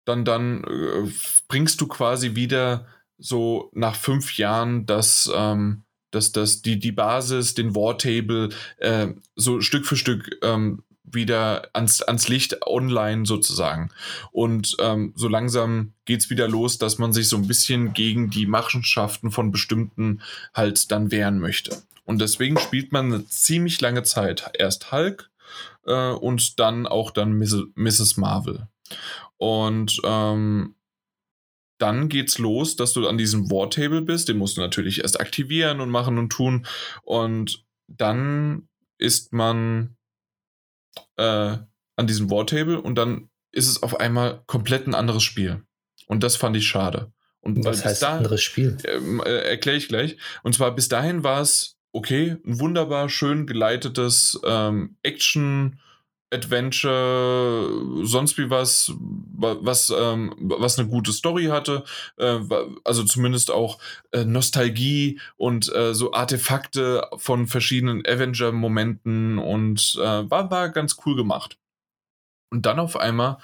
dann, dann äh, bringst du quasi wieder so nach fünf Jahren das, ähm, das, das, die, die Basis, den War-Table äh, so Stück für Stück ähm, wieder ans, ans Licht online sozusagen. Und ähm, so langsam geht es wieder los, dass man sich so ein bisschen gegen die Machenschaften von bestimmten halt dann wehren möchte. Und deswegen spielt man eine ziemlich lange Zeit. Erst Hulk äh, und dann auch dann Mrs. Marvel. Und ähm, dann geht's los, dass du an diesem War-Table bist. Den musst du natürlich erst aktivieren und machen und tun. Und dann ist man äh, an diesem War-Table und dann ist es auf einmal komplett ein anderes Spiel. Und das fand ich schade. Und Was heißt da, anderes Spiel? Ähm, äh, Erkläre ich gleich. Und zwar bis dahin war es okay, ein wunderbar schön geleitetes ähm, Action- Adventure, sonst wie was, was, ähm, was eine gute Story hatte, äh, also zumindest auch äh, Nostalgie und äh, so Artefakte von verschiedenen Avenger-Momenten und äh, war, war ganz cool gemacht. Und dann auf einmal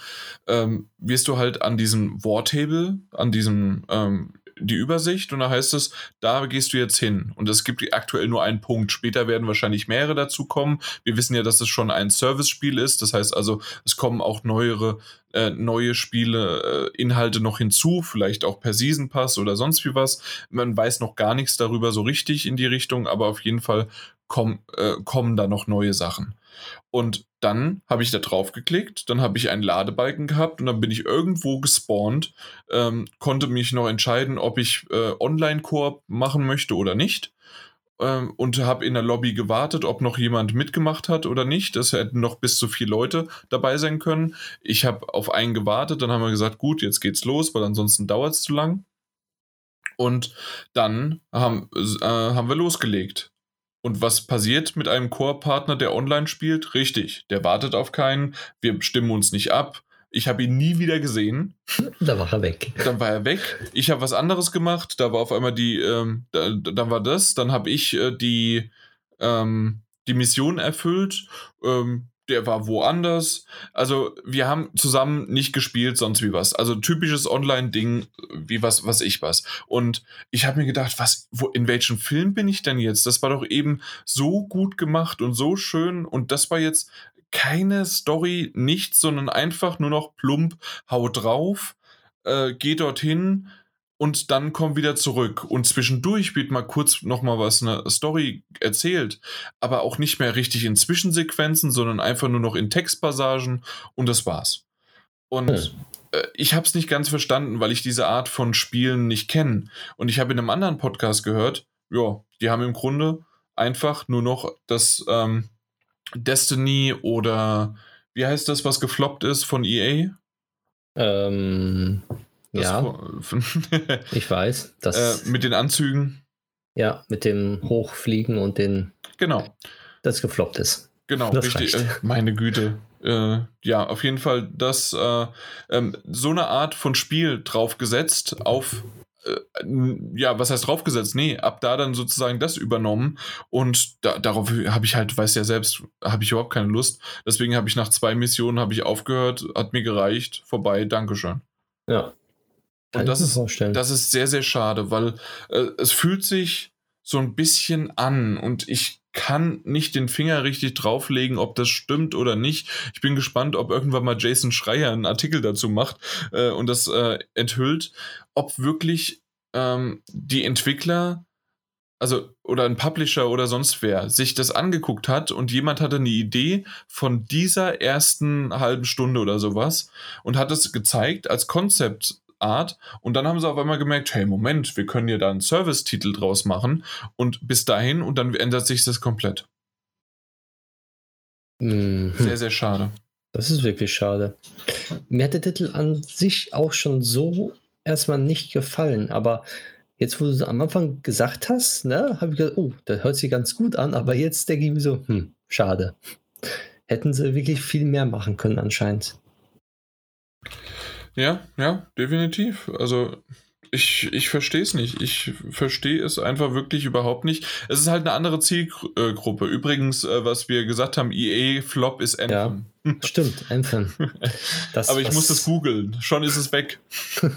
ähm, wirst du halt an diesem War-Table, an diesem ähm, die Übersicht und da heißt es, da gehst du jetzt hin. Und es gibt aktuell nur einen Punkt. Später werden wahrscheinlich mehrere dazu kommen. Wir wissen ja, dass es schon ein Service-Spiel ist. Das heißt also, es kommen auch neuere, äh, neue Spiele, äh, Inhalte noch hinzu, vielleicht auch per Season Pass oder sonst wie was. Man weiß noch gar nichts darüber so richtig in die Richtung, aber auf jeden Fall komm, äh, kommen da noch neue Sachen. Und dann habe ich da drauf geklickt, dann habe ich einen Ladebalken gehabt und dann bin ich irgendwo gespawnt, ähm, konnte mich noch entscheiden, ob ich äh, Online-Koop machen möchte oder nicht. Ähm, und habe in der Lobby gewartet, ob noch jemand mitgemacht hat oder nicht. Es hätten noch bis zu vier Leute dabei sein können. Ich habe auf einen gewartet, dann haben wir gesagt, gut, jetzt geht's los, weil ansonsten dauert es zu lang. Und dann haben, äh, haben wir losgelegt. Und was passiert mit einem Core-Partner, der online spielt? Richtig, der wartet auf keinen, wir stimmen uns nicht ab. Ich habe ihn nie wieder gesehen. [laughs] Da war er weg. Dann war er weg. Ich habe was anderes gemacht. Da war auf einmal die, ähm, da, dann war das. Dann habe ich äh, die, ähm, die Mission erfüllt. Ähm, der war woanders. Also wir haben zusammen nicht gespielt, sonst wie was. Also typisches Online-Ding, wie was, was ich was. Und ich habe mir gedacht, was, wo, in welchem Film bin ich denn jetzt? Das war doch eben so gut gemacht und so schön. Und das war jetzt keine Story, nichts, sondern einfach nur noch plump, hau drauf, äh, geh dorthin, und dann komm wieder zurück. Und zwischendurch wird mal kurz nochmal was, eine Story erzählt, aber auch nicht mehr richtig in Zwischensequenzen, sondern einfach nur noch in Textpassagen und das war's. Und hm. äh, ich habe es nicht ganz verstanden, weil ich diese Art von Spielen nicht kenne. Und ich habe in einem anderen Podcast gehört, ja, die haben im Grunde einfach nur noch das ähm, Destiny oder wie heißt das, was gefloppt ist von EA? Ähm, ja, [laughs] ich weiß. Das, äh, mit den Anzügen. Ja, mit dem Hochfliegen und den. Genau. Das gefloppt ist. Genau, das richtig. Äh, meine Güte. Äh, ja, auf jeden Fall das äh, ähm, so eine Art von Spiel draufgesetzt auf äh, ja, was heißt draufgesetzt? Nee, ab da dann sozusagen das übernommen und da, darauf habe ich halt, weiß ja selbst, habe ich überhaupt keine Lust. Deswegen habe ich nach zwei Missionen habe ich aufgehört, hat mir gereicht, vorbei, Dankeschön. Ja. Kann und das ist, vorstellen. das ist sehr, sehr schade, weil äh, es fühlt sich so ein bisschen an und ich kann nicht den Finger richtig drauflegen, ob das stimmt oder nicht. Ich bin gespannt, ob irgendwann mal Jason Schreier einen Artikel dazu macht äh, und das äh, enthüllt, ob wirklich ähm, die Entwickler also oder ein Publisher oder sonst wer sich das angeguckt hat und jemand hatte eine Idee von dieser ersten halben Stunde oder sowas und hat es gezeigt als Konzept Art. Und dann haben sie auf einmal gemerkt, hey, Moment, wir können ja da einen Service-Titel draus machen. Und bis dahin, und dann ändert sich das komplett. Mhm. Sehr, sehr schade. Das ist wirklich schade. Mir hat der Titel an sich auch schon so erstmal nicht gefallen, aber jetzt, wo du es am Anfang gesagt hast, ne, habe ich gedacht, oh, das hört sich ganz gut an, aber jetzt denke ich mir so, hm, schade. Hätten sie wirklich viel mehr machen können anscheinend. Ja, ja, definitiv. Also ich, ich verstehe es nicht. Ich verstehe es einfach wirklich überhaupt nicht. Es ist halt eine andere Zielgruppe. Übrigens, äh, was wir gesagt haben, EA Flop ist Anthem. Ja, stimmt, Anthem. [laughs] Das, aber ich muss das googeln. Schon ist es weg.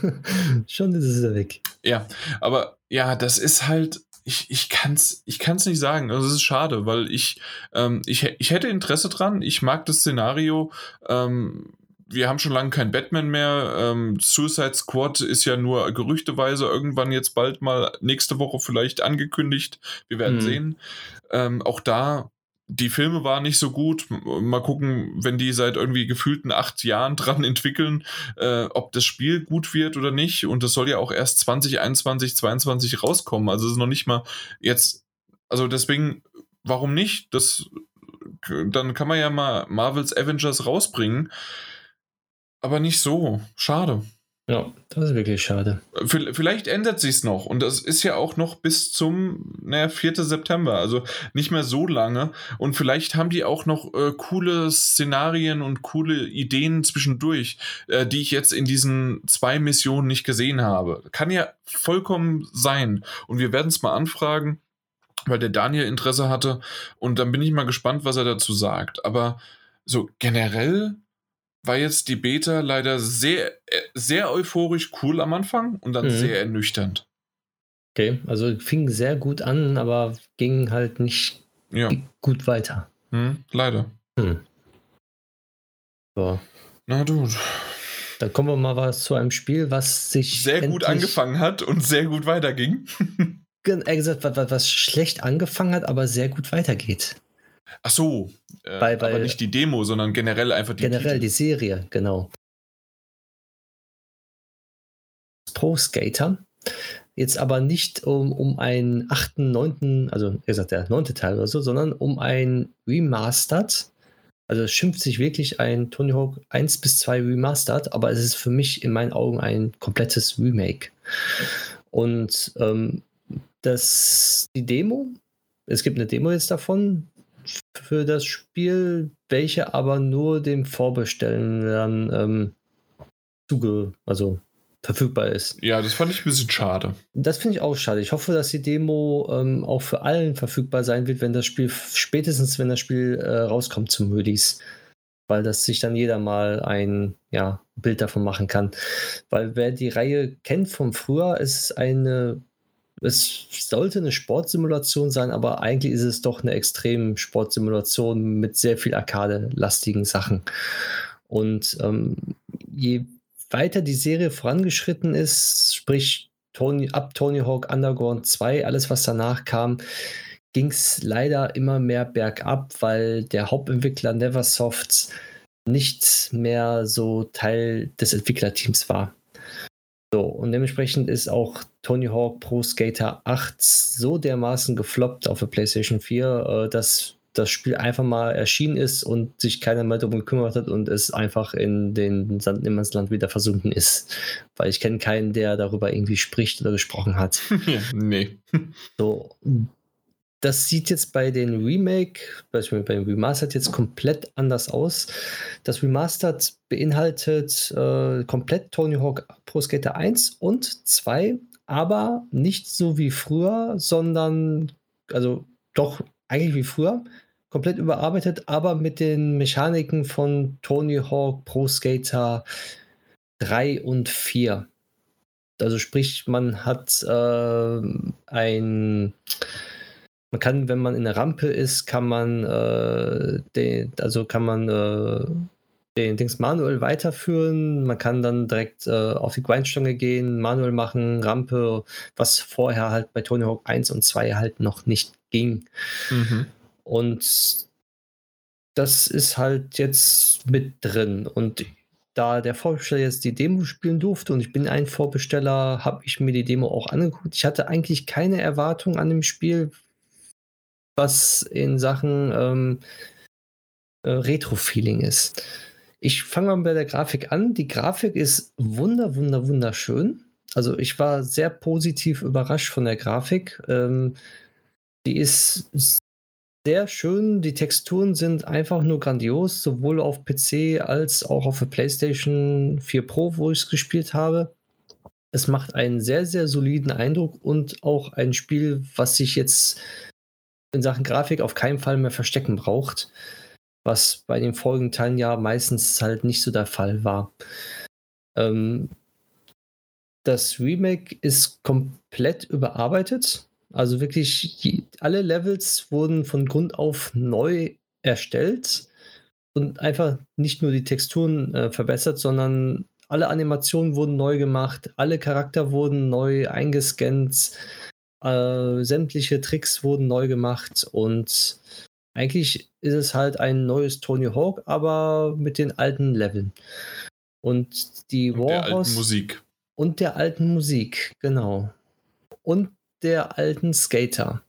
[laughs] Schon ist es weg. Ja, aber ja, das ist halt. Ich, ich kann es ich kann's nicht sagen. Also es ist schade, weil ich, ähm, ich, ich hätte Interesse dran. Ich mag das Szenario. Ähm, wir haben schon lange kein Batman mehr. Ähm, Suicide Squad ist ja nur gerüchteweise irgendwann jetzt bald mal nächste Woche vielleicht angekündigt. Wir werden mhm. sehen. Ähm, auch da, die Filme waren nicht so gut. Mal gucken, wenn die seit irgendwie gefühlten acht Jahren [laughs] dran entwickeln, äh, ob das Spiel gut wird oder nicht. Und das soll ja auch erst 2021, 2022 rauskommen. Also es ist noch nicht mal jetzt. Also deswegen, warum nicht? Das dann kann man ja mal Marvels Avengers rausbringen. Aber nicht so. Schade. Ja, das ist wirklich schade. Vielleicht ändert sich es noch. Und das ist ja auch noch bis zum naja, 4. September. Also nicht mehr so lange. Und vielleicht haben die auch noch äh, coole Szenarien und coole Ideen zwischendurch, äh, die ich jetzt in diesen zwei Missionen nicht gesehen habe. Kann ja vollkommen sein. Und wir werden es mal anfragen, weil der Daniel Interesse hatte. Und dann bin ich mal gespannt, was er dazu sagt. Aber so generell war jetzt die Beta leider sehr, äh, sehr euphorisch cool am Anfang und dann mhm. sehr ernüchternd. Okay, also fing sehr gut an, aber ging halt nicht ja. gut weiter. Hm, leider. Hm. So. Na du. Dann kommen wir mal was zu einem Spiel, was sich sehr gut angefangen hat und sehr gut weiterging. [laughs] er gesagt, was, was schlecht angefangen hat, aber sehr gut weitergeht. Ach so, äh, weil, weil, aber nicht die Demo, sondern generell einfach die Generell Titel. die Serie, genau. Pro Skater. Jetzt aber nicht um, um einen achten, neunten, also wie gesagt, der neunte Teil oder so, sondern um ein Remastered. Also es schimpft sich wirklich ein Tony Hawk 1 bis 2 Remastered, aber es ist für mich in meinen Augen ein komplettes Remake. Und ähm, das, die Demo, es gibt eine Demo jetzt davon, für das Spiel, welche aber nur dem Vorbestellen dann ähm, zuge, also verfügbar ist. Ja, das fand ich ein bisschen schade. Das finde ich auch schade. Ich hoffe, dass die Demo ähm, auch für allen verfügbar sein wird, wenn das Spiel, spätestens wenn das Spiel äh, rauskommt zum Moody's. Weil das sich dann jeder mal ein ja, Bild davon machen kann. Weil wer die Reihe kennt vom früher, ist eine es sollte eine Sportsimulation sein, aber eigentlich ist es doch eine extrem Sportsimulation mit sehr viel Arcade-lastigen Sachen. Und ähm, je weiter die Serie vorangeschritten ist, sprich Tony, ab Tony Hawk Underground 2, alles was danach kam, ging es leider immer mehr bergab, weil der Hauptentwickler Neversoft nicht mehr so Teil des Entwicklerteams war. So, und dementsprechend ist auch Tony Hawk Pro Skater 8 so dermaßen gefloppt auf der PlayStation 4, äh, dass das Spiel einfach mal erschienen ist und sich keiner mehr darum gekümmert hat und es einfach in den Sandnimmernsland wieder versunken ist. Weil ich kenne keinen, der darüber irgendwie spricht oder gesprochen hat. [laughs] nee. So, das sieht jetzt bei den Remake, beispielsweise beim Remastered jetzt komplett anders aus. Das Remastered beinhaltet äh, komplett Tony Hawk Pro Skater 1 und 2, aber nicht so wie früher, sondern also doch eigentlich wie früher, komplett überarbeitet, aber mit den Mechaniken von Tony Hawk Pro Skater 3 und 4. Also sprich, man hat äh, ein man kann, wenn man in der Rampe ist, kann man äh, den, also kann man äh, den Dings manuell weiterführen. Man kann dann direkt äh, auf die Grindstange gehen, manuell machen, Rampe, was vorher halt bei Tony Hawk 1 und 2 halt noch nicht ging. Mhm. Und das ist halt jetzt mit drin. Und da der Vorbesteller jetzt die Demo spielen durfte und ich bin ein Vorbesteller, habe ich mir die Demo auch angeguckt. Ich hatte eigentlich keine Erwartung an dem Spiel, was in Sachen ähm, äh, Retro-Feeling ist. Ich fange mal bei der Grafik an. Die Grafik ist wunder, wunder, wunderschön. Also ich war sehr positiv überrascht von der Grafik. Ähm, die ist sehr schön. Die Texturen sind einfach nur grandios, sowohl auf PC als auch auf der PlayStation 4 Pro, wo ich es gespielt habe. Es macht einen sehr, sehr soliden Eindruck und auch ein Spiel, was sich jetzt in Sachen Grafik auf keinen Fall mehr verstecken braucht, was bei den folgenden Teilen ja meistens halt nicht so der Fall war. Ähm, das Remake ist komplett überarbeitet. Also wirklich die, alle Levels wurden von Grund auf neu erstellt und einfach nicht nur die Texturen äh, verbessert, sondern alle Animationen wurden neu gemacht, alle Charakter wurden neu eingescannt, äh, sämtliche Tricks wurden neu gemacht und eigentlich ist es halt ein neues Tony Hawk, aber mit den alten Leveln. Und die und Warhorse. Der alten Musik. Und der alten Musik, genau. Und der alten Skater.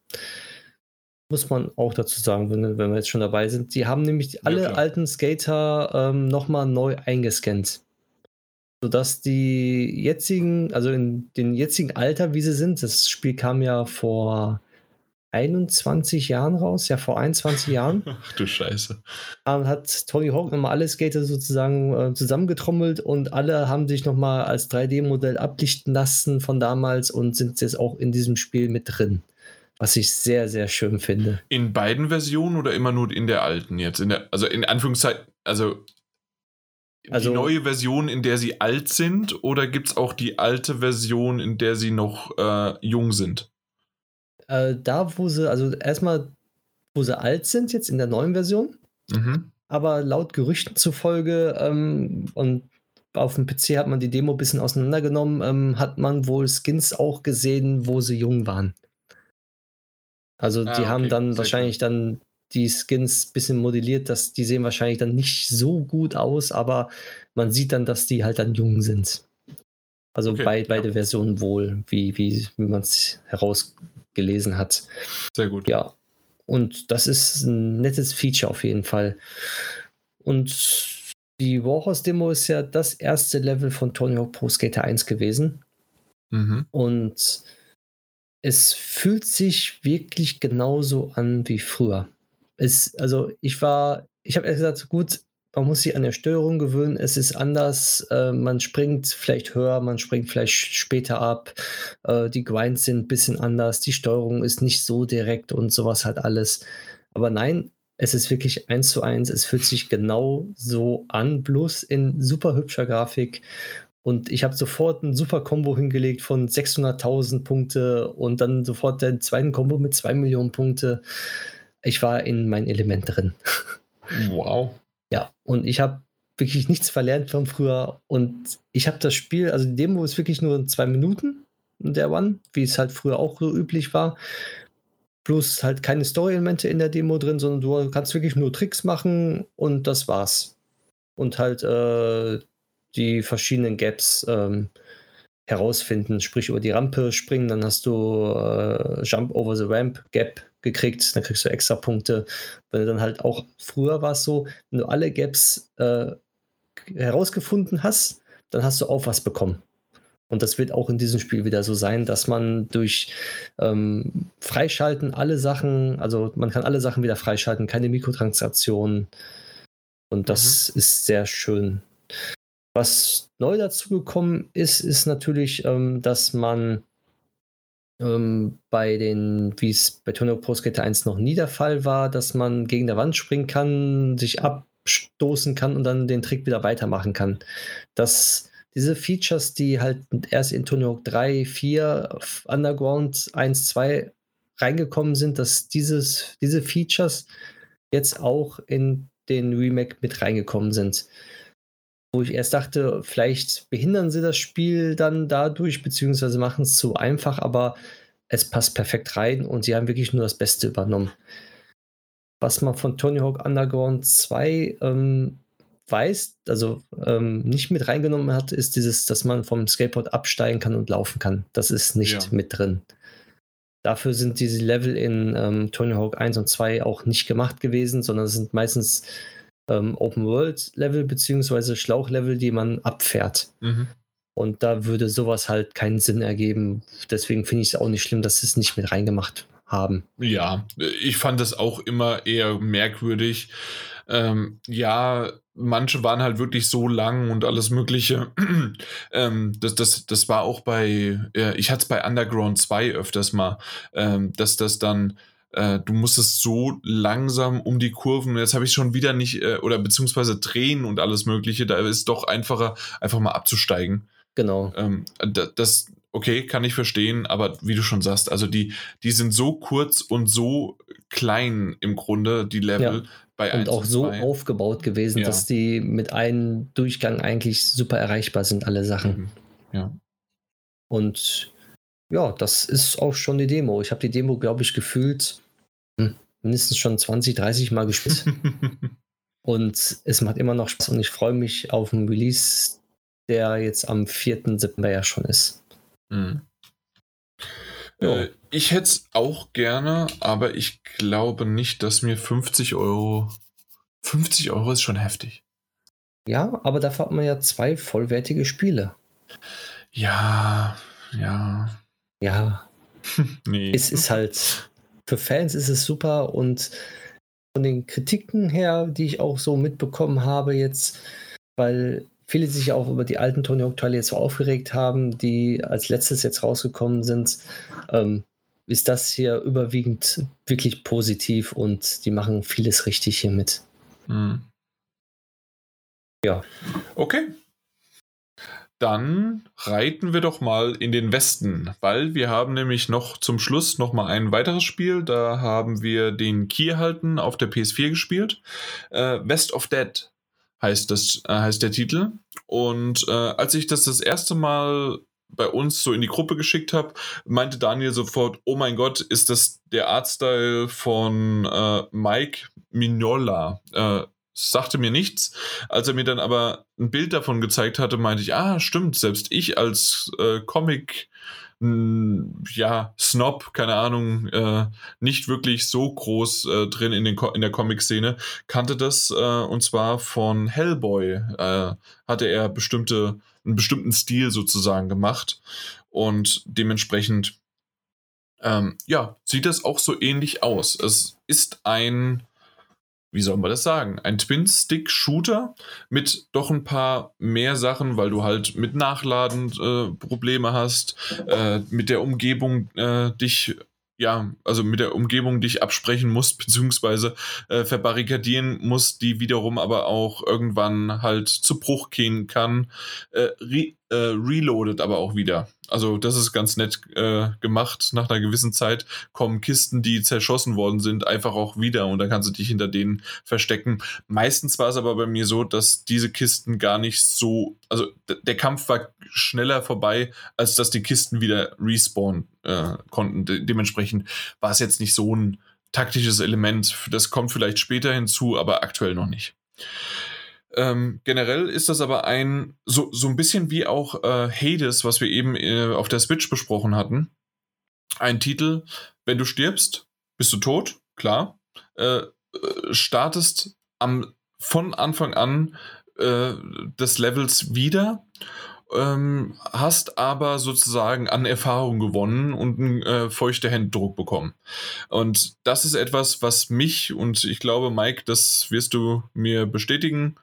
Muss man auch dazu sagen, wenn, wenn wir jetzt schon dabei sind. Die haben nämlich alle ja, alten Skater ähm, nochmal neu eingescannt sodass die jetzigen, also in den jetzigen Alter, wie sie sind, das Spiel kam ja vor 21 Jahren raus, ja vor 21 Jahren. [laughs] Ach du Scheiße. Hat Tony Hawk nochmal alle Skater sozusagen äh, zusammengetrommelt und alle haben sich nochmal als 3D-Modell ablichten lassen von damals und sind jetzt auch in diesem Spiel mit drin. Was ich sehr, sehr schön finde. In beiden Versionen oder immer nur in der alten jetzt? In der, also in Anführungszeichen, also also, die neue Version, in der sie alt sind, oder gibt es auch die alte Version, in der sie noch äh, jung sind? Äh, da, wo sie, also erstmal, wo sie alt sind, jetzt in der neuen Version. Mhm. Aber laut Gerüchten zufolge, ähm, und auf dem PC hat man die Demo ein bisschen auseinandergenommen, ähm, hat man wohl Skins auch gesehen, wo sie jung waren. Also ah, die okay. haben dann Sehr wahrscheinlich gut. dann die Skins ein bisschen modelliert, dass die sehen wahrscheinlich dann nicht so gut aus, aber man sieht dann, dass die halt dann jung sind. Also okay, bei, beide ja. Versionen wohl, wie, wie, wie man es herausgelesen hat. Sehr gut. Ja. Und das ist ein nettes Feature auf jeden Fall. Und die Warhorse-Demo ist ja das erste Level von Tony Hawk Pro Skater 1 gewesen. Mhm. Und es fühlt sich wirklich genauso an wie früher. Es, also ich war, ich habe gesagt, gut, man muss sich an der Steuerung gewöhnen, es ist anders, äh, man springt vielleicht höher, man springt vielleicht später ab, äh, die Grinds sind ein bisschen anders, die Steuerung ist nicht so direkt und sowas halt alles. Aber nein, es ist wirklich eins zu eins, es fühlt sich genau so an, bloß in super hübscher Grafik. Und ich habe sofort ein super Combo hingelegt von 600.000 Punkte und dann sofort den zweiten Combo mit 2 Millionen Punkte ich war in mein Element drin. [laughs] Wow. Ja, und ich habe wirklich nichts verlernt von früher. Und ich habe das Spiel, also die Demo ist wirklich nur zwei Minuten, der One, wie es halt früher auch so üblich war. Plus halt keine Story-Elemente in der Demo drin, sondern du kannst wirklich nur Tricks machen und das war's. Und halt äh, die verschiedenen Gaps ähm, herausfinden, sprich über die Rampe springen, dann hast du äh, Jump over the Ramp Gap gekriegt, dann kriegst du extra Punkte. Wenn du dann halt auch, früher war es so, wenn du alle Gaps äh, herausgefunden hast, dann hast du auch was bekommen. Und das wird auch in diesem Spiel wieder so sein, dass man durch ähm, Freischalten alle Sachen, also man kann alle Sachen wieder freischalten, keine Mikrotransaktionen. Und das mhm. ist sehr schön. Was neu dazugekommen ist, ist natürlich, ähm, dass man ähm, bei den, wie es bei Tony Pro Skater 1 noch nie der Fall war, dass man gegen der Wand springen kann, sich abstoßen kann und dann den Trick wieder weitermachen kann. Das, diese Features, die halt erst in Tony Hawk 3, 4, Underground 1, 2 reingekommen sind, dass dieses, diese Features jetzt auch in den Remake mit reingekommen sind. Wo ich erst dachte, vielleicht behindern sie das Spiel dann dadurch, beziehungsweise machen es zu einfach, aber es passt perfekt rein und sie haben wirklich nur das Beste übernommen. Was man von Tony Hawk Underground 2 ähm, weiß, also ähm, nicht mit reingenommen hat, ist dieses, dass man vom Skateboard absteigen kann und laufen kann. Das ist nicht ja. mit drin. Dafür sind diese Level in ähm, Tony Hawk 1 und 2 auch nicht gemacht gewesen, sondern es sind meistens ähm, Open-World-Level beziehungsweise Schlauch-Level, die man abfährt. Mhm. Und da würde sowas halt keinen Sinn ergeben. Deswegen finde ich es auch nicht schlimm, dass sie es nicht mit reingemacht haben. Ja, ich fand das auch immer eher merkwürdig. Ähm, ja, manche waren halt wirklich so lang und alles Mögliche. [clears throat] ähm, das, das, das war auch bei, äh, ich hatte es bei Underground 2 öfters mal, ähm, dass das dann, äh, du musstest so langsam um die Kurven, jetzt habe ich schon wieder nicht, äh, oder beziehungsweise drehen und alles Mögliche, da ist es doch einfacher, einfach mal abzusteigen. Genau. Ähm, das, okay, kann ich verstehen, aber wie du schon sagst, also die, die sind so kurz und so klein im Grunde, die Level, ja bei und auch so zwei. aufgebaut gewesen, ja. dass die mit einem Durchgang eigentlich super erreichbar sind, alle Sachen. Mhm. Ja. Und ja, das ist auch schon die Demo. Ich habe die Demo, glaube ich, gefühlt mindestens schon 20, 30 Mal gespielt. [laughs] und es macht immer noch Spaß und ich freue mich auf den Release, der jetzt am 4. September ja schon ist. Mhm. Äh, ich hätte es auch gerne, aber ich glaube nicht, dass mir 50 Euro. 50 Euro ist schon heftig. Ja, aber dafür hat man ja zwei vollwertige Spiele. Ja, ja. Ja. [laughs] nee. Es ist halt. Für Fans ist es super und von den Kritiken her, die ich auch so mitbekommen habe jetzt, weil viele sich auch über die alten Tony Hawk Teile jetzt so aufgeregt haben, die als letztes jetzt rausgekommen sind, ähm, ist das hier überwiegend wirklich positiv und die machen vieles richtig hiermit. Hm. Ja. Okay. Dann reiten wir doch mal in den Westen, weil wir haben nämlich noch zum Schluss noch mal ein weiteres Spiel. Da haben wir den Key auf der PS4 gespielt. Äh, West of Dead heißt, das, äh, heißt der Titel. Und äh, als ich das das erste Mal bei uns so in die Gruppe geschickt habe, meinte Daniel sofort, oh mein Gott, ist das der Artstyle von äh, Mike Mignola? Sagte mir nichts. Als er mir dann aber ein Bild davon gezeigt hatte, meinte ich, ah, stimmt, selbst ich als äh, Comic ja, Snob, keine Ahnung, äh, nicht wirklich so groß äh, drin in, den in der Comic-Szene, kannte das äh, und zwar von Hellboy. Äh, hatte er bestimmte, einen bestimmten Stil sozusagen gemacht und dementsprechend, ähm, ja, sieht das auch so ähnlich aus. Es ist ein wie soll man das sagen, ein Twin-Stick-Shooter mit doch ein paar mehr Sachen, weil du halt mit Nachladen äh, Probleme hast, äh, mit der Umgebung äh, dich ja, also mit der Umgebung dich absprechen musst, [laughs] beziehungsweise äh, verbarrikadieren musst, die wiederum aber auch irgendwann halt zu Bruch gehen kann, äh, re äh, reloadet aber auch wieder. Also das ist ganz nett äh, gemacht. Nach einer gewissen Zeit kommen Kisten, die zerschossen worden sind, einfach auch wieder und dann kannst du dich hinter denen verstecken. Meistens war es aber bei mir so, dass diese Kisten gar nicht so, also der Kampf war schneller vorbei, als dass die Kisten wieder respawnen äh, konnten. De dementsprechend war es jetzt nicht so ein taktisches Element. Das kommt vielleicht später hinzu, aber aktuell noch nicht. Ähm, generell ist das aber ein, so, so ein bisschen wie auch äh, Hades, was wir eben äh, auf der Switch besprochen hatten. Ein Titel, wenn du stirbst, bist du tot, klar. Äh, äh startest am, von Anfang an äh, des Levels wieder ähm, hast aber sozusagen an Erfahrung gewonnen und einen äh, feuchter Händdruck bekommen. Und das ist etwas, was mich und ich glaube, Mike, das wirst du mir bestätigen,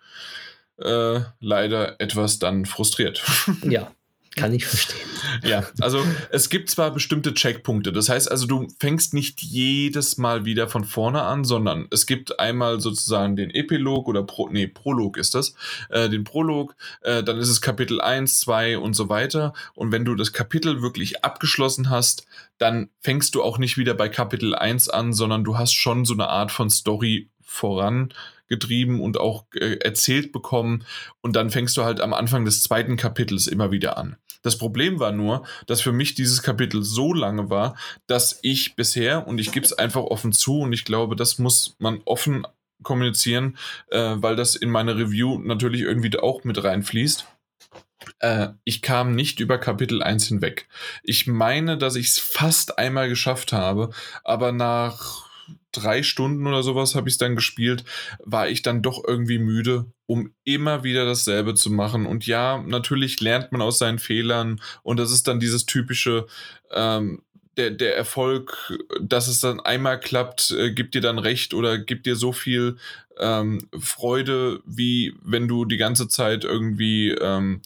äh, leider etwas dann frustriert. [laughs] Ja, kann ich verstehen. ja, also es gibt zwar bestimmte Checkpunkte, das heißt also, du fängst nicht jedes Mal wieder von vorne an, sondern es gibt einmal sozusagen den Epilog oder Pro, nee, Prolog ist das, äh, den Prolog, äh, dann ist es Kapitel 1, 2 und so weiter. Und wenn du das Kapitel wirklich abgeschlossen hast, dann fängst du auch nicht wieder bei Kapitel 1 an, sondern du hast schon so eine Art von Story voran getrieben und auch äh, erzählt bekommen und dann fängst du halt am Anfang des zweiten Kapitels immer wieder an. Das Problem war nur, dass für mich dieses Kapitel so lange war, dass ich bisher, und ich gebe es einfach offen zu, und ich glaube, das muss man offen kommunizieren, äh, weil das in meine Review natürlich irgendwie auch mit reinfließt. Äh, ich kam nicht über Kapitel 1 hinweg. Ich meine, dass ich es fast einmal geschafft habe, aber nach drei Stunden oder sowas habe ich es dann gespielt, war ich dann doch irgendwie müde, um immer wieder dasselbe zu machen. Und ja, natürlich lernt man aus seinen Fehlern und das ist dann dieses typische, ähm, der, der Erfolg, dass es dann einmal klappt, äh, gibt dir dann recht oder gibt dir so viel ähm, Freude, wie wenn du die ganze Zeit irgendwie ähm,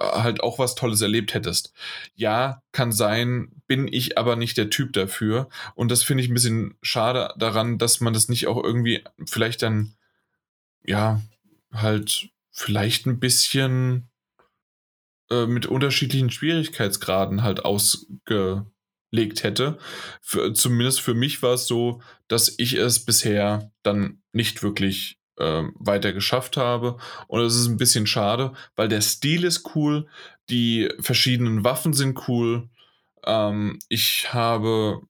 halt auch was Tolles erlebt hättest. Ja, kann sein, bin ich aber nicht der Typ dafür. Und das finde ich ein bisschen schade daran, dass man das nicht auch irgendwie vielleicht dann, ja, halt vielleicht ein bisschen äh, mit unterschiedlichen Schwierigkeitsgraden halt ausgelegt hätte. Für, zumindest für mich war es so, dass ich es bisher dann nicht wirklich äh, weiter geschafft habe. Und es ist ein bisschen schade, weil der Stil ist cool, die verschiedenen Waffen sind cool. Ähm, ich habe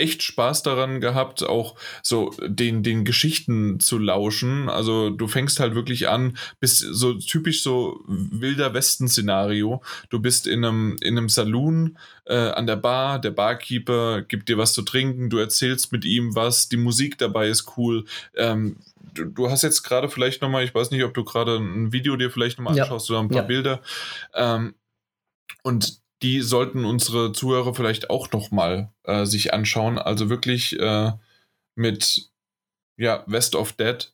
echt Spaß daran gehabt, auch so den, den Geschichten zu lauschen. Also du fängst halt wirklich an, bist so typisch so wilder Westen-Szenario. Du bist in einem, in einem Saloon äh, an der Bar, der Barkeeper gibt dir was zu trinken, du erzählst mit ihm was, die Musik dabei ist cool. Ähm, du, du, hast jetzt gerade vielleicht nochmal, ich weiß nicht, ob du gerade ein Video dir vielleicht nochmal ja. anschaust oder ein paar ja. Bilder. Ähm, und die sollten unsere Zuhörer vielleicht auch nochmal äh, sich anschauen. Also wirklich äh, mit ja, West of Dead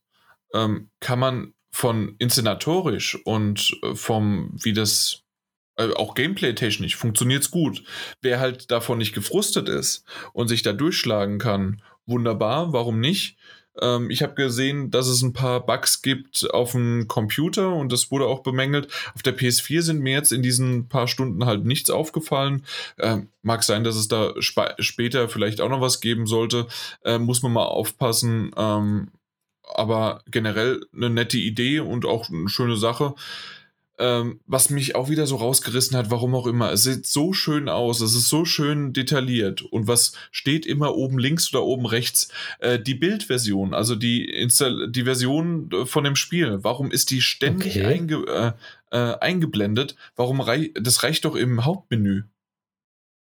ähm, kann man von inszenatorisch und äh, vom, wie das äh, auch gameplay-technisch funktioniert es gut. Wer halt davon nicht gefrustet ist und sich da durchschlagen kann, wunderbar, warum nicht? Ähm, ich habe gesehen, dass es ein paar Bugs gibt auf dem Computer und das wurde auch bemängelt. Auf der PS4 sind mir jetzt in diesen paar Stunden halt nichts aufgefallen. Ähm, mag sein, dass es da sp später vielleicht auch noch was geben sollte. Ähm, muss man mal aufpassen. Ähm, aber generell eine nette Idee und auch eine schöne Sache. Ähm, was mich auch wieder so rausgerissen hat, warum auch immer. Es sieht so schön aus, es ist so schön detailliert. Und was steht immer oben links oder oben rechts? Äh, die Bildversion, also die, die Version äh, von dem Spiel. Warum ist die ständig okay. einge äh, äh, eingeblendet? Warum rei das reicht doch im Hauptmenü?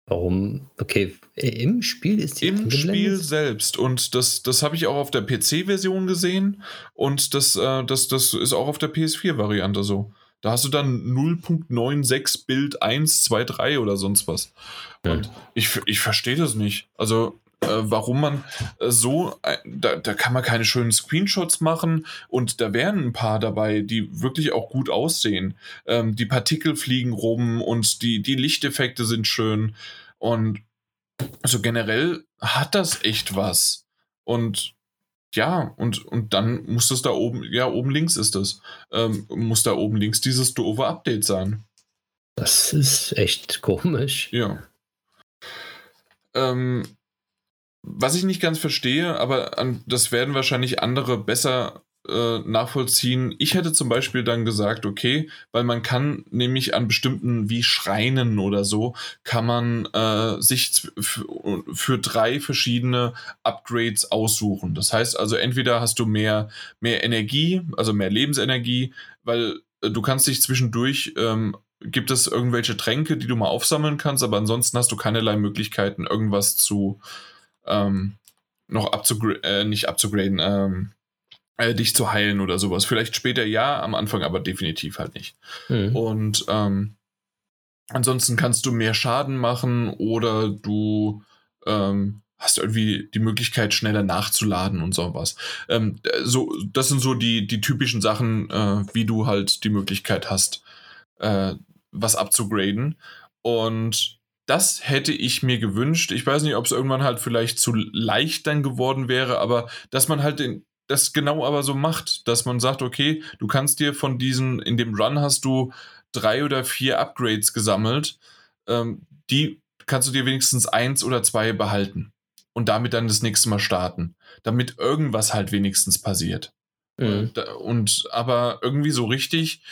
Warum? Okay, im Spiel ist die Im Spiel selbst. Und das, das habe ich auch auf der PC-Version gesehen. Und das, äh, das, das ist auch auf der PS4-Variante so. Da hast du dann 0.96 Bild 123 oder sonst was. Und ich, ich verstehe das nicht. Also, äh, warum man äh, so, äh, da, da kann man keine schönen Screenshots machen und da wären ein paar dabei, die wirklich auch gut aussehen. Ähm, die Partikel fliegen rum und die, die Lichteffekte sind schön. Und also generell hat das echt was. Und ja, und, und dann muss das da oben, ja, oben links ist das, ähm, muss da oben links dieses doofe Update sein. Das ist echt komisch. Ja. Ähm, was ich nicht ganz verstehe, aber an, das werden wahrscheinlich andere besser äh, nachvollziehen. Ich hätte zum Beispiel dann gesagt, okay, weil man kann nämlich an bestimmten wie Schreinen oder so, kann man äh, sich für drei verschiedene Upgrades aussuchen. Das heißt also, entweder hast du mehr, mehr Energie, also mehr Lebensenergie, weil äh, du kannst dich zwischendurch ähm, gibt es irgendwelche Tränke, die du mal aufsammeln kannst, aber ansonsten hast du keinerlei Möglichkeiten, irgendwas zu ähm, noch abzugraden, äh, nicht abzugraden, ähm, äh, dich zu heilen oder sowas. Vielleicht später ja, am Anfang aber definitiv halt nicht. Mhm. Und ähm, ansonsten kannst du mehr Schaden machen oder du ähm, hast irgendwie die Möglichkeit, schneller nachzuladen und sowas. Ähm, so, das sind so die, die typischen Sachen, äh, wie du halt die Möglichkeit hast, äh, was abzugraden. Und das hätte ich mir gewünscht. Ich weiß nicht, ob es irgendwann halt vielleicht zu leicht dann geworden wäre, aber dass man halt den, das genau aber so macht, dass man sagt, okay, du kannst dir von diesen, in dem Run hast du drei oder vier Upgrades gesammelt, ähm, die kannst du dir wenigstens eins oder zwei behalten und damit dann das nächste Mal starten, damit irgendwas halt wenigstens passiert. Mhm. Und, und, aber irgendwie so richtig,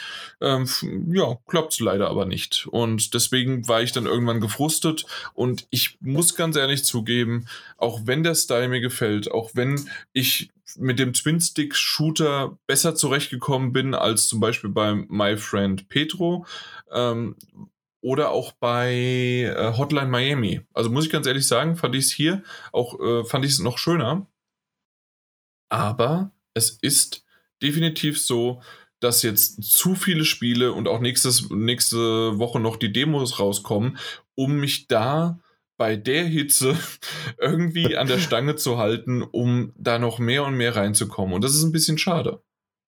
ähm, ja, klappt es leider aber nicht. Und deswegen war ich dann irgendwann gefrustet. Und ich muss ganz ehrlich zugeben, auch wenn der Style mir gefällt, auch wenn ich mit dem Twin-Stick-Shooter besser zurechtgekommen bin als zum Beispiel bei My Friend Petro, ähm, oder auch bei äh, Hotline Miami. Also muss ich ganz ehrlich sagen, fand ich es hier auch, äh, fand ich es noch schöner. Aber es ist definitiv so, dass jetzt zu viele Spiele und auch nächstes, nächste Woche noch die Demos rauskommen, um mich da bei der Hitze [laughs] irgendwie an der Stange zu halten, um da noch mehr und mehr reinzukommen. Und das ist ein bisschen schade,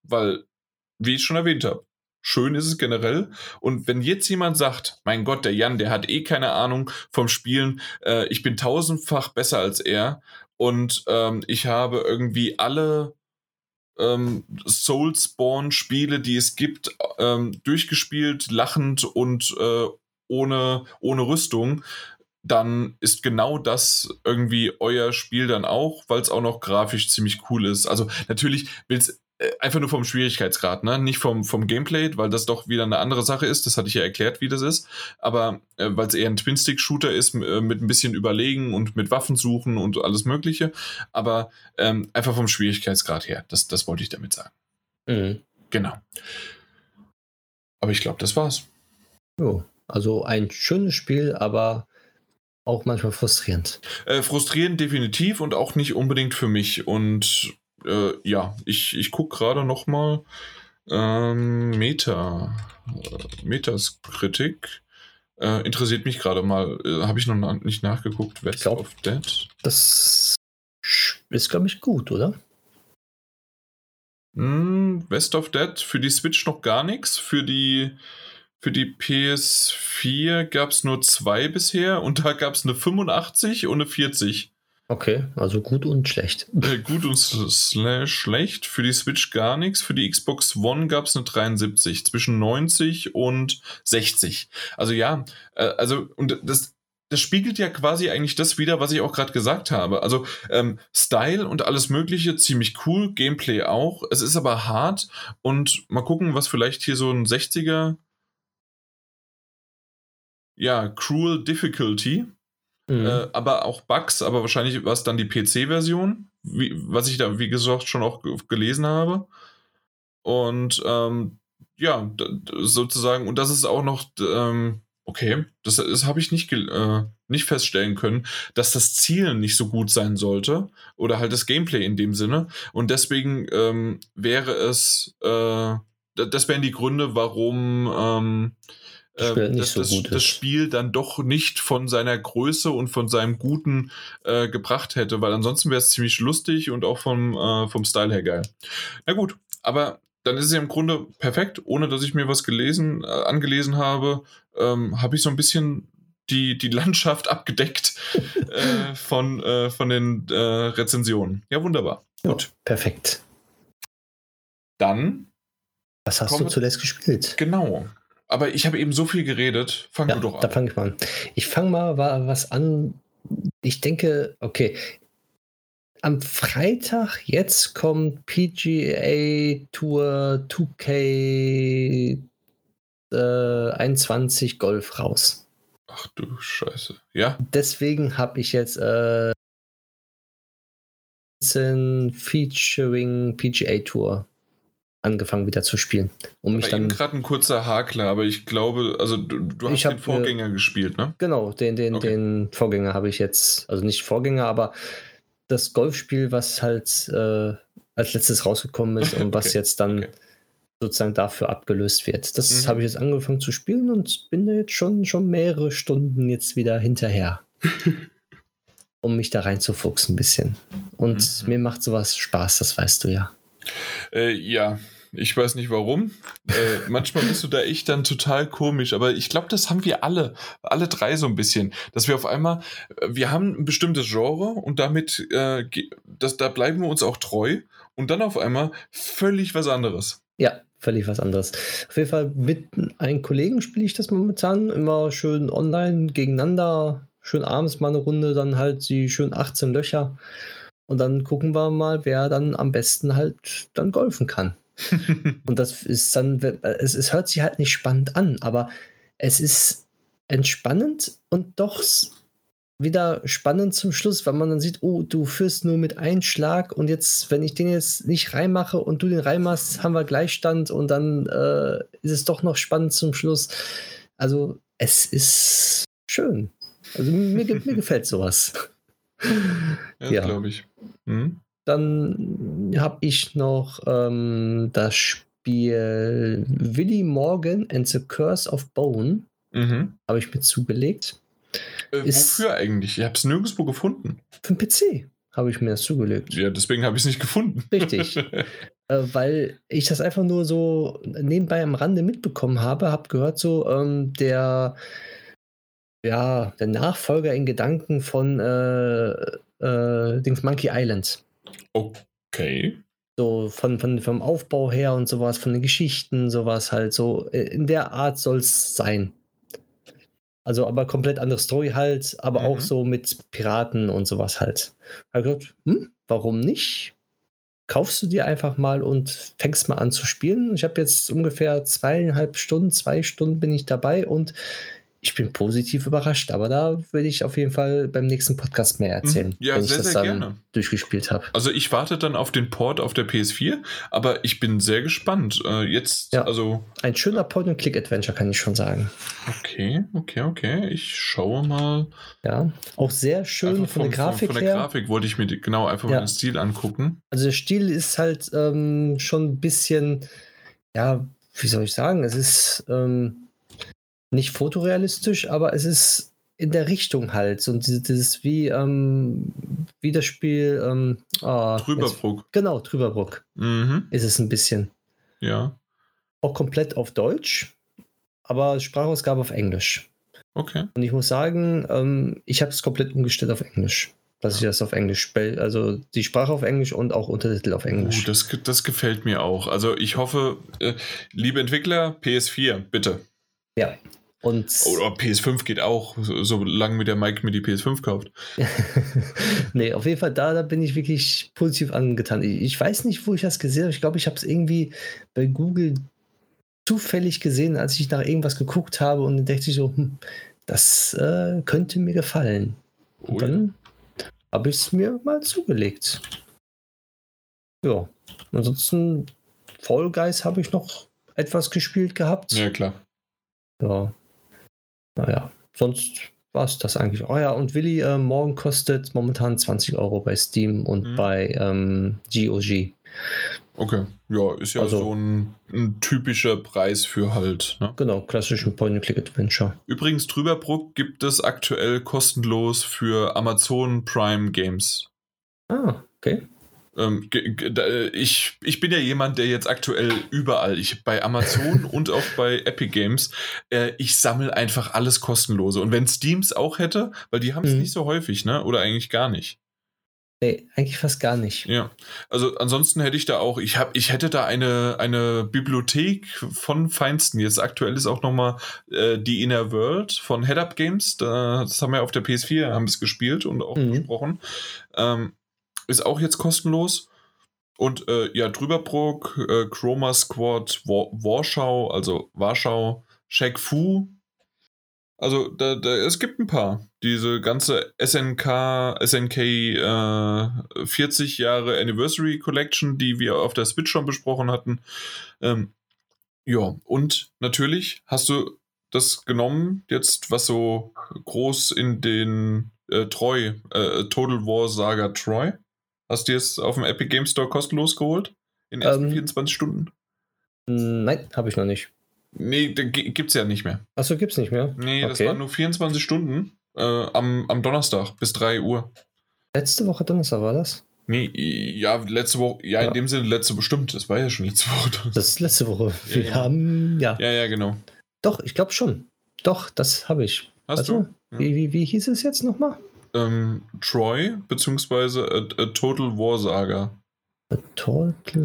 weil, wie ich schon erwähnt habe, schön ist es generell. Und wenn jetzt jemand sagt, mein Gott, der Jan, der hat eh keine Ahnung vom Spielen, äh, ich bin tausendfach besser als er und ähm, ich habe irgendwie alle ähm, Soulspawn-Spiele, die es gibt, ähm, durchgespielt, lachend und äh, ohne, ohne Rüstung, dann ist genau das irgendwie euer Spiel dann auch, weil es auch noch grafisch ziemlich cool ist. Also natürlich will es einfach nur vom Schwierigkeitsgrad, ne? Nicht vom, vom Gameplay, weil das doch wieder eine andere Sache ist. Das hatte ich ja erklärt, wie das ist. Aber äh, weil es eher ein Twin-Stick-Shooter ist, äh, mit ein bisschen Überlegen und mit Waffen suchen und alles Mögliche. Aber ähm, einfach vom Schwierigkeitsgrad her. Das, das wollte ich damit sagen. Mhm. Genau. Aber ich glaube, das war's. Jo, also ein schönes Spiel, aber auch manchmal frustrierend. Äh, frustrierend definitiv und auch nicht unbedingt für mich. Und äh, ja, ich, ich gucke gerade noch mal ähm, Meta, äh, Metaskritik. Äh, interessiert mich gerade mal. Äh, Habe ich noch na nicht nachgeguckt. West glaub, of Dead. Das ist, glaube ich, gut, oder? Mm, West of Dead für die Switch noch gar nichts. Für die, für die PS4 gab es nur zwei bisher und da gab es eine 85 und eine 40. Okay, also gut und schlecht. Äh, gut und schlecht. Für die Switch gar nichts. Für die Xbox One gab es eine 73. Zwischen 90 und 60. Also ja, äh, also und das, das spiegelt ja quasi eigentlich das wieder, was ich auch gerade gesagt habe. Also ähm, Style und alles Mögliche ziemlich cool, Gameplay auch. Es ist aber hart und mal gucken, was vielleicht hier so ein 60er ja, Cruel Difficulty Mhm. Äh, aber auch Bugs, aber wahrscheinlich war es dann die PC-Version, was ich da, wie gesagt, schon auch gelesen habe. Und ähm, ja, sozusagen, und das ist auch noch, ähm, okay, das, das habe ich nicht, äh, nicht feststellen können, dass das Ziel nicht so gut sein sollte oder halt das Gameplay in dem Sinne. Und deswegen ähm, wäre es, äh, das wären die Gründe, warum ähm, dass so das, das, Spiel dann doch nicht von seiner Größe und von seinem Guten äh, gebracht hätte, weil ansonsten wäre es ziemlich lustig und auch vom, äh, vom Style her geil. Na gut, aber dann ist es ja im Grunde perfekt, ohne dass ich mir was gelesen, äh, angelesen habe, ähm, habe ich so ein bisschen die, die Landschaft abgedeckt [laughs] äh, von, äh, von den äh, Rezensionen. Ja, wunderbar. Ja, Gut. Perfekt. Dann. Was hast du zuletzt gespielt? Genau. Aber ich habe eben so viel geredet. Fang ja, du doch an. Da fange ich mal an. Ich fange mal was an. Ich denke, okay. Am Freitag jetzt kommt PGA Tour 2K äh, 21 Golf raus. Ach du Scheiße. Ja. Deswegen habe ich jetzt äh, Featuring PGA Tour angefangen wieder zu spielen. Um mich dann gerade ein kurzer Hakler, aber ich glaube, also du, du hast den Vorgänger äh, gespielt, ne? Genau, den, den, okay. den Vorgänger habe ich jetzt, also nicht Vorgänger, aber das Golfspiel, was halt äh, als letztes rausgekommen ist [laughs] und was okay. jetzt dann okay. sozusagen dafür abgelöst wird. Das mhm. habe ich jetzt angefangen zu spielen und bin da jetzt schon, schon mehrere Stunden jetzt wieder hinterher. [laughs] um mich da reinzufuchsen ein bisschen. Und mhm. mir macht sowas Spaß, das weißt du ja. Äh, ja, Ich weiß nicht warum. Äh, manchmal bist du da echt dann total komisch, aber ich glaube, das haben wir alle, alle drei so ein bisschen, dass wir auf einmal, äh, wir haben ein bestimmtes Genre und damit, äh, das, da bleiben wir uns auch treu und dann auf einmal völlig was anderes. Ja, völlig was anderes. Auf jeden Fall mit einem Kollegen spiele ich das momentan immer schön online gegeneinander, schön abends mal eine Runde, dann halt die schön 18 Löcher und dann gucken wir mal, wer dann am besten halt dann golfen kann. [laughs] und das ist dann, es, es hört sich halt nicht spannend an, aber es ist entspannend und doch wieder spannend zum Schluss, weil man dann sieht, oh, du führst nur mit einem Schlag und jetzt, wenn ich den jetzt nicht reinmache und du den reinmachst, haben wir Gleichstand und dann äh, ist es doch noch spannend zum Schluss. Also es ist schön. Also mir, mir [laughs] gefällt sowas. Ja, ja. glaube ich. Mhm. Dann habe ich noch ähm, das Spiel Willy Morgan and the Curse of Bone. Mhm. Habe ich mir zugelegt. Äh, wofür eigentlich? Ich habe es nirgendwo gefunden. Für den PC habe ich mir das zugelegt. Ja, deswegen habe ich es nicht gefunden. Richtig. [laughs] äh, weil ich das einfach nur so nebenbei am Rande mitbekommen habe, habe gehört, so ähm, der ja, der Nachfolger in Gedanken von äh, äh, Dings Monkey Island. Okay. So von, von, vom Aufbau her und sowas, von den Geschichten, sowas halt so. Äh, in der Art soll es sein. Also aber komplett andere Story halt, aber mhm. auch so mit Piraten und sowas halt. Da gedacht, hm, warum nicht? Kaufst du dir einfach mal und fängst mal an zu spielen. Ich habe jetzt ungefähr zweieinhalb Stunden, zwei Stunden bin ich dabei und ich bin positiv überrascht, aber da würde ich auf jeden Fall beim nächsten Podcast mehr erzählen, mhm. ja, wenn sehr, ich das dann gerne. durchgespielt habe. Also ich warte dann auf den Port auf der PS4, aber ich bin sehr gespannt. Äh, jetzt, ja, also. Ein schöner Point-and-Click-Adventure, kann ich schon sagen. Okay, okay, okay. Ich schaue mal. Ja, auch sehr schön von, von, der Grafik Von, von der Grafik wollte ich mir genau einfach ja. mal den Stil angucken. Also der Stil ist halt ähm, schon ein bisschen, ja, wie soll ich sagen, es ist. Ähm, nicht fotorealistisch, aber es ist in der Richtung halt. So dieses, wie, ähm, wie das Spiel ähm, oh, Trüberbruck. Jetzt, genau, Trüberbruck. Mhm. Ist es ein bisschen. Ja. Auch komplett auf Deutsch, aber Sprachausgabe auf Englisch. Okay. Und ich muss sagen, ähm, ich habe es komplett umgestellt auf Englisch. Dass ich das auf Englisch spiele. Also die Sprache auf Englisch und auch Untertitel auf Englisch. Uh, das, das gefällt mir auch. Also ich hoffe, äh, liebe Entwickler, PS4, bitte. Ja, und Oder PS5 geht auch, solange mir der Mike mir die PS5 kauft. [laughs] nee, auf jeden Fall, da, da bin ich wirklich positiv angetan. Ich, ich weiß nicht, wo ich das gesehen habe. Ich glaube, ich habe es irgendwie bei Google zufällig gesehen, als ich nach irgendwas geguckt habe und dann dachte ich so, hm, das äh, könnte mir gefallen. Oh, und dann ja. habe ich es mir mal zugelegt. Ja, ansonsten Fall Guys habe ich noch etwas gespielt gehabt. Ja, klar. Ja, naja, sonst war es das eigentlich. Oh ja, und Willi, äh, morgen kostet momentan 20 Euro bei Steam und mhm. bei ähm, GOG. Okay, ja, ist ja also, so ein, ein, typischer Preis für halt. Ne? Genau, klassischen Point-and-Click-Adventure. Übrigens, Trüberbruck gibt es aktuell kostenlos für Amazon Prime Games. Ah, okay. Ähm, ich, ich bin ja jemand, der jetzt aktuell überall, ich bei Amazon [laughs] und auch bei Epic Games, äh, ich sammle einfach alles kostenlose. Und wenn Steams auch hätte, weil die haben es mhm. nicht so häufig, ne? Oder eigentlich gar nicht. Nee, eigentlich fast gar nicht. Ja, also ansonsten hätte ich da auch, ich habe, ich hätte da eine, eine Bibliothek von Feinsten. Jetzt aktuell ist auch nochmal äh, die Inner World von Head Up Games. das haben wir auf der PS4, haben es gespielt und auch mhm. besprochen. Ähm, ist auch jetzt kostenlos. Und äh, ja, Drüberbrook, äh, Chroma Squad, War Warschau, also Warschau, Shaq Fu. Also da, da, es gibt ein paar. Diese ganze SNK, SNK äh, 40 Jahre Anniversary Collection, die wir auf der Switch schon besprochen hatten. Ähm, ja, und natürlich hast du das genommen, jetzt was so groß in den äh, Troy, äh, Total War Saga Troy. Hast du es auf dem Epic Game Store kostenlos geholt? In den ersten ähm, 24 Stunden? Nein, habe ich noch nicht. Nee, gibt es ja nicht mehr. Achso, es nicht mehr? Nee, das waren nur 24 Stunden äh, am, am Donnerstag bis 3 Uhr. Letzte Woche Donnerstag war das? Nee, ja, letzte Woche, ja, ja, in dem Sinne letzte bestimmt, das war ja schon letzte Woche. Das ist letzte Woche. Wir ja, haben, ja. Ja, ja, genau. Doch, ich glaube schon. Doch, das habe ich. Hast also, du? Ja. Wie, wie, wie hieß es jetzt nochmal? Ähm, Troy, beziehungsweise a, a Total War Saga. A Total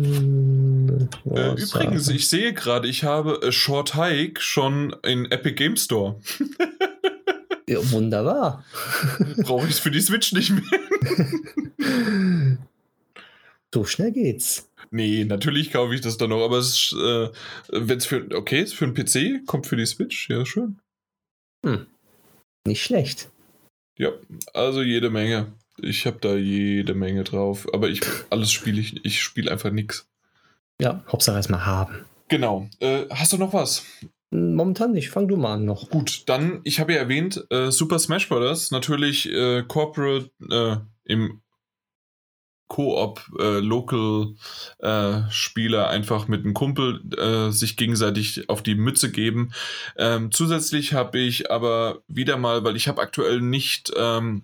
War äh, Übrigens, Saga. ich sehe gerade, ich habe A Short Hike schon in Epic Game Store. ja, wunderbar. [laughs] Brauche ich es für die Switch nicht mehr. [laughs] so schnell geht's. Nee, natürlich kaufe ich das dann noch, aber es ist, äh, wenn es für, okay, ist für einen PC, kommt für die Switch, ja, schön. Hm. Nicht schlecht. Ja, also jede Menge. Ich habe da jede Menge drauf, aber ich alles spiele ich, ich spiele einfach nichts. Ja, Hauptsache erstmal haben. Genau. Äh, hast du noch was? Momentan nicht. Fang du mal an noch. Gut, dann, ich habe ja erwähnt, äh, Super Smash Bros. Natürlich äh, Corporate äh, im Koop, äh, äh, einfach mit einem Kumpel äh, sich gegenseitig auf die Mütze geben. Ähm, zusätzlich habe ich aber wieder mal, weil ich habe aktuell nicht ähm,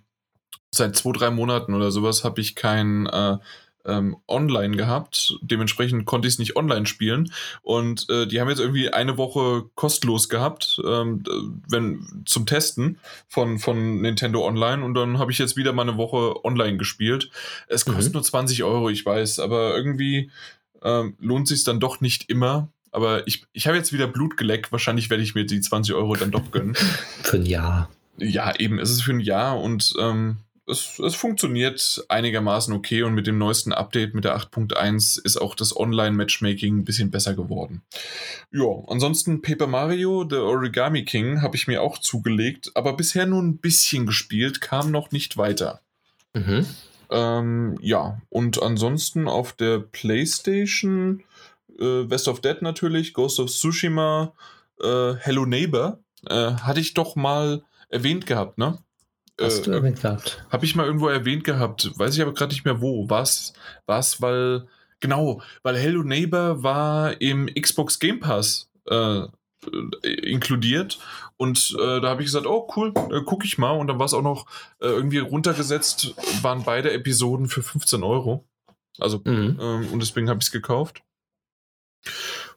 seit zwei, drei Monaten oder sowas habe ich kein äh, ähm, online gehabt. Dementsprechend konnte ich es nicht online spielen. Und äh, die haben jetzt irgendwie eine Woche kostenlos gehabt, ähm, wenn zum Testen von, von Nintendo Online. Und dann habe ich jetzt wieder mal eine Woche online gespielt. Es kostet Mhm. nur 20 Euro, ich weiß, aber irgendwie ähm, lohnt sich dann doch nicht immer. Aber ich, ich habe jetzt wieder Blut geleckt. Wahrscheinlich werde ich mir die 20 Euro dann doch gönnen. [laughs] Für ein Jahr. Ja, eben, es ist für ein Jahr und ähm, es, es funktioniert einigermaßen okay und mit dem neuesten Update mit der 8.1 ist auch das Online-Matchmaking ein bisschen besser geworden. Ja, ansonsten Paper Mario, The Origami King, habe ich mir auch zugelegt, aber bisher nur ein bisschen gespielt, kam noch nicht weiter. Mhm. Ähm, ja, und ansonsten auf der PlayStation äh, West of Dead natürlich, Ghost of Tsushima, äh, Hello Neighbor, äh, hatte ich doch mal erwähnt gehabt, ne? Hast du Äh, erwähnt gehabt. habe ich mal irgendwo erwähnt gehabt, weiß ich aber gerade nicht mehr wo. Was? Was, weil, genau, weil Hello Neighbor war im Xbox Game Pass äh, äh, inkludiert und äh, da habe ich gesagt, oh cool, äh, gucke ich mal und dann war es auch noch äh, irgendwie runtergesetzt, waren beide Episoden für 15 Euro. Also, Mhm. ähm, und deswegen habe ich es gekauft.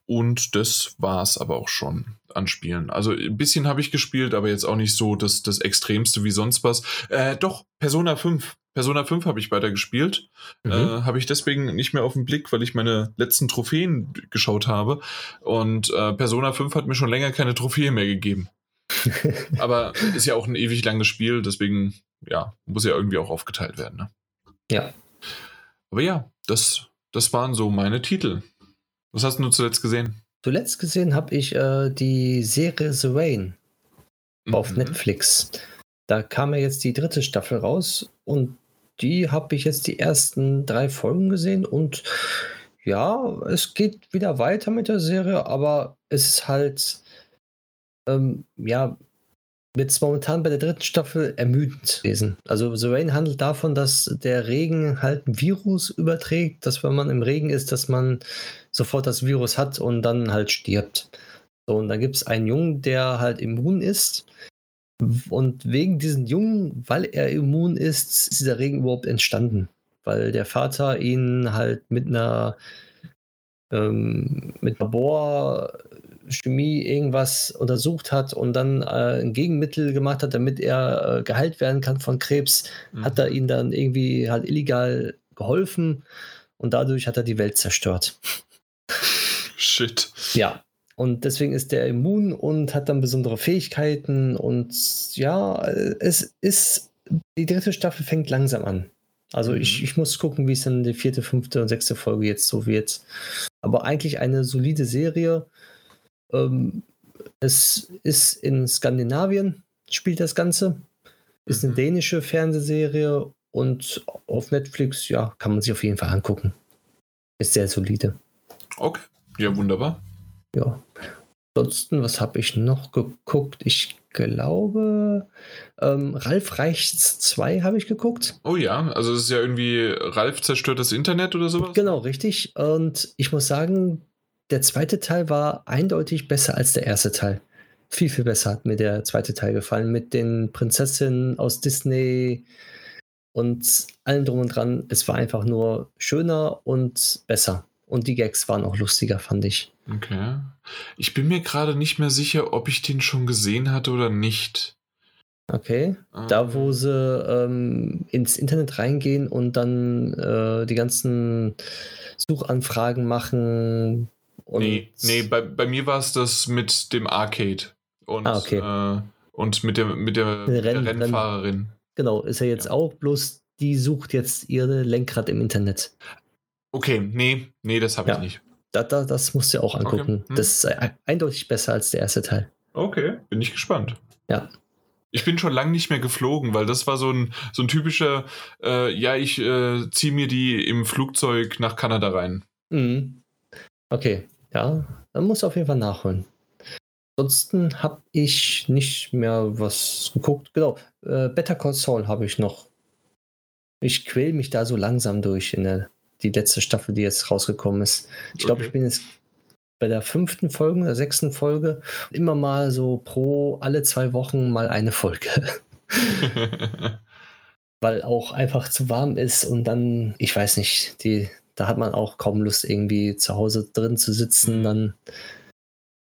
Und das war es aber auch schon an Spielen. Also ein bisschen habe ich gespielt, aber jetzt auch nicht so das, das Extremste wie sonst was. Äh, doch, Persona 5. Persona 5 habe ich weiter gespielt. Mhm. Äh, habe ich deswegen nicht mehr auf den Blick, weil ich meine letzten Trophäen geschaut habe. Und äh, Persona 5 hat mir schon länger keine Trophäe mehr gegeben. [laughs] aber ist ja auch ein ewig langes Spiel, deswegen, ja, muss ja irgendwie auch aufgeteilt werden. Ne? Ja. Aber ja, das, das waren so meine Titel. Was hast du zuletzt gesehen? Zuletzt gesehen habe ich äh, die Serie The Rain auf Mhm. Netflix. Da kam ja jetzt die dritte Staffel raus und die habe ich jetzt die ersten drei Folgen gesehen und ja, es geht wieder weiter mit der Serie, aber es ist halt ähm, ja jetzt momentan bei der dritten Staffel ermüdend gewesen. Also The Rain handelt davon, dass der Regen halt ein Virus überträgt, dass wenn man im Regen ist, dass man sofort das Virus hat und dann halt stirbt. So, und dann gibt es einen Jungen, der halt immun ist. Und wegen diesem Jungen, weil er immun ist, ist dieser Regen überhaupt entstanden. Weil der Vater ihn halt mit einer ähm, mit Laborchemie irgendwas untersucht hat und dann äh, ein Gegenmittel gemacht hat, damit er äh, geheilt werden kann von Krebs, Mhm. hat er ihn dann irgendwie halt illegal geholfen und dadurch hat er die Welt zerstört. Shit. Ja. Und deswegen ist der immun und hat dann besondere Fähigkeiten. Und ja, es ist, die dritte Staffel fängt langsam an. Also Mhm. ich, ich muss gucken, wie es dann die vierte, fünfte und sechste Folge jetzt so wird. Aber eigentlich eine solide Serie. Ähm, es ist in Skandinavien, spielt das Ganze. Ist eine Mhm. dänische Fernsehserie und auf Netflix, ja, kann man sich auf jeden Fall angucken. Ist sehr solide. Okay. Ja, wunderbar. Ja. Ansonsten, was habe ich noch geguckt? Ich glaube, ähm, Ralf Reichts 2 habe ich geguckt. Oh ja, also es ist ja irgendwie Ralf zerstört das Internet oder sowas? Genau, richtig. Und ich muss sagen, der zweite Teil war eindeutig besser als der erste Teil. Viel, viel besser hat mir der zweite Teil gefallen mit den Prinzessinnen aus Disney und allem drum und dran. Es war einfach nur schöner und besser. Und die Gags waren auch lustiger, fand ich. Okay. Ich bin mir gerade nicht mehr sicher, ob ich den schon gesehen hatte oder nicht. Okay. Da, wo sie ähm, ins Internet reingehen und dann äh, die ganzen Suchanfragen machen. Und nee, nee bei, bei mir war es das mit dem Arcade und, ah, okay. äh, und mit der, mit der, mit der Rennfahrerin. Genau, ist ja jetzt ja. auch, bloß die sucht jetzt ihre Lenkrad im Internet. Okay, nee, nee, das habe ja. ich nicht. Da, da, das musst du auch angucken. Okay. Hm. Das ist eindeutig besser als der erste Teil. Okay, bin ich gespannt. Ja. Ich bin schon lange nicht mehr geflogen, weil das war so ein, so ein typischer, äh, ja, ich äh, ziehe mir die im Flugzeug nach Kanada rein. Mhm. Okay, ja, dann muss auf jeden Fall nachholen. Ansonsten habe ich nicht mehr was geguckt. Genau, äh, Better Call Saul habe ich noch. Ich quäl mich da so langsam durch in der die letzte Staffel, die jetzt rausgekommen ist. Ich glaube, okay. ich bin jetzt bei der fünften Folge, der sechsten Folge, immer mal so pro alle zwei Wochen mal eine Folge. [laughs] Weil auch einfach zu warm ist und dann, ich weiß nicht, die, da hat man auch kaum Lust, irgendwie zu Hause drin zu sitzen. Mhm. Dann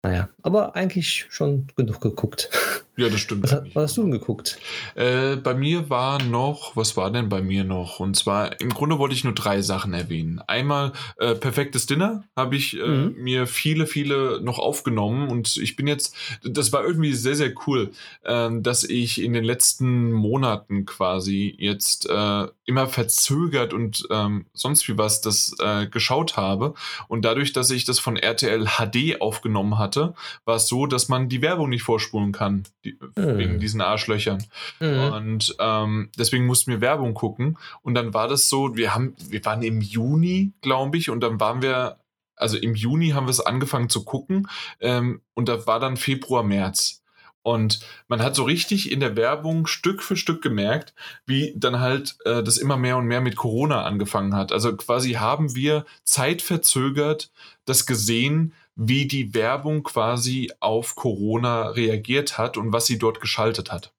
naja, aber eigentlich schon genug geguckt. [laughs] Ja, das stimmt. Was, was hast du denn geguckt? Äh, bei mir war noch, was war denn bei mir noch? Und zwar, im Grunde wollte ich nur drei Sachen erwähnen. Einmal äh, Perfektes Dinner habe ich äh, mhm. mir viele, viele noch aufgenommen und ich bin jetzt, das war irgendwie sehr, sehr cool, ähm, dass ich in den letzten Monaten quasi jetzt äh, immer verzögert und ähm, sonst wie was das äh, geschaut habe. Und dadurch, dass ich das von RTL HD aufgenommen hatte, war es so, dass man die Werbung nicht vorspulen kann die, mhm. wegen diesen Arschlöchern. Mhm. Und ähm, deswegen mussten wir Werbung gucken. Und dann war das so, wir haben, wir waren im Juni, glaube ich, und dann waren wir, also im Juni haben wir es angefangen zu gucken. Ähm, und da war dann Februar, März. Und man hat so richtig in der Werbung Stück für Stück gemerkt, wie dann halt äh, das immer mehr und mehr mit Corona angefangen hat. Also quasi haben wir zeitverzögert das gesehen, wie die Werbung quasi auf Corona reagiert hat und was sie dort geschaltet hat.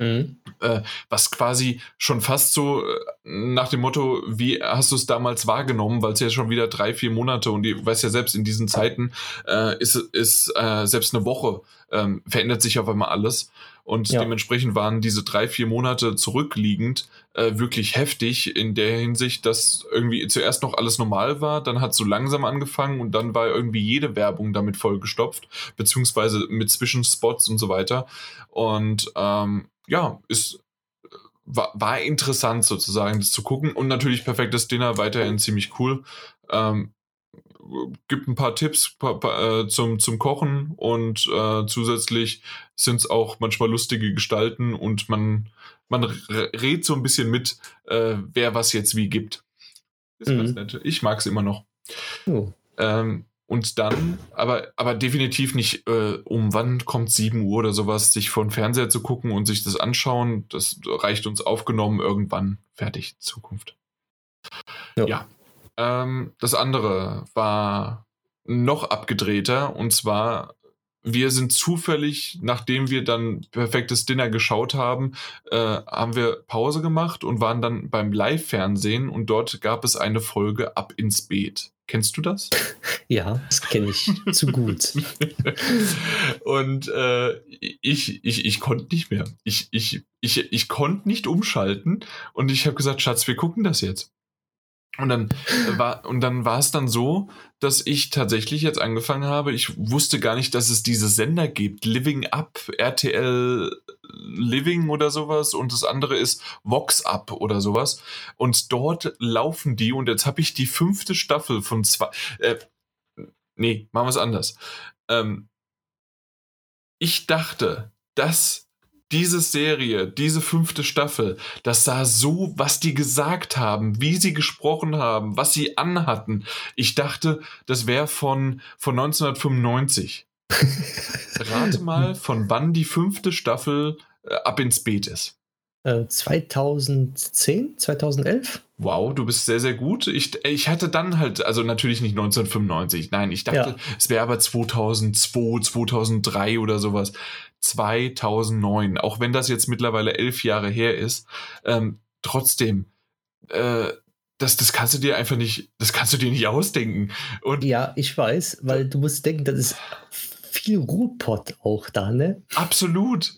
Mhm. Äh, was quasi schon fast so äh, nach dem Motto, wie hast du es damals wahrgenommen, weil es ja schon wieder drei, vier Monate und ich weiß ja selbst in diesen Zeiten äh, ist, ist äh, selbst eine Woche ähm, verändert sich auf einmal alles. Und ja. dementsprechend waren diese drei, vier Monate zurückliegend äh, wirklich heftig in der Hinsicht, dass irgendwie zuerst noch alles normal war, dann hat es so langsam angefangen und dann war irgendwie jede Werbung damit vollgestopft, beziehungsweise mit Zwischenspots und so weiter. Und ähm, ja, ist war, war interessant sozusagen, das zu gucken. Und natürlich perfektes Dinner, weiterhin ziemlich cool. Ähm, gibt ein paar Tipps äh, zum, zum Kochen und äh, zusätzlich sind es auch manchmal lustige Gestalten und man, man redet so ein bisschen mit, äh, wer was jetzt wie gibt. Ist mhm. ganz nett. Ich mag es immer noch. Oh. Ähm, und dann, aber, aber definitiv nicht, äh, um wann kommt 7 Uhr oder sowas, sich vor den Fernseher zu gucken und sich das anschauen. Das reicht uns aufgenommen irgendwann. Fertig, Zukunft. Ja. ja. Ähm, das andere war noch abgedrehter und zwar wir sind zufällig, nachdem wir dann perfektes Dinner geschaut haben, äh, haben wir Pause gemacht und waren dann beim Live-Fernsehen und dort gab es eine Folge Ab ins Beet. Kennst du das? Ja, das kenne ich zu gut. [laughs] und äh, ich, ich, ich konnte nicht mehr. Ich, ich, ich, ich konnte nicht umschalten und ich habe gesagt, Schatz, wir gucken das jetzt. Und dann war und dann war es dann so, dass ich tatsächlich jetzt angefangen habe. Ich wusste gar nicht, dass es diese Sender gibt, Living Up, RTL Living oder sowas und das andere ist Vox Up oder sowas. Und dort laufen die und jetzt habe ich die fünfte Staffel von zwei. Äh, nee, machen wir es anders. Ähm, ich dachte, dass diese Serie, diese fünfte Staffel, das sah so, was die gesagt haben, wie sie gesprochen haben, was sie anhatten. Ich dachte, das wäre von, von 1995. [laughs] Rate mal, von wann die fünfte Staffel äh, ab ins Beet ist. 2010, äh, 2011? Wow, du bist sehr, sehr gut. Ich, ich hatte dann halt, also natürlich nicht 1995, nein, ich dachte, ja. es wäre aber 2002, 2003 oder sowas. 2009, auch wenn das jetzt mittlerweile elf Jahre her ist. Ähm, trotzdem, äh, das, das kannst du dir einfach nicht, das kannst du dir nicht ausdenken. Und ja, ich weiß, weil du musst denken, das ist viel Ruhrpott auch da, ne? Absolut.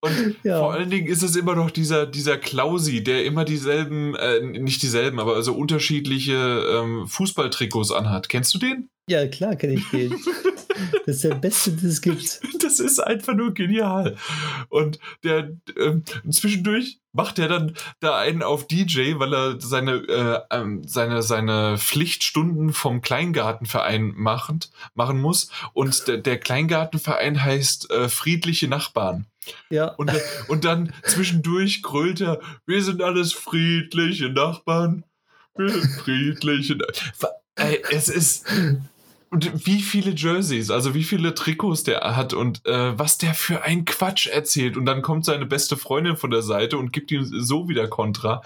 Und [laughs] ja. vor allen Dingen ist es immer noch dieser, dieser Klausi, der immer dieselben, äh, nicht dieselben, aber also unterschiedliche ähm, Fußballtrikots anhat. Kennst du den? Ja, klar kenne ich den. [laughs] Das ist der Beste, das es gibt. [laughs] Das ist einfach nur genial. Und der ähm, zwischendurch macht er dann da einen auf DJ, weil er seine, äh, ähm, seine, seine Pflichtstunden vom Kleingartenverein machend, machen muss. Und der, der Kleingartenverein heißt äh, Friedliche Nachbarn. Ja. Und, und dann zwischendurch grölt er, wir sind alles friedliche Nachbarn. Wir sind friedliche. Ey, es ist und wie viele Jerseys, also wie viele Trikots der hat und äh, was der für ein Quatsch erzählt. Und dann kommt seine beste Freundin von der Seite und gibt ihm so wieder Kontra.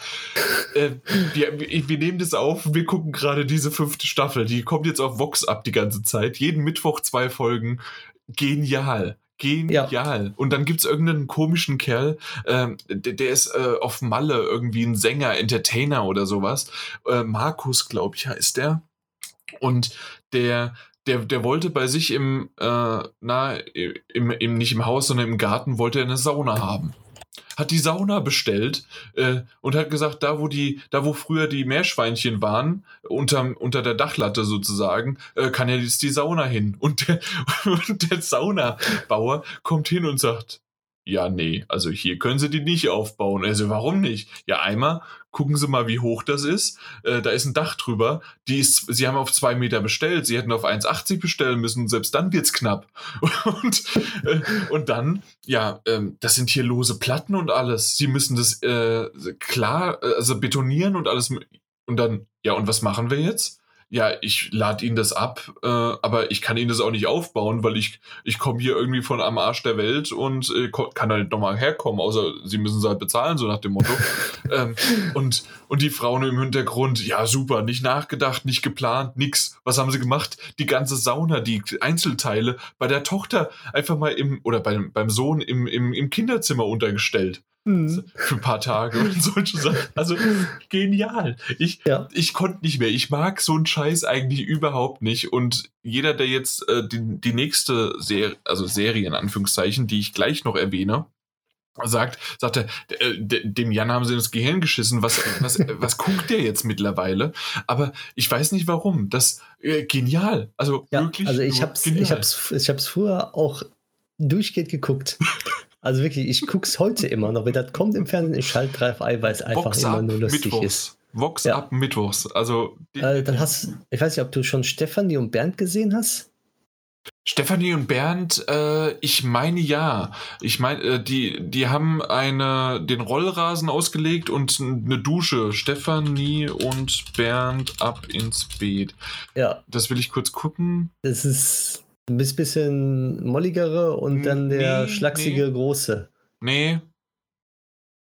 äh, wir, wir nehmen das auf, wir gucken gerade diese fünfte Staffel. Die kommt jetzt auf Vox ab die ganze Zeit. Jeden Mittwoch zwei Folgen. Genial. Genial. Ja. Und dann gibt es irgendeinen komischen Kerl, ähm, der, der, ist äh, auf Malle irgendwie ein Sänger, Entertainer oder sowas. Äh, Markus, glaube ich, heißt der. Und der, der, der wollte bei sich im, äh, na, im, im, nicht im Haus, sondern im Garten, wollte er eine Sauna haben. Hat die Sauna bestellt äh, und hat gesagt, da wo die, da wo früher die Meerschweinchen waren, unter, unter der Dachlatte sozusagen, äh, kann ja jetzt die Sauna hin. [laughs] Und der, und der Saunabauer kommt hin und sagt, ja, nee, also hier können sie die nicht aufbauen. Also warum nicht? Ja, einmal gucken Sie mal, wie hoch das ist. Äh, da ist ein Dach drüber. Die ist, Sie haben auf zwei Meter bestellt. Sie hätten auf 1,80 bestellen müssen. Selbst dann wird's knapp. [laughs] Und, äh, und dann, ja, ähm, das sind hier lose Platten und alles. Sie müssen das äh, klar, äh, also betonieren und alles. Und dann, ja, und was machen wir jetzt? Ja, ich lade Ihnen das ab, äh, aber ich kann Ihnen das auch nicht aufbauen, weil ich, ich komme hier irgendwie von am Arsch der Welt und äh, kann halt nochmal herkommen, außer Sie müssen es halt bezahlen, so nach dem Motto. [laughs] ähm, und, und die Frauen im Hintergrund, ja super, nicht nachgedacht, nicht geplant, nix. Was haben sie gemacht? Die ganze Sauna, die Einzelteile bei der Tochter einfach mal im, oder beim, beim Sohn im, im, im Kinderzimmer untergestellt. Mhm. [laughs] Für ein paar Tage und solche Sachen. Also genial. Ich, ja. ich konnte nicht mehr. Ich mag so einen Scheiß eigentlich überhaupt nicht. Und jeder, der jetzt äh, die, die nächste Serie, also Serie in Anführungszeichen, die ich gleich noch erwähne, sagt, sagt er, äh, dem Jan haben sie ins Gehirn geschissen. Was, was, [laughs] was guckt der jetzt mittlerweile? Aber ich weiß nicht warum. Das äh, genial. Also ja, wirklich. Also ich hab's, genial. ich hab's, ich hab's früher auch durchgehend geguckt. [laughs] Also wirklich, ich gucke es heute immer noch. Wenn das kommt im Fernsehen, ich schalte drauf ein, weil es einfach Vox immer nur lustig Mittwochs. ist. Vox ja. ab Mittwochs. Also, äh, dann hast ich weiß nicht, ob du schon Stefanie und Bernd gesehen hast. Stefanie und Bernd, äh, ich meine ja. Ich meine, äh, die, die haben eine, den Rollrasen ausgelegt und eine Dusche. Stefanie und Bernd ab ins Beet. Ja. Das will ich kurz gucken. Das ist ein bisschen molligere und dann der nee, schlachsige nee. große. Nee.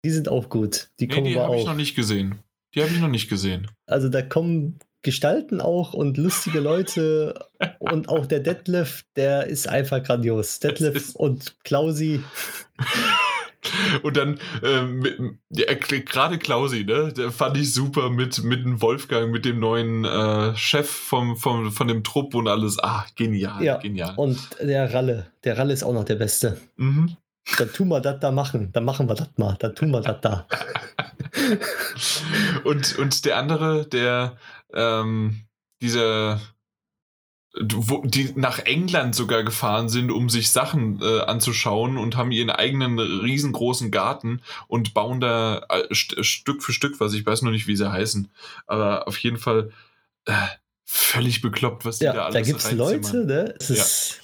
Die sind auch gut. Die nee, kommen die habe ich noch nicht gesehen. Die habe ich noch nicht gesehen. Also da kommen Gestalten auch und lustige Leute [laughs] und auch der Detlef, der ist einfach grandios. Detlef und Klausi. Und dann ähm, gerade Klausi, ne? Der fand ich super mit, mit dem Wolfgang, mit dem neuen äh, Chef vom, vom, von dem Trupp und alles. Ah, genial, ja. genial. Und der Ralle, der Ralle ist auch noch der Beste. Mhm. Dann tun wir das da machen. Dann machen wir das mal. Dann tun wir das da. [laughs] und, und der andere, der ähm, dieser wo, die nach England sogar gefahren sind, um sich Sachen äh, anzuschauen und haben ihren eigenen riesengroßen Garten und bauen da äh, st Stück für Stück was. Ich weiß noch nicht, wie sie heißen, aber auf jeden Fall äh, völlig bekloppt, was die ja, da alles Da gibt es Leute, ne? Es ja.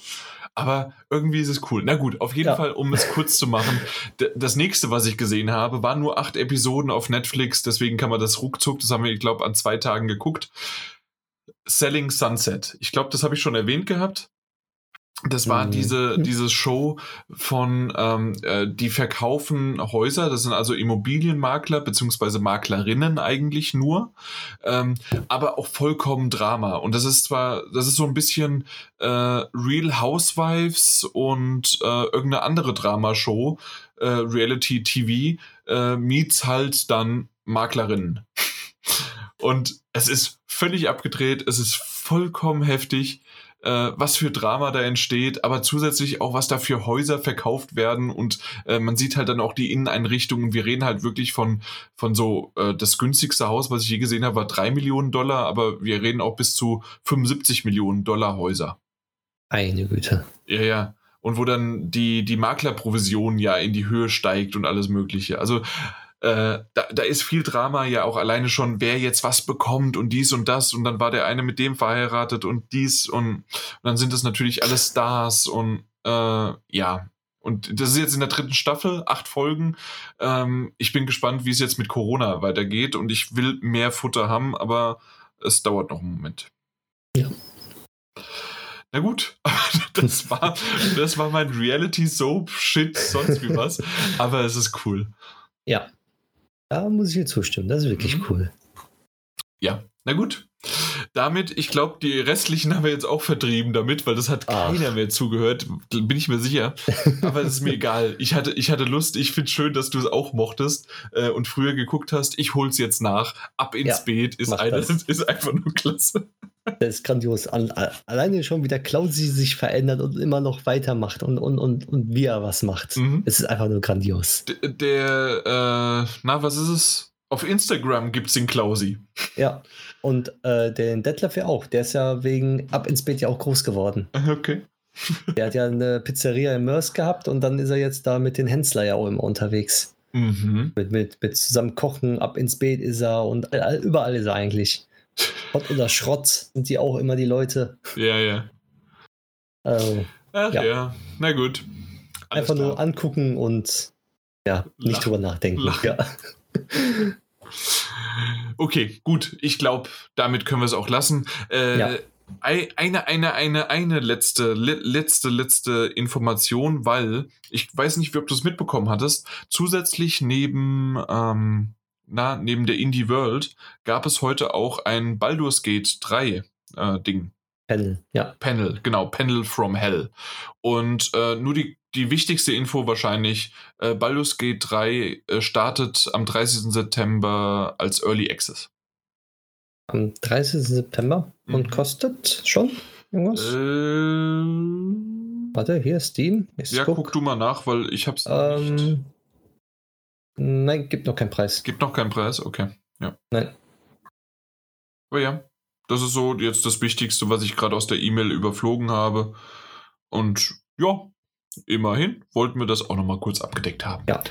Aber irgendwie ist es cool. Na gut, auf jeden ja. Fall, um es kurz zu machen. [laughs] Das nächste, was ich gesehen habe, waren nur acht Episoden auf Netflix. Deswegen kann man das ruckzuck, das haben wir, ich glaube, an zwei Tagen geguckt. Selling Sunset. Ich glaube, das habe ich schon erwähnt gehabt. Das war mhm. diese, diese Show von, ähm, äh, die verkaufen Häuser, das sind also Immobilienmakler beziehungsweise Maklerinnen eigentlich nur, ähm, aber auch vollkommen Drama. Und das ist zwar, das ist so ein bisschen äh, Real Housewives und äh, irgendeine andere Dramashow, äh, Reality TV äh, meets halt dann Maklerinnen. Und es ist völlig abgedreht, es ist vollkommen heftig, äh, was für Drama da entsteht, aber zusätzlich auch, was da für Häuser verkauft werden und äh, man sieht halt dann auch die Inneneinrichtungen. Wir reden halt wirklich von, von so, äh, das günstigste Haus, was ich je gesehen habe, war 3 Millionen Dollar, aber wir reden auch bis zu 75 Millionen Dollar Häuser. Eine Güte. Ja, ja. Und wo dann die, die Maklerprovision ja in die Höhe steigt und alles Mögliche. Also da, da ist viel Drama ja auch alleine schon, wer jetzt was bekommt und dies und das und dann war der eine mit dem verheiratet und dies und, und dann sind das natürlich alles Stars und äh, ja. Und das ist jetzt in der dritten Staffel, acht Folgen. Ähm, ich bin gespannt, wie es jetzt mit Corona weitergeht und ich will mehr Futter haben, aber es dauert noch einen Moment. Ja. Na gut, [laughs] das war, das war mein Reality-Soap-Shit, sonst wie was. [laughs] Aber es ist cool. Ja, da muss ich dir zustimmen. Das ist wirklich mhm. cool. Ja, na gut. Damit, ich glaube, die restlichen haben wir jetzt auch vertrieben damit, weil das hat Ach. keiner mehr zugehört, bin ich mir sicher. Aber es ist mir egal. Ich hatte, ich hatte Lust, ich finde schön, dass du es auch mochtest äh, und früher geguckt hast. Ich hol's jetzt nach. Ab ins ja, Beet ist, eine, [laughs] ist einfach nur klasse. Das ist grandios. Alleine schon, wie der Klausi sich verändert und immer noch weitermacht und, und, und, und wie er was macht. Mhm. Es ist einfach nur grandios. D der, äh, na, was ist es? Auf Instagram gibt es den Klausi. Ja, und äh, den Detlef ja auch. Der ist ja wegen Ab ins Bett ja auch groß geworden. [laughs] Okay. [laughs] der hat ja eine Pizzeria in Mörs gehabt und dann ist er jetzt da mit den Hensler ja auch immer unterwegs. Mhm. Mit, mit, mit zusammen kochen, ab ins Bett ist er und überall ist er eigentlich. Schrott oder Schrott sind die auch immer die Leute. Ja, ja. Also, Ach ja. ja. na gut. Alles Einfach klar. nur angucken und ja, nicht Lachen. drüber nachdenken. Lachen. Ja. [laughs] Okay, gut. Ich glaube, damit können wir es auch lassen. Äh, ja. Eine, eine, eine, eine letzte, letzte, letzte Information, weil ich weiß nicht, ob du es mitbekommen hattest. Zusätzlich neben ähm, na, neben der Indie World gab es heute auch ein Baldur's Gate 3 äh, Ding. Panel, ja. Panel, genau, Panel from Hell. Und äh, nur die, die wichtigste Info wahrscheinlich, äh, Baldur's Gate 3 äh, startet am 30. September als Early Access. Am 30. September und mhm. kostet schon irgendwas? Äh, Warte, hier Steam. Ich ja, guck. guck. du mal nach, weil ich hab's ähm, nicht. Nein, gibt noch keinen Preis. Gibt noch keinen Preis, okay. Ja. Nein. Aber ja, das ist so jetzt das Wichtigste, was ich gerade aus der E-Mail überflogen habe. Und ja, immerhin wollten wir das auch nochmal kurz abgedeckt haben. Ja.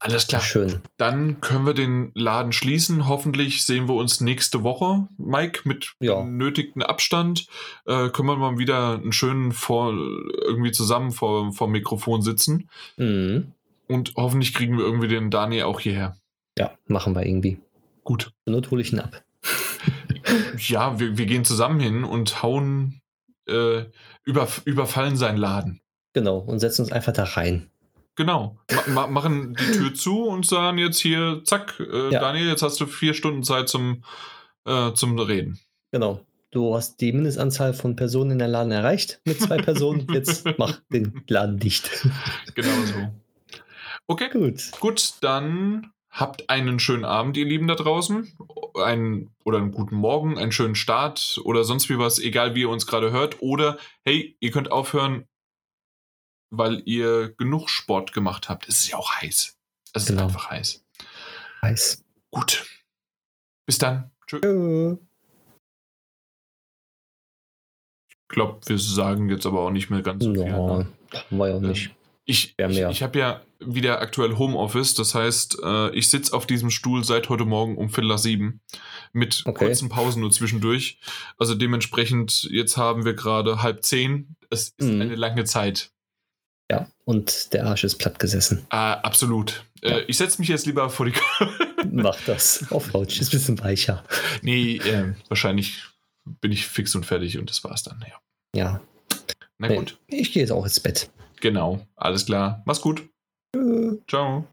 Alles klar. Schön. Dann können wir den Laden schließen. Hoffentlich sehen wir uns nächste Woche, Mike, mit ja. nötigem Abstand. Äh, können wir mal wieder einen schönen vor, irgendwie zusammen vor, vor Mikrofon sitzen. Mhm. Und hoffentlich kriegen wir irgendwie den Daniel auch hierher. Ja, machen wir irgendwie. Gut. Not hole ich ihn ab. [laughs] ja, wir, wir gehen zusammen hin und hauen, äh, über, überfallen seinen Laden. Genau, und setzen uns einfach da rein. Genau. Ma machen die Tür zu und sagen jetzt hier, zack, äh, ja. Daniel, jetzt hast du vier Stunden Zeit zum, äh, zum Reden. Genau. Du hast die Mindestanzahl von Personen in der Laden erreicht mit zwei Personen. [laughs] Jetzt mach den Laden dicht. Genau so. Okay. Gut. Gut, dann habt einen schönen Abend, ihr Lieben da draußen. Ein, oder einen guten Morgen, einen schönen Start oder sonst wie was, egal wie ihr uns gerade hört. Oder hey, ihr könnt aufhören, weil ihr genug Sport gemacht habt. Es ist ja auch heiß. Es ist genau. einfach heiß. Heiß. Gut. Bis dann. Tschö. Ich glaube, wir sagen jetzt aber auch nicht mehr ganz so viel. Ja, ne? war ja nicht. Ich, ich, ich habe ja wieder aktuell Homeoffice, das heißt, äh, ich sitze auf diesem Stuhl seit heute Morgen um Viertel nach sieben mit okay. kurzen Pausen nur zwischendurch. Also dementsprechend, jetzt haben wir gerade halb zehn. Es ist mhm. eine lange Zeit. Ja, und der Arsch ist platt gesessen. Ah, absolut. Äh, ja. Äh, ich setze mich jetzt lieber vor die [laughs] Mach das. Auf Couch, ist ein bisschen weicher. Nee, äh, wahrscheinlich bin ich fix und fertig und das war's dann, ja. Ja. Na gut. Ich gehe jetzt auch ins Bett. Genau, alles klar. Mach's gut. Tschö. Ciao.